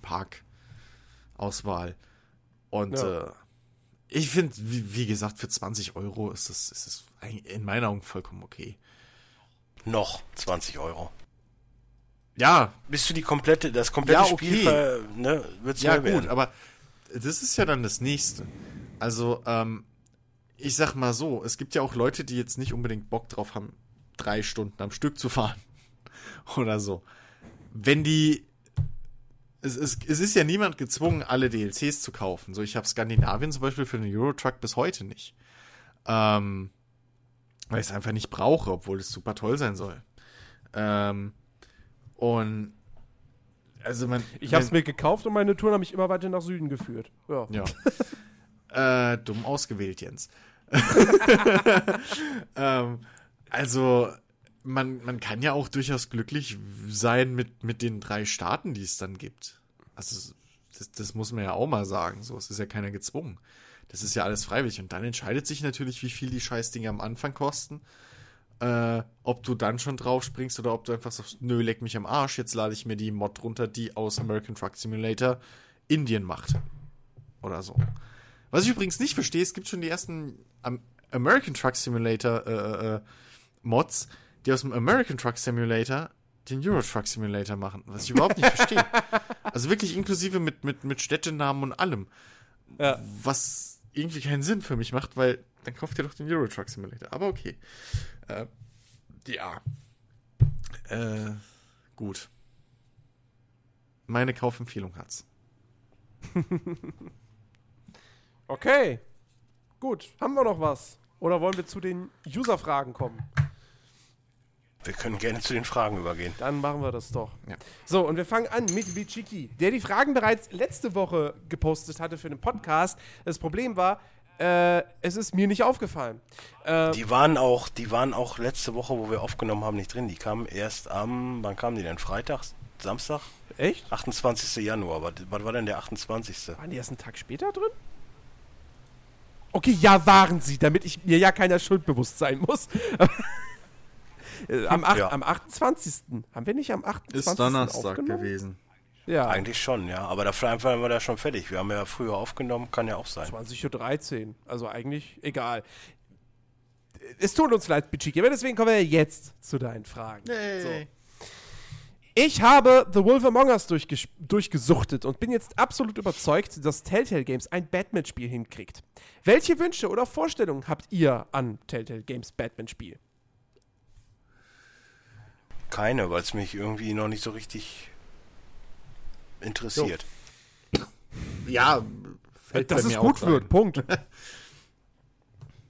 Parkauswahl. Und ja. äh, ich finde, wie, wie, gesagt, für 20 Euro ist das, ist das in meinen Augen vollkommen okay. Noch 20 Euro. Ja. Bist du die komplette, das komplette ja, okay. Spiel, ne, wird's Ja, gut, werden. aber das ist ja dann das nächste. Also, ähm, ich sag mal so, es gibt ja auch Leute, die jetzt nicht unbedingt Bock drauf haben, drei Stunden am Stück zu fahren. Oder so. Wenn die es, es, es ist ja niemand gezwungen, alle DLCs zu kaufen. So, ich habe Skandinavien zum Beispiel für den Eurotruck bis heute nicht. Ähm, weil ich es einfach nicht brauche, obwohl es super toll sein soll. Ähm, und also man. Ich habe es mir gekauft und meine Touren haben mich immer weiter nach Süden geführt. Ja. ja. äh, dumm ausgewählt, Jens. ähm, also man, man kann ja auch durchaus glücklich sein mit, mit den drei Staaten, die es dann gibt. Also, das, das muss man ja auch mal sagen. So, es ist ja keiner gezwungen. Das ist ja alles freiwillig. Und dann entscheidet sich natürlich, wie viel die Scheißdinge am Anfang kosten. Äh, ob du dann schon drauf springst oder ob du einfach sagst, nö, leck mich am Arsch, jetzt lade ich mir die Mod runter, die aus American Truck Simulator Indien macht. Oder so. Was ich übrigens nicht verstehe, es gibt schon die ersten American Truck Simulator äh, äh, äh Mods, die aus dem American Truck Simulator den Euro Truck Simulator machen, was ich überhaupt nicht verstehe. Also wirklich inklusive mit, mit, mit Städtenamen und allem. Ja. Was irgendwie keinen Sinn für mich macht, weil dann kauft ihr doch den Euro Truck Simulator. Aber okay. Äh, ja. Äh, gut. Meine Kaufempfehlung hat's. okay. Gut. Haben wir noch was? Oder wollen wir zu den User-Fragen kommen? Wir können gerne zu den Fragen übergehen. Dann machen wir das doch. Ja. So, und wir fangen an mit Bichiki, der die Fragen bereits letzte Woche gepostet hatte für den Podcast. Das Problem war, äh, es ist mir nicht aufgefallen. Äh, die waren auch, die waren auch letzte Woche, wo wir aufgenommen haben, nicht drin. Die kamen erst am, wann kamen die denn? Freitag, Samstag? Echt? 28. Januar. Was, was war denn der 28.? Waren die erst einen Tag später drin? Okay, ja, waren sie, damit ich mir ja keiner Schuld bewusst sein muss. am, 8, ja. am 28. Haben wir nicht am 28. Ist Donnerstag gewesen. Ja. Eigentlich schon, ja. Aber da waren wir da schon fertig. Wir haben ja früher aufgenommen, kann ja auch sein. 20.13 Uhr. Also eigentlich egal. Es tut uns leid, Bichiki, aber deswegen kommen wir jetzt zu deinen Fragen. Nee. So. Ich habe The Wolf Among Us durchgesuchtet und bin jetzt absolut überzeugt, dass Telltale Games ein Batman-Spiel hinkriegt. Welche Wünsche oder Vorstellungen habt ihr an Telltale Games Batman-Spiel? Keine, weil es mich irgendwie noch nicht so richtig interessiert. Ja, dass es gut wird, Punkt.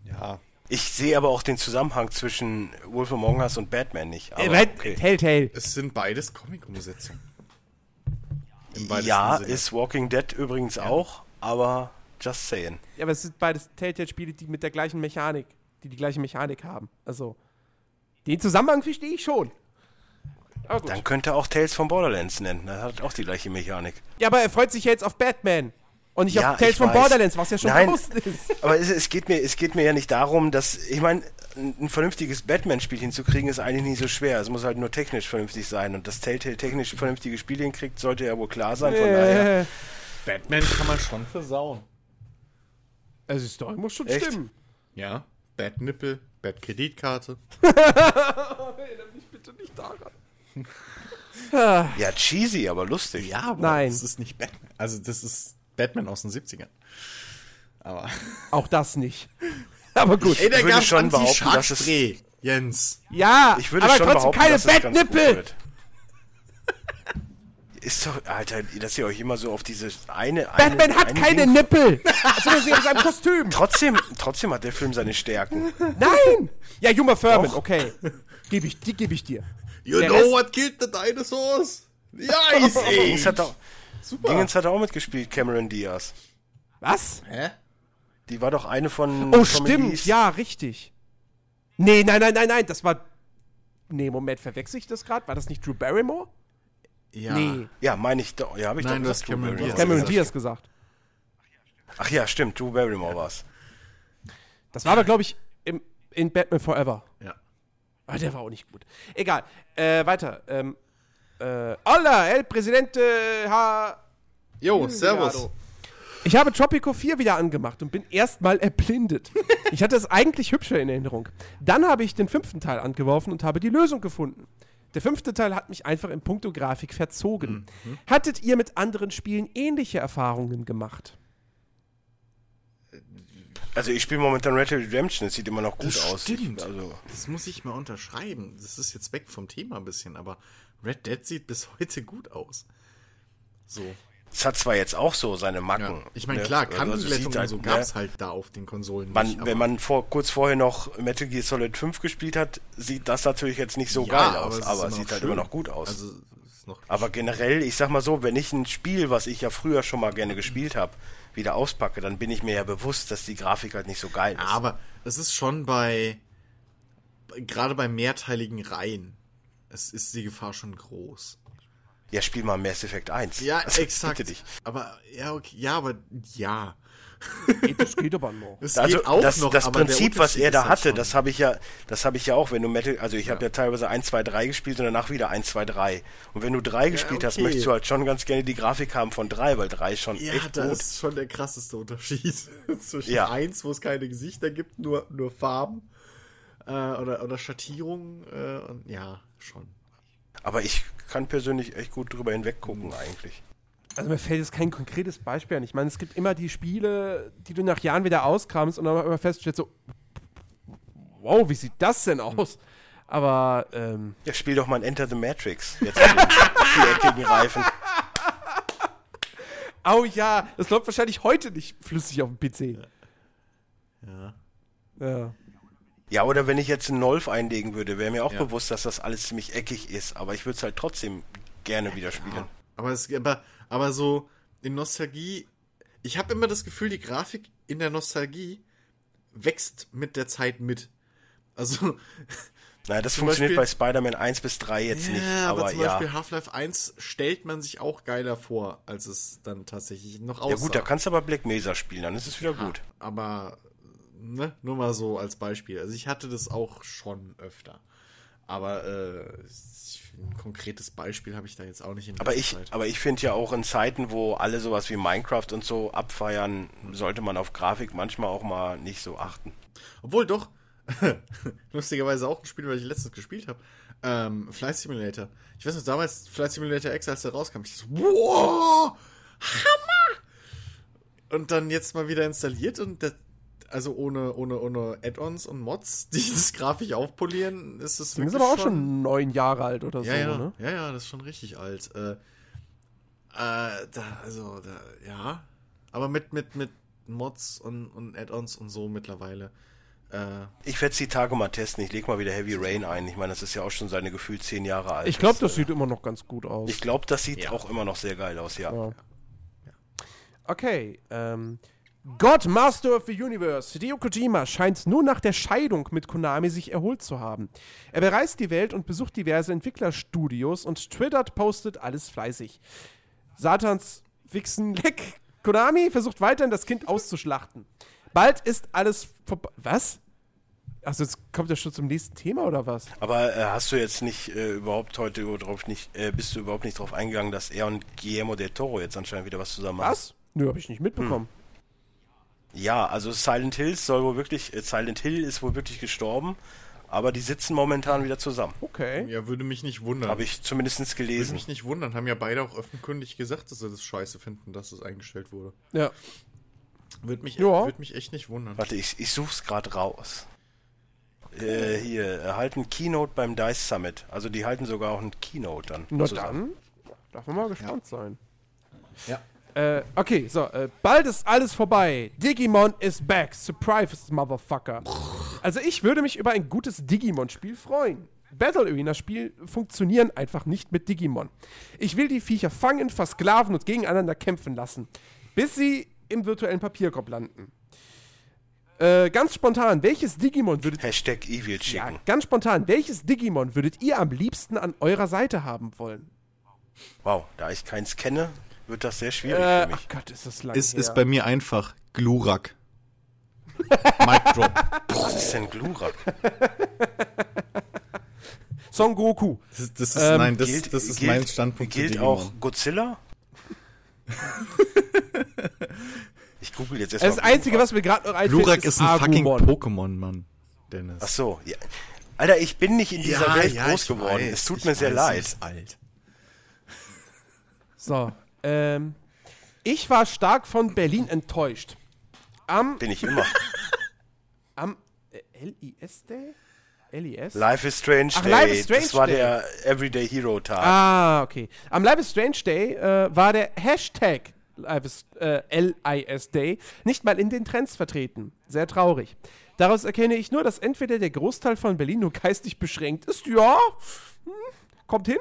ja. Ich sehe aber auch den Zusammenhang zwischen Wolf Among Us und Batman nicht. Aber, äh, okay. Telltale. Es sind beides Comic-Umsetzungen. Ja, Sinne. ist Walking Dead übrigens ja. auch, aber just saying. Ja, aber es sind beides Telltale-Spiele, die mit der gleichen Mechanik, die die gleiche Mechanik haben. Also, den Zusammenhang verstehe ich schon. Dann könnte er auch Tales from Borderlands nennen. Das hat auch die gleiche Mechanik. Ja, aber er freut sich jetzt auf Batman. Und nicht ja, auf Tales from Borderlands, was ja schon Nein, ist. Aber es, es, geht mir, es geht mir ja nicht darum, dass, ich meine, ein vernünftiges Batman-Spiel hinzukriegen, ist eigentlich nicht so schwer. Es muss halt nur technisch vernünftig sein. Und dass Telltale technisch vernünftige Spiele hinkriegt, sollte ja wohl klar sein. Von äh. daher. Batman kann man schon versauen. Also, die Story muss schon Echt? stimmen. Ja, Bad-Nippel, Bad-Kreditkarte. Erinnere mich bitte nicht daran. Ja, cheesy, aber lustig. Ja, aber Nein. das ist nicht Batman. Also, das ist Batman aus den 70ern. Aber. Auch das nicht. Aber gut. Ey, der gab schon behaupten, dass es Jens. Ja, ich würde aber schon trotzdem keine Bettnippel. Ist doch, Alter, dass ihr euch immer so auf diese eine. Batman eine, hat eine keine Ding Nippel! Sie in seinem Kostüm! Trotzdem, trotzdem hat der Film seine Stärken. Nein! Ja, Juma Furman, Doch. okay. Gebe ich, die gebe ich dir. You der know Rest what killed the dinosaurs? The ice age! hat auch, Super. Dingens hat auch mitgespielt, Cameron Diaz. Was? Hä? Die war doch eine von. Oh, stimmt, ja, richtig. Nee, nein, nein, nein, nein, das war. Nee, Moment, verwechsel ich das gerade? War das nicht Drew Barrymore? Ja. Nee. Ja, meine ich doch. Ja, habe ich nein, doch gesagt. Cameron, Diaz. Cameron Diaz gesagt. Ach ja, stimmt, Drew Barrymore war's. Das war aber, glaube ich, im, in Batman Forever. Ja. Aber der war auch nicht gut. Egal. Äh, weiter. Ähm, äh, hola, el Presidente ha. Jo, servus. Ich habe Tropico 4 wieder angemacht und bin erstmal erblindet. ich hatte es eigentlich hübscher in Erinnerung. Dann habe ich den fünften Teil angeworfen und habe die Lösung gefunden. Der fünfte Teil hat mich einfach in puncto Grafik verzogen. Mhm. Hattet ihr mit anderen Spielen ähnliche Erfahrungen gemacht? Also ich spiele momentan Red Dead Redemption, es sieht immer noch gut das aus. Stimmt. Also das muss ich mal unterschreiben. Das ist jetzt weg vom Thema ein bisschen, aber Red Dead sieht bis heute gut aus. So. Es hat zwar jetzt auch so seine Macken. Ja. Ich meine, ne? klar, Kantenglättung also halt, so gab es ne? halt da auf den Konsolen man, nicht. Wenn man vor, kurz vorher noch Metal Gear Solid 5 gespielt hat, sieht das natürlich jetzt nicht so ja, geil aus, aber, es sieht halt immer noch gut aus. Also, aber generell, ich sag mal so, wenn ich ein Spiel, was ich ja früher schon mal gerne gespielt habe, wieder auspacke, dann bin ich mir ja bewusst, dass die Grafik halt nicht so geil ist. Aber es ist schon bei, gerade bei mehrteiligen Reihen, es ist die Gefahr schon groß. Ja, spiel mal Mass Effect 1. Ja, also, exakt. Bitte dich. Aber, ja, okay, ja, aber, ja. Das geht aber noch. Das also das, noch, das Prinzip, was er da hatte, das habe ich ja, das habe ich ja auch, wenn du Metal, also ich ja. habe ja teilweise 1, 2, 3 gespielt und danach wieder 1, 2, 3. Und wenn du 3 ja, gespielt okay. hast, möchtest du halt schon ganz gerne die Grafik haben von 3, weil 3 ist schon ja, echt das gut. ist schon der krasseste Unterschied zwischen ja. 1, wo es keine Gesichter gibt, nur, nur Farben äh, oder, oder Schattierungen äh, und ja, schon. Aber ich kann persönlich echt gut drüber hinweggucken eigentlich. Also mir fällt jetzt kein konkretes Beispiel an. Ich meine, es gibt immer die Spiele, die du nach Jahren wieder auskramst und dann immer feststellst so, wow, wie sieht das denn aus? Aber, ähm... Ja, spiel doch mal ein Enter the Matrix. Jetzt mit den viereckigen Reifen. Oh ja, das läuft wahrscheinlich heute nicht flüssig auf dem PC. Ja. Ja. Ja, oder wenn ich jetzt einen Nolf einlegen würde, wäre mir auch ja. bewusst, dass das alles ziemlich eckig ist. Aber ich würde es halt trotzdem gerne wieder spielen. Aber, es, aber, aber so in Nostalgie, ich habe immer das Gefühl, die Grafik in der Nostalgie wächst mit der Zeit mit. Also. Naja, das funktioniert Beispiel, bei Spider-Man 1 bis 3 jetzt ja, nicht. Aber, aber zum Beispiel ja. Half-Life 1 stellt man sich auch geiler vor, als es dann tatsächlich noch aussah. Ja gut, da kannst du aber Black Mesa spielen, dann ist es wieder ja, gut. Aber, ne, nur mal so als Beispiel. Also ich hatte das auch schon öfter. Aber äh, ein konkretes Beispiel habe ich da jetzt auch nicht in aber ich, Zeit. Aber ich finde ja auch in Zeiten, wo alle sowas wie Minecraft und so abfeiern, sollte man auf Grafik manchmal auch mal nicht so achten. Obwohl doch, lustigerweise auch ein Spiel, was ich letztens gespielt habe. Ähm, Flight Simulator. Ich weiß noch, damals Flight Simulator X, als der rauskam, ich so, wow, Hammer! Und dann jetzt mal wieder installiert und das, also ohne, ohne, ohne Add-ons und Mods, die das grafisch aufpolieren, ist es wirklich. Die sind aber auch schon neun Jahre alt oder ja, so, ja, ne? Ja, ja, das ist schon richtig alt. Äh, äh, da, also, da, ja. Aber mit, mit, mit Mods und, und Add-ons und so mittlerweile. Äh, ich werde es die Tage mal testen. Ich lege mal wieder Heavy Rain ein. Ich meine, das ist ja auch schon seine gefühlt zehn Jahre alt. Ich glaube, das äh, sieht immer noch ganz gut aus. Ich glaube, das sieht ja. auch immer noch sehr geil aus, ja. ja. Okay, ähm, God Master of the Universe, Hideo Kojima scheint nur nach der Scheidung mit Konami sich erholt zu haben. Er bereist die Welt und besucht diverse Entwicklerstudios und twittert, postet alles fleißig. Satans Wichsen leck. Konami versucht weiterhin das Kind auszuschlachten. Bald ist alles vorbei. Was? Also jetzt kommt ja schon zum nächsten Thema oder was? Aber äh, hast du jetzt nicht äh, überhaupt heute überhaupt nicht, äh, bist du überhaupt nicht drauf eingegangen, dass er und Guillermo del Toro jetzt anscheinend wieder was zusammen machen? Was? Nö, habe ich nicht mitbekommen. Hm. Ja, also Silent Hills soll wohl wirklich, äh, Silent Hill ist wohl wirklich gestorben, aber die sitzen momentan wieder zusammen. Okay. Ja, würde mich nicht wundern. Habe ich zumindest gelesen. Würde mich nicht wundern. Haben ja beide auch öffentlich gesagt, dass sie das scheiße finden, dass es eingestellt wurde. Ja. Würde mich, ja. würd mich echt nicht wundern. Warte, ich, ich such's gerade raus. Äh, hier, halten Keynote beim DICE Summit. Also die halten sogar auch ein Keynote dann. Na zusammen. dann, darf man mal gespannt ja. sein. Ja. Äh, okay, so, äh, bald ist alles vorbei. Digimon is back. Surprise, Motherfucker. Also ich würde mich über ein gutes Digimon-Spiel freuen. Battle Arena-Spiel funktionieren einfach nicht mit Digimon. Ich will die Viecher fangen, versklaven und gegeneinander kämpfen lassen. Bis sie im virtuellen Papierkorb landen. Äh, ganz spontan, welches Digimon würdet Hashtag Evil Chicken. Ja, ganz spontan, welches Digimon würdet ihr am liebsten an eurer Seite haben wollen? Wow, da ich keins kenne, wird das sehr schwierig äh, für mich. Ach Gott, ist das lang Es ist bei mir einfach Glurak. Mic Drop. Was ist denn Glurak? Son Goku. Das, das ist, ähm, nein, das, gilt, das ist gilt, mein Standpunkt. Gilt auch Godzilla? ich google jetzt erstmal. Das, Einzige, was mir gerade noch einfällt, Glurak ist, ist ein fucking Pokémon, Mann. Dennis. Ach so, ja. Alter, ich bin nicht in dieser ja, Welt ja, groß geworden. Weiß, es tut mir sehr leid. alt. So, ähm, ich war stark von Berlin enttäuscht. Am bin ich immer. Am äh, LIS Day? LIS? Life is Strange Ach, Day. Life is Strange das war Day. der Everyday Hero Tag. Ah, okay. Am Life is Strange Day äh, war der Hashtag Life is, äh, LIS Day nicht mal in den Trends vertreten. Sehr traurig. Daraus erkenne ich nur, dass entweder der Großteil von Berlin nur geistig beschränkt ist, ja, hm, kommt hin,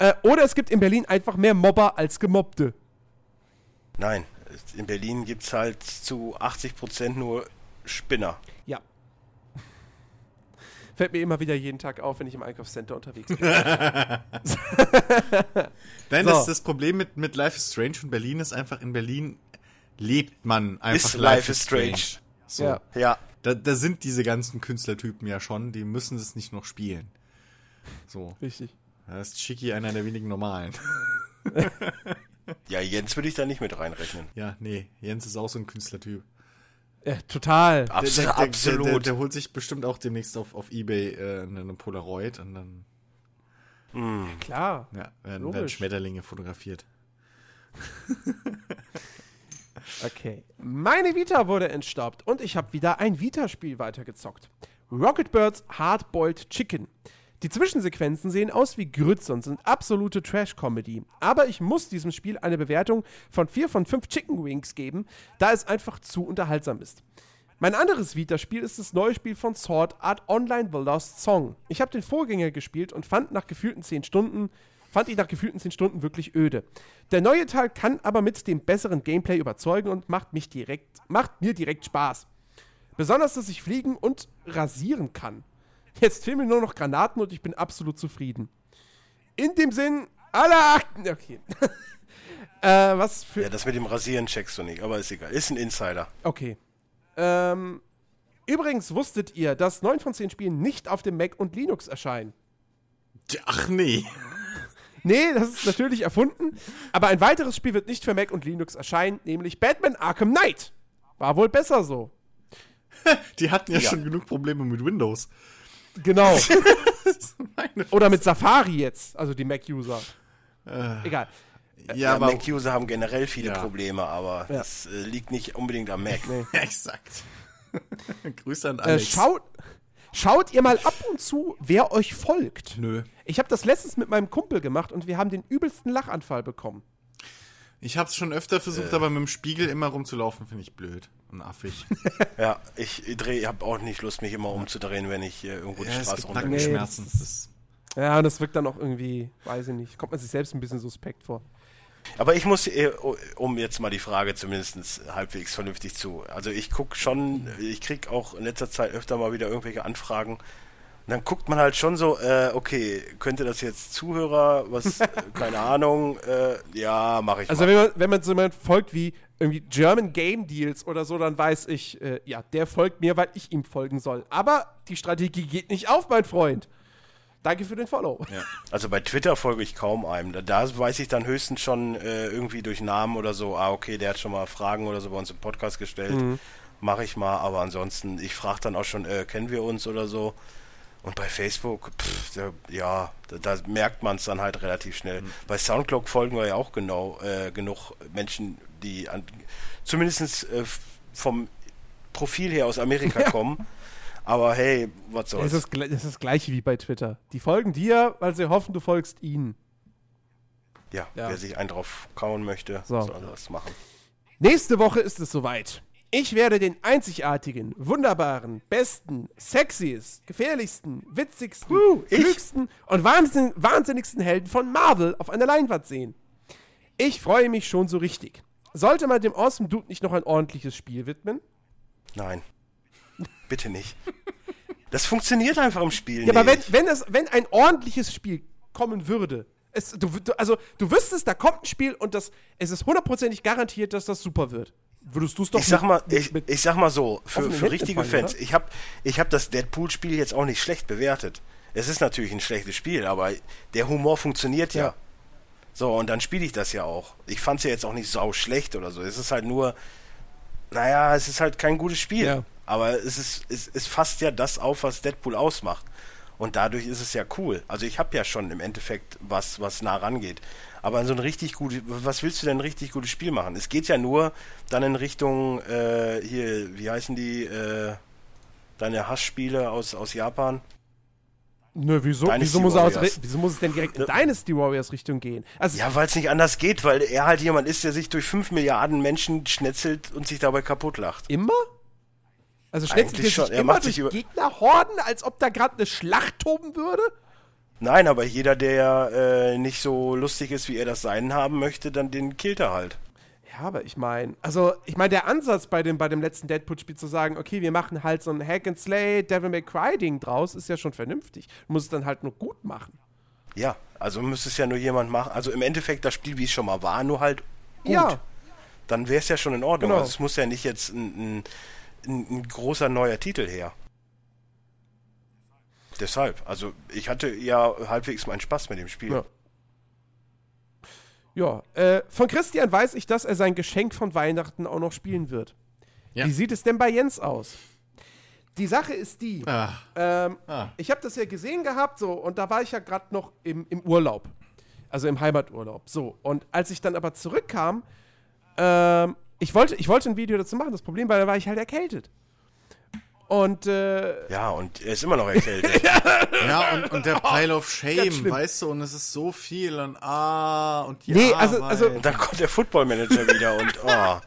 äh, oder es gibt in Berlin einfach mehr Mobber als Gemobbte. Nein, in Berlin gibt es halt zu 80% nur Spinner. Ja. Fällt mir immer wieder jeden Tag auf, wenn ich im Einkaufscenter unterwegs bin. Nein, so. das, das Problem mit, mit Life is Strange und Berlin ist einfach, in Berlin lebt man einfach ist Life, Life is Strange. strange. So. Ja. ja. Da, da sind diese ganzen Künstlertypen ja schon, die müssen es nicht noch spielen. So. Richtig. Da ist Chicky einer der wenigen normalen. ja, Jens würde ich da nicht mit reinrechnen. Ja, nee, Jens ist auch so ein Künstlertyp. Ja, total. Abs der, der, absolut. Der, der, holt sich bestimmt auch demnächst auf, auf Ebay äh, eine Polaroid und dann. Mm. Ja, klar. Ja, werden, werden Schmetterlinge fotografiert. okay. Meine Vita wurde entstaubt und ich habe wieder ein Vita-Spiel weitergezockt. Rocket Birds Hardboiled Chicken. Die Zwischensequenzen sehen aus wie Grütze und sind absolute Trash-Comedy. Aber ich muss diesem Spiel eine Bewertung von 4 von 5 Chicken Wings geben, da es einfach zu unterhaltsam ist. Mein anderes Vita-Spiel ist das neue Spiel von Sword Art Online The Lost Song. Ich habe den Vorgänger gespielt und fand nach gefühlten 10 Stunden, fand ich nach gefühlten 10 Stunden wirklich öde. Der neue Teil kann aber mit dem besseren Gameplay überzeugen und macht, mich direkt, macht mir direkt Spaß. Besonders, dass ich fliegen und rasieren kann. Jetzt fehlen mir nur noch Granaten und ich bin absolut zufrieden. In dem Sinn, alle Akten. Okay. äh, was für. Ja, das mit dem Rasieren checkst du nicht, aber ist egal. Ist ein Insider. Okay. Ähm, übrigens wusstet ihr, dass 9 von 10 Spielen nicht auf dem Mac und Linux erscheinen. Ach nee. Nee, das ist natürlich erfunden. Aber ein weiteres Spiel wird nicht für Mac und Linux erscheinen, nämlich Batman Arkham Knight. War wohl besser so. Die hatten ja, ja. schon genug Probleme mit Windows. Genau. Oder mit Safari jetzt, also die Mac-User. Äh, Egal. Ja, ja Mac-User haben generell viele ja. Probleme, aber ja. das äh, liegt nicht unbedingt am Mac. Nee. Exakt. Grüße an Alex. Äh, schaut, schaut ihr mal ab und zu, wer euch folgt. Nö. Ich habe das letztens mit meinem Kumpel gemacht und wir haben den übelsten Lachanfall bekommen. Ich habe es schon öfter versucht, äh. aber mit dem Spiegel immer rumzulaufen, finde ich blöd und affig. ja, ich drehe, habe auch nicht Lust, mich immer umzudrehen, wenn ich äh, irgendwo die ja, Straße runter. Nee, ja, und das wirkt dann auch irgendwie, weiß ich nicht, kommt man sich selbst ein bisschen suspekt vor. Aber ich muss, äh, um jetzt mal die Frage zumindest halbwegs vernünftig zu. Also ich gucke schon, ich kriege auch in letzter Zeit öfter mal wieder irgendwelche Anfragen und dann guckt man halt schon so, äh, okay, könnte das jetzt Zuhörer, was, keine Ahnung, äh, ja, mache ich Also mal. wenn man, wenn man so jemand folgt wie irgendwie German Game Deals oder so, dann weiß ich, äh, ja, der folgt mir, weil ich ihm folgen soll. Aber die Strategie geht nicht auf, mein Freund. Danke für den Follow. Ja. Also bei Twitter folge ich kaum einem. Da, da weiß ich dann höchstens schon äh, irgendwie durch Namen oder so, ah, okay, der hat schon mal Fragen oder so bei uns im Podcast gestellt. Mhm. Mache ich mal, aber ansonsten, ich frage dann auch schon, äh, kennen wir uns oder so. Und bei Facebook, pff, da, ja, da, da merkt man es dann halt relativ schnell. Mhm. Bei Soundcloud folgen wir ja auch genau äh, genug Menschen, die an, zumindest äh, vom Profil her aus Amerika ja. kommen. Aber hey, was soll's. Es ist, es ist das gleiche wie bei Twitter. Die folgen dir, weil sie hoffen, du folgst ihnen. Ja, ja. wer sich einen drauf kauen möchte, so. soll das machen. Nächste Woche ist es soweit. Ich werde den einzigartigen, wunderbaren, besten, sexiest, gefährlichsten, witzigsten, uh, klügsten und wahnsinn wahnsinnigsten Helden von Marvel auf einer Leinwand sehen. Ich freue mich schon so richtig. Sollte man dem Awesome Dude nicht noch ein ordentliches Spiel widmen? Nein. Bitte nicht. Das funktioniert einfach im Spiel ja, nicht. aber wenn, wenn, es, wenn ein ordentliches Spiel kommen würde, es, du, du, also du wüsstest, da kommt ein Spiel und das, es ist hundertprozentig garantiert, dass das super wird. Würdest du es doch Ich sag mal, ich, ich sag mal so, für, für richtige Fans, oder? ich habe ich hab das Deadpool-Spiel jetzt auch nicht schlecht bewertet. Es ist natürlich ein schlechtes Spiel, aber der Humor funktioniert ja. ja. So, und dann spiele ich das ja auch. Ich fand es ja jetzt auch nicht sau schlecht oder so. Es ist halt nur, naja, es ist halt kein gutes Spiel. Ja. Aber es ist, es, es fasst ja das auf, was Deadpool ausmacht. Und dadurch ist es ja cool. Also ich habe ja schon im Endeffekt was, was nah rangeht. Aber so ein richtig gutes, was willst du denn ein richtig gutes Spiel machen? Es geht ja nur dann in Richtung, äh, hier, wie heißen die, äh, deine Hassspiele aus, aus Japan? Nö, wieso? Wieso muss, aus, wieso muss, es denn direkt in Dynasty Warriors Richtung gehen? Also ja, weil es nicht anders geht, weil er halt jemand ist, der sich durch 5 Milliarden Menschen schnetzelt und sich dabei kaputt lacht. Immer? Also schnetzelt er sich immer durch Gegnerhorden, als ob da gerade eine Schlacht toben würde? Nein, aber jeder, der äh, nicht so lustig ist, wie er das sein haben möchte, dann den killt er halt. Ja, aber ich meine, also ich meine, der Ansatz bei dem, bei dem letzten Deadpool-Spiel zu sagen, okay, wir machen halt so ein Hack and Slay, Devil May Cry-Ding draus, ist ja schon vernünftig. Du musst es dann halt nur gut machen. Ja, also müsste es ja nur jemand machen. Also im Endeffekt das Spiel, wie es schon mal war, nur halt gut. Ja. Dann wäre es ja schon in Ordnung. Genau. Also es muss ja nicht jetzt ein, ein, ein großer neuer Titel her. Deshalb, also ich hatte ja halbwegs meinen Spaß mit dem Spiel. Ja. Ja, äh, von Christian weiß ich, dass er sein Geschenk von Weihnachten auch noch spielen wird. Ja. Wie sieht es denn bei Jens aus? Die Sache ist die, ah. Ähm, ah. ich habe das ja gesehen gehabt, so, und da war ich ja gerade noch im, im Urlaub. Also im Heimaturlaub. So, und als ich dann aber zurückkam, ähm, ich wollte, ich wollte ein Video dazu machen. Das Problem war, da war ich halt erkältet. Und äh, ja, und er ist immer noch erkältet. ja, und, und der Pile of Shame, weißt du, und es ist so viel und ah und ja. Nee, also, also und dann kommt der Football Manager wieder und oh.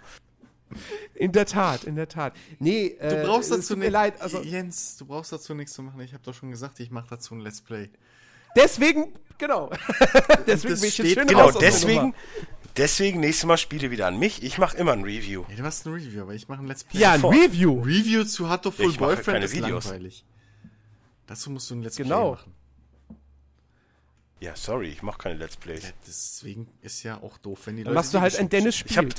In der Tat, in der Tat. Nee, äh, du brauchst dazu mir leid, also Jens, du brauchst dazu nichts zu machen. Ich habe doch schon gesagt, ich mache dazu ein Let's Play. Deswegen, genau. deswegen bin ich jetzt schön Genau, deswegen, deswegen nächstes Mal Spiele wieder an mich. Ich mache immer ein Review. Ja, du machst ein Review, aber ich mache ein Let's Play. Ja, ein Review. Review zu Hatto Full ich Boyfriend keine ist Videos. langweilig. Dazu musst du ein Let's genau. Play machen. Ja, sorry, ich mache keine Let's Plays. Ja, deswegen ist ja auch doof, wenn die Dann Leute. machst du halt ein Dennis Spiel. Ich habe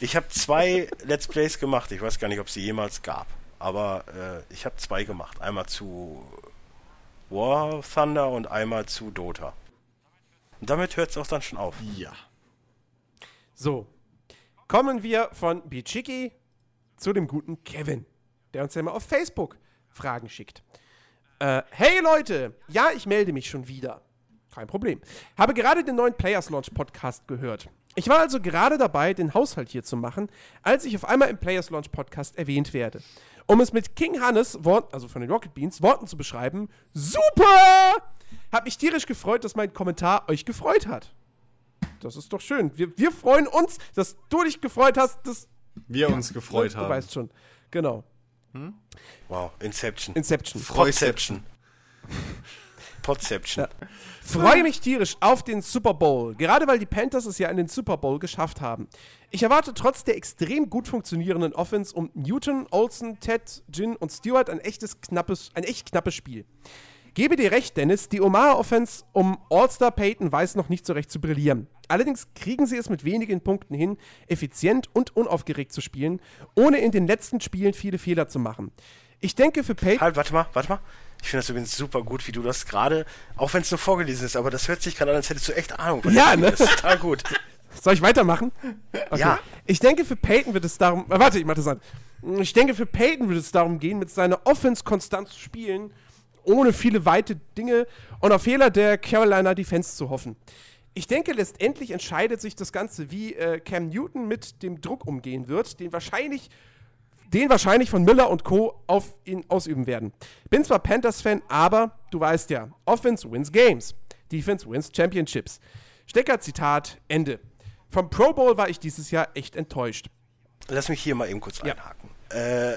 ich hab zwei Let's Plays gemacht. Ich weiß gar nicht, ob sie jemals gab. Aber äh, ich habe zwei gemacht. Einmal zu War Thunder und einmal zu Dota. Und damit hört es auch dann schon auf. Ja. So. Kommen wir von Bichiki zu dem guten Kevin, der uns ja immer auf Facebook Fragen schickt. Äh, hey Leute, ja, ich melde mich schon wieder. Kein Problem. Habe gerade den neuen Players Launch Podcast gehört. Ich war also gerade dabei, den Haushalt hier zu machen, als ich auf einmal im Players Launch Podcast erwähnt werde. Um es mit King Hannes, Wort, also von den Rocket Beans, Worten zu beschreiben, super! Hab mich tierisch gefreut, dass mein Kommentar euch gefreut hat. Das ist doch schön. Wir, wir freuen uns, dass du dich gefreut hast, dass wir uns gefreut du haben. Du weißt schon. Genau. Hm? Wow, Inception. Inception. Freuception. Podception. Ja. Freue mich tierisch auf den Super Bowl, gerade weil die Panthers es ja in den Super Bowl geschafft haben. Ich erwarte trotz der extrem gut funktionierenden Offense um Newton, Olsen, Ted, Jin und Stewart ein echtes knappes, ein echt knappes Spiel. Gebe dir recht, Dennis, die Omaha-Offense um All-Star Peyton weiß noch nicht so recht zu brillieren. Allerdings kriegen sie es mit wenigen Punkten hin, effizient und unaufgeregt zu spielen, ohne in den letzten Spielen viele Fehler zu machen. Ich denke für Peyton. Halt, warte mal, warte mal. Ich finde das übrigens super gut, wie du das gerade, auch wenn es nur vorgelesen ist, aber das hört sich gerade an, als hättest du echt Ahnung. Von ja, ne? Das ist total gut. Soll ich weitermachen? Okay. Ja. Ich denke, für Peyton wird es darum. Äh, warte, ich mach das an. Ich denke, für Peyton wird es darum gehen, mit seiner Offense konstant zu spielen, ohne viele weite Dinge und auf Fehler der Carolina Defense zu hoffen. Ich denke, letztendlich entscheidet sich das Ganze, wie äh, Cam Newton mit dem Druck umgehen wird, den wahrscheinlich den wahrscheinlich von Miller und Co. auf ihn ausüben werden. Bin zwar Panthers-Fan, aber du weißt ja, Offense wins Games, Defense wins Championships. Stecker Zitat, Ende. Vom Pro Bowl war ich dieses Jahr echt enttäuscht. Lass mich hier mal eben kurz einhaken. Ja. Äh,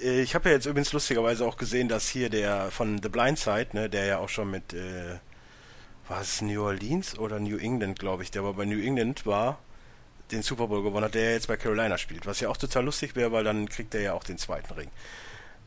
ich habe ja jetzt übrigens lustigerweise auch gesehen, dass hier der von The Blind Side, ne, der ja auch schon mit, äh, war es New Orleans oder New England, glaube ich, der aber bei New England war, den Super Bowl gewonnen hat, der jetzt bei Carolina spielt, was ja auch total lustig wäre, weil dann kriegt er ja auch den zweiten Ring.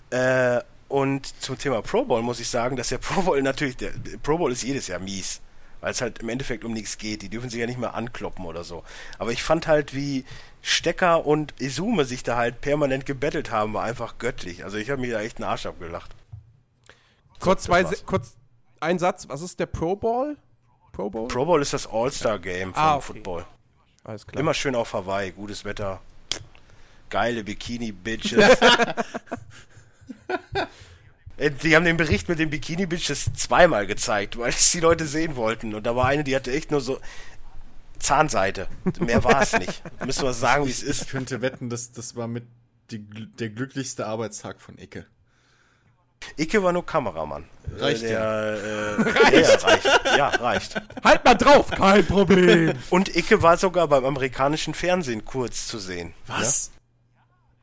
Äh, und zum Thema Pro Bowl muss ich sagen, dass der Pro Bowl natürlich, der Pro Bowl ist jedes Jahr mies, weil es halt im Endeffekt um nichts geht. Die dürfen sich ja nicht mehr ankloppen oder so. Aber ich fand halt, wie Stecker und Izume sich da halt permanent gebettelt haben, war einfach göttlich. Also ich habe mir da echt einen Arsch abgelacht. Kurz, zwei, kurz ein Satz, was ist der Pro Bowl? Pro Bowl? Pro Bowl ist das All-Star-Game ah, okay. Football. Alles klar. Immer schön auf Hawaii, gutes Wetter. Geile Bikini-Bitches. Äh, die haben den Bericht mit den Bikini-Bitches zweimal gezeigt, weil es die Leute sehen wollten. Und da war eine, die hatte echt nur so Zahnseite. Mehr war es nicht. Müssen wir sagen, wie es ist. Ich könnte wetten, dass das war mit die, der glücklichste Arbeitstag von Icke. Icke war nur Kameramann. Reicht der, ja. Äh, reicht. Ja, reicht. Ja, reicht. Halt mal drauf, kein Problem. Und Icke war sogar beim amerikanischen Fernsehen kurz zu sehen. Was? Ja,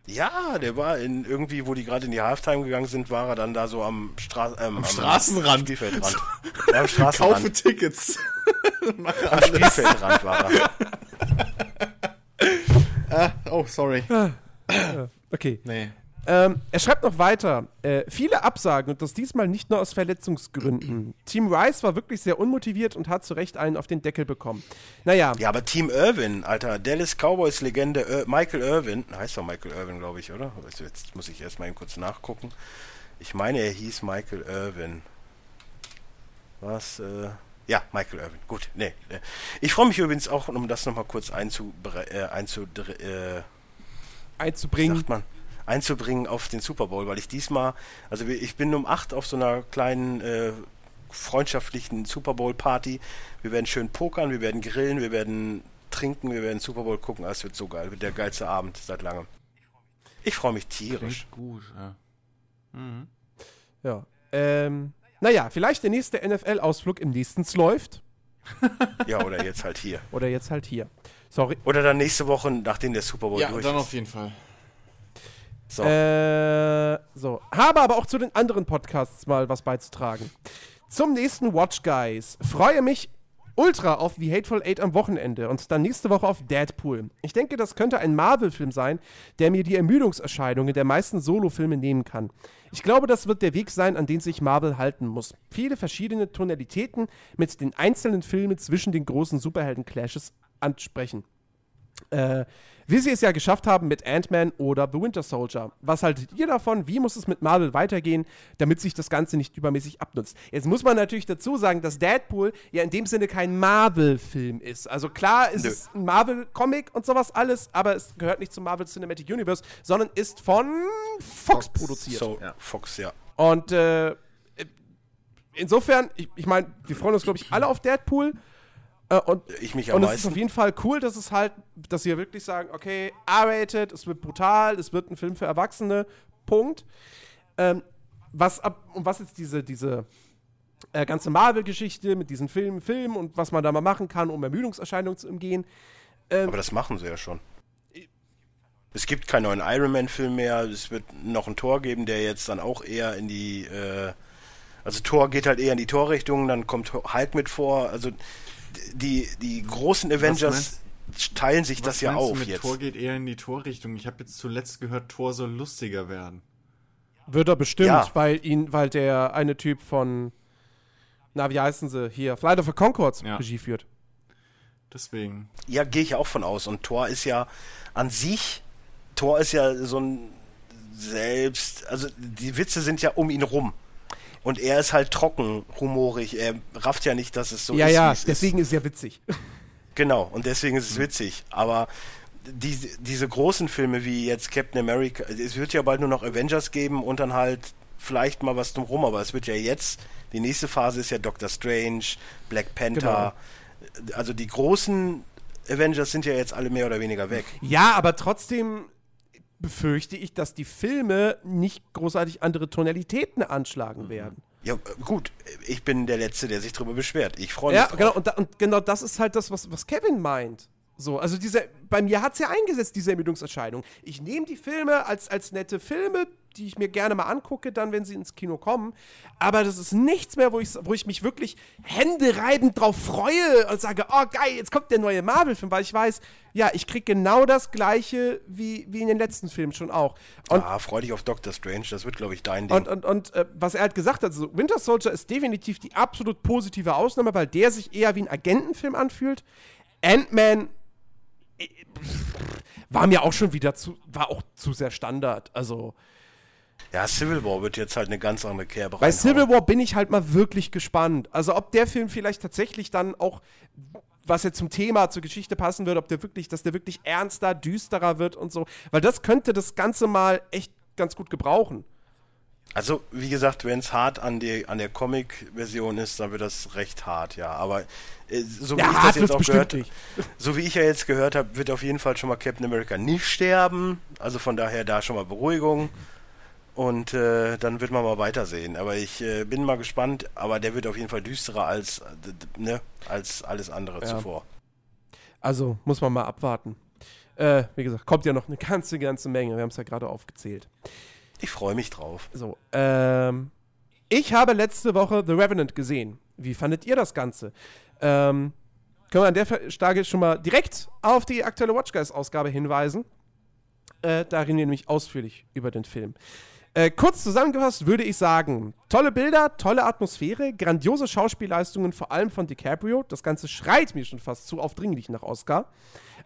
ja der war in irgendwie, wo die gerade in die Halftime gegangen sind, war er dann da so am, Stra ähm, am, am Straßenrand. Spielfeldrand. ja, am Straßenrand. Kaufe Tickets. am Spielfeldrand war er. ah, oh, sorry. okay. Nee. Ähm, er schreibt noch weiter. Äh, viele Absagen und das diesmal nicht nur aus Verletzungsgründen. Team Rice war wirklich sehr unmotiviert und hat zu Recht einen auf den Deckel bekommen. Naja. Ja, aber Team Irwin, Alter. Dallas Cowboys Legende Ir Michael Irwin. Heißt doch Michael Irwin, glaube ich, oder? Also jetzt muss ich erstmal kurz nachgucken. Ich meine, er hieß Michael Irwin. Was? Äh ja, Michael Irwin. Gut, nee. Äh, ich freue mich übrigens auch, um das nochmal kurz einzu, äh, einzu, äh, einzubringen. Sagt man? Einzubringen auf den Super Bowl, weil ich diesmal, also ich bin um acht auf so einer kleinen äh, freundschaftlichen Super Bowl Party. Wir werden schön pokern, wir werden grillen, wir werden trinken, wir werden Super Bowl gucken. Es wird so geil, wird der geilste Abend seit langem. Ich freue mich tierisch. Klingt gut, ja. Mhm. Ja. Ähm, naja, vielleicht der nächste NFL-Ausflug im nächsten läuft. ja, oder jetzt halt hier. Oder jetzt halt hier. Sorry. Oder dann nächste Woche, nachdem der Super Bowl ja, durch ist. Ja, dann auf jeden Fall. So. Äh, so. Habe aber auch zu den anderen Podcasts mal was beizutragen. zum nächsten Watch Guys. Freue mich ultra auf The Hateful Eight am Wochenende und dann nächste Woche auf Deadpool. Ich denke, das könnte ein Marvel-Film sein, der mir die Ermüdungserscheinungen der meisten Solo-Filme nehmen kann. Ich glaube, das wird der Weg sein, an den sich Marvel halten muss. Viele verschiedene Tonalitäten mit den einzelnen Filmen zwischen den großen Superhelden-Clashes ansprechen. Äh, wie sie es ja geschafft haben mit Ant-Man oder The Winter Soldier. Was haltet ihr davon? Wie muss es mit Marvel weitergehen, damit sich das Ganze nicht übermäßig abnutzt? Jetzt muss man natürlich dazu sagen, dass Deadpool ja in dem Sinne kein Marvel-Film ist. Also klar ist Nö. es ein Marvel-Comic und sowas alles, aber es gehört nicht zum Marvel Cinematic Universe, sondern ist von Fox, Fox produziert. So, ja. Fox, ja. Und äh, insofern, ich, ich meine, wir freuen uns, glaube ich, alle auf Deadpool. Äh, und, ich mich am und es ist auf jeden Fall cool, dass es halt, dass sie wirklich sagen, okay, R-rated, es wird brutal, es wird ein Film für Erwachsene, Punkt. Ähm, was ab, und was jetzt diese, diese äh, ganze Marvel-Geschichte mit diesen Filmen, Filmen und was man da mal machen kann, um Ermüdungserscheinungen zu umgehen. Ähm, Aber das machen sie ja schon. Es gibt keinen neuen Iron Man-Film mehr. Es wird noch ein Tor geben, der jetzt dann auch eher in die. Äh, also Tor geht halt eher in die Torrichtung, dann kommt Hulk mit vor. Also die, die großen Avengers teilen sich das ja auf mit jetzt. Tor geht eher in die Torrichtung. Ich habe jetzt zuletzt gehört, Tor soll lustiger werden. Wird er bestimmt, ja. weil ihn, weil der eine Typ von, na, wie heißen sie hier, Flight of the Concords ja. Regie führt. Deswegen. Ja, gehe ich auch von aus. Und Thor ist ja an sich, Thor ist ja so ein selbst, also die Witze sind ja um ihn rum. Und er ist halt trocken, humorig. Er rafft ja nicht, dass es so ja, ist. Ja, ja, deswegen ist. ist ja witzig. Genau, und deswegen ist es witzig. Aber die, diese großen Filme wie jetzt Captain America, es wird ja bald nur noch Avengers geben und dann halt vielleicht mal was drumherum, aber es wird ja jetzt, die nächste Phase ist ja Doctor Strange, Black Panther. Genau. Also die großen Avengers sind ja jetzt alle mehr oder weniger weg. Ja, aber trotzdem befürchte ich, dass die Filme nicht großartig andere Tonalitäten anschlagen mhm. werden. Ja, gut, ich bin der Letzte, der sich darüber beschwert. Ich freue mich. Ja, drauf. genau, und, da, und, genau das ist halt das, was, was Kevin meint. So, also diese, bei mir hat es ja eingesetzt, diese Ermüdungserscheinung. Ich nehme die Filme als, als nette Filme, die ich mir gerne mal angucke, dann, wenn sie ins Kino kommen. Aber das ist nichts mehr, wo ich, wo ich mich wirklich händereibend drauf freue und sage, oh geil, jetzt kommt der neue Marvel-Film, weil ich weiß, ja, ich kriege genau das Gleiche wie, wie in den letzten Filmen schon auch. Und, ah, freu dich auf Doctor Strange, das wird, glaube ich, dein Ding. Und, und, und äh, was er halt gesagt hat, also Winter Soldier ist definitiv die absolut positive Ausnahme, weil der sich eher wie ein Agentenfilm anfühlt. Ant-Man äh, war mir auch schon wieder zu, war auch zu sehr Standard. Also, ja, Civil War wird jetzt halt eine ganz andere Kerbe Bei Civil War bin ich halt mal wirklich gespannt. Also ob der Film vielleicht tatsächlich dann auch, was jetzt zum Thema, zur Geschichte passen wird, ob der wirklich, dass der wirklich ernster, düsterer wird und so. Weil das könnte das Ganze mal echt ganz gut gebrauchen. Also, wie gesagt, wenn es hart an, die, an der Comic-Version ist, dann wird das recht hart, ja. Aber äh, so wie ja, ich das jetzt auch gehört so wie ich ja jetzt gehört habe, wird auf jeden Fall schon mal Captain America nicht sterben. Also von daher da schon mal Beruhigung. Und äh, dann wird man mal weitersehen. Aber ich äh, bin mal gespannt, aber der wird auf jeden Fall düsterer als, ne, als alles andere ja. zuvor. Also muss man mal abwarten. Äh, wie gesagt, kommt ja noch eine ganze, ganze Menge. Wir haben es ja gerade aufgezählt. Ich freue mich drauf. So, ähm, ich habe letzte Woche The Revenant gesehen. Wie fandet ihr das Ganze? Ähm, können wir an der Stelle schon mal direkt auf die aktuelle Watch Guys-Ausgabe hinweisen. Äh, da reden wir nämlich ausführlich über den Film. Äh, kurz zusammengefasst würde ich sagen, tolle Bilder, tolle Atmosphäre, grandiose Schauspielleistungen, vor allem von DiCaprio. Das Ganze schreit mir schon fast zu aufdringlich nach Oscar.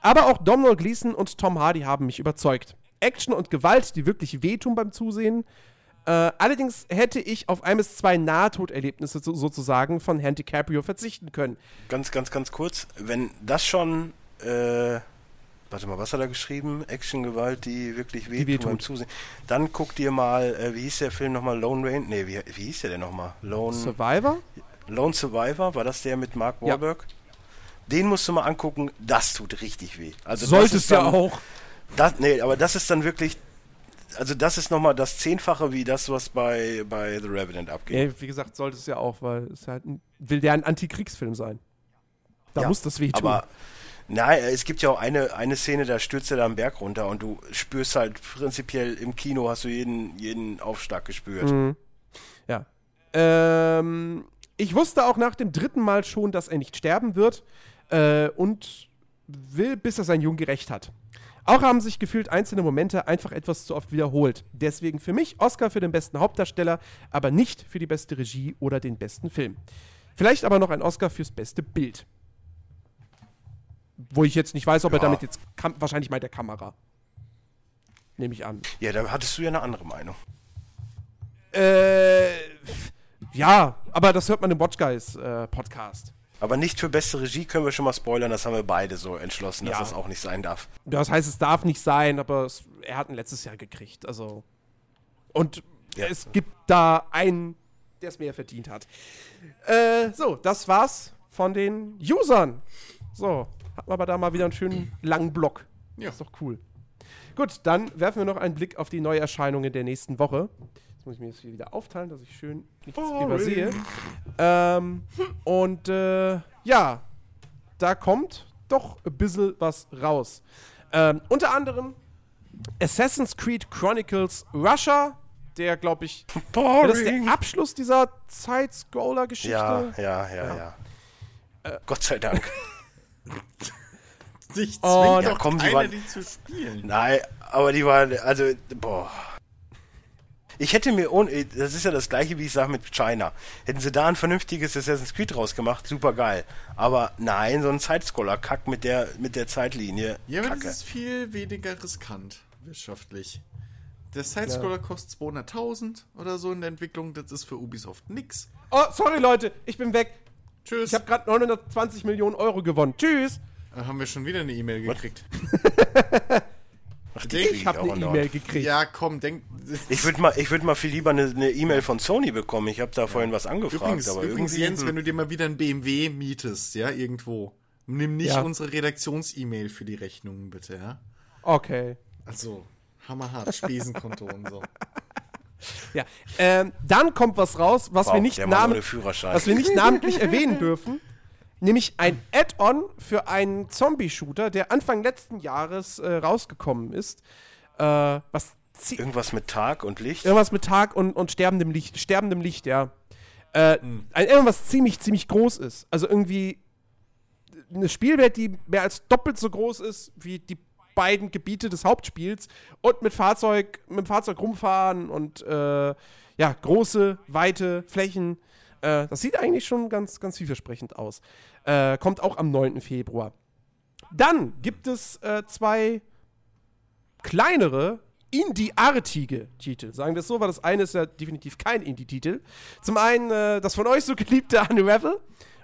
Aber auch Domhnall Gleeson und Tom Hardy haben mich überzeugt. Action und Gewalt, die wirklich wehtun beim Zusehen. Äh, allerdings hätte ich auf ein bis zwei Nahtoderlebnisse so, sozusagen von Herrn DiCaprio verzichten können. Ganz, ganz, ganz kurz, wenn das schon äh, warte mal, was hat er geschrieben? Action-Gewalt, die wirklich wehtut, die beim Zusehen. Dann guck dir mal, äh, wie hieß der Film nochmal? Lone Rain? Nee, wie, wie hieß der denn nochmal? Lone Survivor? Lone Survivor, war das der mit Mark Wahlberg? Ja. Den musst du mal angucken, das tut richtig weh. Also Solltest ja auch. Das, nee, aber das ist dann wirklich also das ist nochmal das Zehnfache wie das, was bei, bei The Revenant abgeht. Ja, wie gesagt, sollte es ja auch, weil es halt ein, will der ein Antikriegsfilm sein. Da ja, muss das wehtun. Aber Nein, es gibt ja auch eine, eine Szene, da stürzt er da am Berg runter und du spürst halt prinzipiell im Kino hast du jeden, jeden Aufschlag gespürt. Mhm. Ja. Ähm, ich wusste auch nach dem dritten Mal schon, dass er nicht sterben wird äh, und will, bis er sein Jung gerecht hat. Auch haben sich gefühlt einzelne Momente einfach etwas zu oft wiederholt. Deswegen für mich Oscar für den besten Hauptdarsteller, aber nicht für die beste Regie oder den besten Film. Vielleicht aber noch ein Oscar fürs beste Bild. Wo ich jetzt nicht weiß, ob ja. er damit jetzt. Wahrscheinlich meint der Kamera. Nehme ich an. Ja, da hattest du ja eine andere Meinung. Äh. Ja, aber das hört man im Watch Guys äh, Podcast. Aber nicht für beste Regie können wir schon mal spoilern, das haben wir beide so entschlossen, dass ja. das auch nicht sein darf. Das heißt, es darf nicht sein, aber es, er hat ein letztes Jahr gekriegt, also. Und ja. es gibt da einen, der es mehr verdient hat. Äh, so, das war's von den Usern. So, hatten wir aber da mal wieder einen schönen langen Block. Ja. ist doch cool. Gut, dann werfen wir noch einen Blick auf die Neuerscheinungen der nächsten Woche. Jetzt muss ich mir das hier wieder aufteilen, dass ich schön nichts oh, übersehe. Ähm, und äh, ja, da kommt doch ein bisschen was raus. Ähm, unter anderem Assassin's Creed Chronicles Russia, der, glaube ich, ja, das ist der Abschluss dieser Side-Scroller-Geschichte. Ja, ja, ja, ja. ja. Äh, Gott sei Dank. Sich zwingt oh, ja, komm, die, waren, die zu spielen. Nein, aber die waren, also, boah. Ich hätte mir, ohne, das ist ja das gleiche, wie ich sage mit China. Hätten sie da ein vernünftiges Assassin's Creed rausgemacht, super geil. Aber nein, so ein Sidescroller-Kack mit der, mit der Zeitlinie. Ja, aber das ist viel weniger riskant, wirtschaftlich. Der Sidescroller ja. kostet 200.000 oder so in der Entwicklung, das ist für Ubisoft nix. Oh, sorry Leute, ich bin weg. Tschüss. Ich habe gerade 920 Millionen Euro gewonnen. Tschüss. Da haben wir schon wieder eine E-Mail gekriegt. Ach, ich habe eine E-Mail gekriegt. Ja, komm, denk. Ich würde mal, ich würd mal viel lieber eine E-Mail von Sony bekommen. Ich habe da ja. vorhin was angefragt. Übrigens, aber übrigens Jens, wenn du dir mal wieder ein BMW mietest, ja, irgendwo, nimm nicht ja. unsere Redaktions-E-Mail für die Rechnungen, bitte, ja? Okay. Also, hammerhart, Spesenkonto und so. Ja, ähm, dann kommt was raus, was, wow, wir, nicht was wir nicht namentlich erwähnen dürfen nämlich ein Add-on für einen Zombie-Shooter, der Anfang letzten Jahres äh, rausgekommen ist. Äh, was irgendwas mit Tag und Licht? Irgendwas mit Tag und, und sterbendem Licht, sterbendem Licht, ja. Äh, hm. ein, irgendwas ziemlich, ziemlich groß ist. Also irgendwie eine Spielwelt, die mehr als doppelt so groß ist wie die beiden Gebiete des Hauptspiels und mit Fahrzeug, mit dem Fahrzeug rumfahren und äh, ja, große, weite Flächen. Äh, das sieht eigentlich schon ganz, ganz vielversprechend aus. Äh, kommt auch am 9. Februar. Dann gibt es äh, zwei kleinere, Indie-artige Titel. Sagen wir es so, weil das eine ist ja definitiv kein Indie-Titel. Zum einen äh, das von euch so geliebte Unravel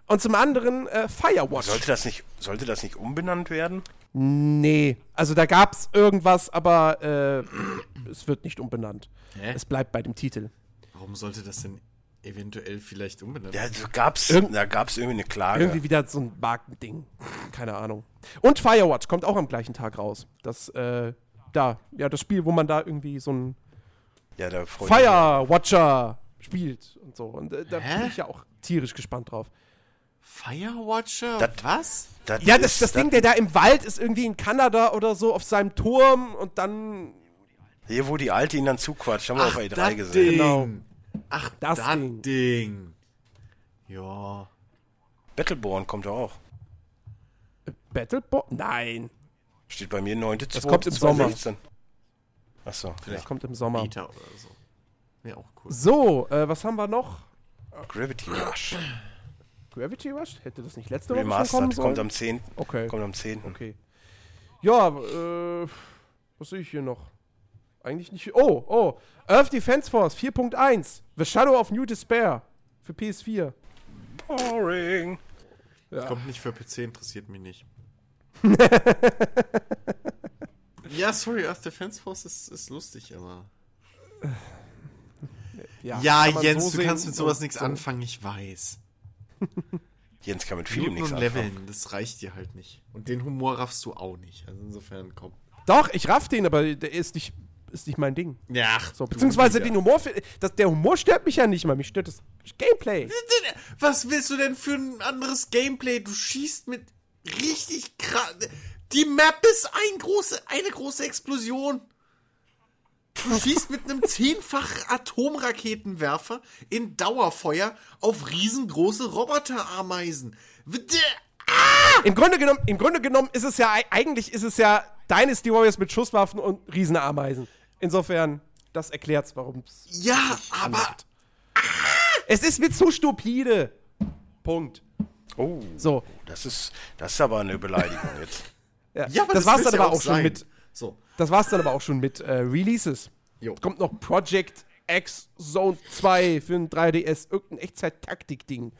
und zum anderen äh, Firewatch. Sollte das, nicht, sollte das nicht umbenannt werden? Nee, also da gab es irgendwas, aber äh, es wird nicht umbenannt. Hä? Es bleibt bei dem Titel. Warum sollte das denn eventuell vielleicht umbenannt. Ja, gab's, Irg da gab es irgendwie eine Klage. Irgendwie wieder so ein Markending. Keine Ahnung. Und Firewatch kommt auch am gleichen Tag raus. Das, äh, da, ja, das Spiel, wo man da irgendwie so ein ja, Firewatcher spielt und so. Und äh, da bin ich ja auch tierisch gespannt drauf. Firewatcher? Das, was? Das ja, das, das Ding, der da im Wald ist, irgendwie in Kanada oder so, auf seinem Turm und dann. Hier, wo die Alte ihn dann zuquatscht, haben wir auf E3 gesehen. Ding. Genau. Ach, das, das Ding. Ding. Ja. Battleborn kommt ja auch. Battleborn? Nein. Steht bei mir 9. Das kommt im Sommer. Achso. Vielleicht ja. kommt im Sommer. Beta oder so. Wäre auch cool. So, äh, was haben wir noch? Gravity Rush. Gravity Rush? Hätte das nicht letzte Woche Remastered, schon kommen sollen? kommt am 10. Okay. Kommt am 10. Okay. Ja, äh, was sehe ich hier noch? Eigentlich nicht. Oh, oh. Earth Defense Force 4.1. The Shadow of New Despair. Für PS4. Boring. Ja. Kommt nicht für PC, interessiert mich nicht. ja, sorry, Earth Defense Force ist, ist lustig, aber. Ja, ja Jens, so du kannst mit sowas nichts so. anfangen, ich weiß. Jens kann mit vielem nichts anfangen. Leveln, das reicht dir halt nicht. Und den Humor raffst du auch nicht. Also insofern, komm. Doch, ich raff den, aber der ist nicht ist nicht mein Ding. Ja. So, beziehungsweise den Humor, das, der Humor stört mich ja nicht mal, mich stört das Gameplay. Was willst du denn für ein anderes Gameplay? Du schießt mit richtig krass. Die Map ist ein große, eine große Explosion. Schießt mit einem zehnfach Atomraketenwerfer in Dauerfeuer auf riesengroße Roboterameisen. Im Grunde genommen, im Grunde genommen ist es ja, eigentlich ist es ja Dynasty Warriors mit Schusswaffen und Riesenameisen. Insofern, das erklärt's, warum es. Ja, aber. Es ist mir zu stupide. Punkt. Oh. So. Das ist, das ist aber eine Beleidigung jetzt. ja, ja aber das, das war's dann aber auch, auch schon mit. So. Das war's dann aber auch schon mit äh, Releases. Jo. Kommt noch Project X Zone 2 für ein 3DS, irgendein Echtzeit-Taktik-Ding.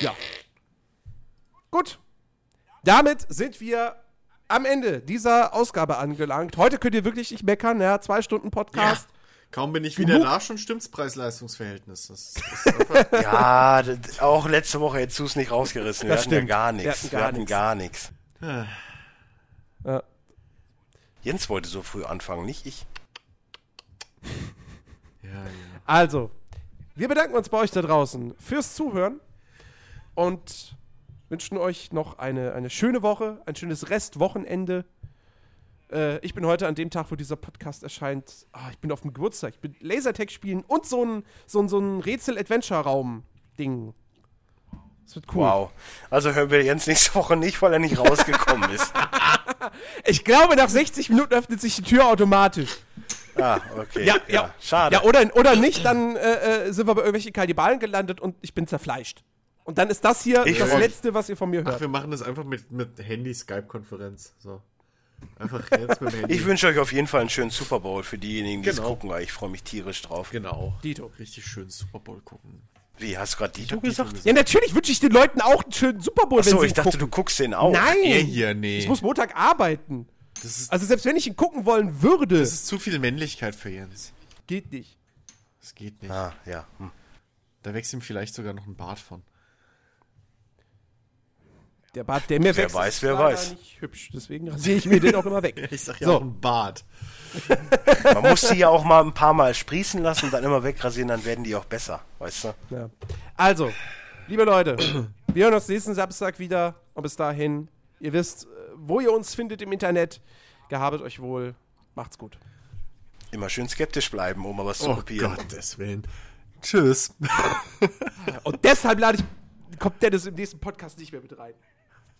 Ja. Gut. Damit sind wir am Ende dieser Ausgabe angelangt. Heute könnt ihr wirklich nicht meckern, ja, zwei Stunden Podcast. Ja. Kaum bin ich wieder Genug. da, schon stimmt's Preis-Leistungs-Verhältnis. ja, auch letzte Woche hättest du es nicht rausgerissen. Wir das hatten stimmt. ja gar nichts. Wir hatten gar nichts. Ja. Jens wollte so früh anfangen, nicht ich. Ja, ja. Also, wir bedanken uns bei euch da draußen fürs Zuhören und wünschen euch noch eine, eine schöne Woche, ein schönes Restwochenende. Äh, ich bin heute an dem Tag, wo dieser Podcast erscheint. Ah, ich bin auf dem Geburtstag. Ich bin Lasertag spielen und so ein, so ein, so ein Rätsel-Adventure-Raum-Ding. Das wird cool. Wow. Also hören wir Jens nächste Woche nicht, weil er nicht rausgekommen ist. ich glaube, nach 60 Minuten öffnet sich die Tür automatisch. Ah, okay. Ja, ja, ja. schade. Ja, oder, oder nicht, dann äh, äh sind wir bei irgendwelchen Kannibalen gelandet und ich bin zerfleischt. Und dann ist das hier ich das Letzte, was ihr von mir hört. Ach, wir machen das einfach mit, mit Handy-Skype-Konferenz. So. Einfach jetzt mit dem Handy. Ich wünsche euch auf jeden Fall einen schönen Super Bowl für diejenigen, die es genau. gucken, weil ich freue mich tierisch drauf. Genau. Dito. Richtig schön Super Bowl gucken. Wie, hast du gerade Dito, gesagt? Ja, natürlich wünsche ich den Leuten auch einen schönen Super Bowl, Achso, ich dachte, gucken. du guckst den auch. Nein! Er hier, nee. Ich muss Montag arbeiten. also selbst wenn ich ihn gucken wollen würde. Das ist zu viel Männlichkeit für Jens. Geht nicht. Das geht nicht. Ah, ja. Hm. Da wächst ihm vielleicht sogar noch ein Bart von. Der Bart, der mir wer wächst, weiß, wer weiß. nicht hübsch. Deswegen rasiere ich mir den auch immer weg. ich sag ja so. auch ein Bart. Man muss sie ja auch mal ein paar Mal sprießen lassen und dann immer wegrasieren, dann werden die auch besser, weißt du? Ja. Also, liebe Leute, wir hören uns nächsten Samstag wieder. Und bis dahin, ihr wisst, wo ihr uns findet im Internet. Gehabet euch wohl. Macht's gut. Immer schön skeptisch bleiben, um mal was zu oh kopieren. Oh Gottes Willen. Tschüss. Und deshalb lade ich, kommt Dennis im nächsten Podcast nicht mehr mit rein.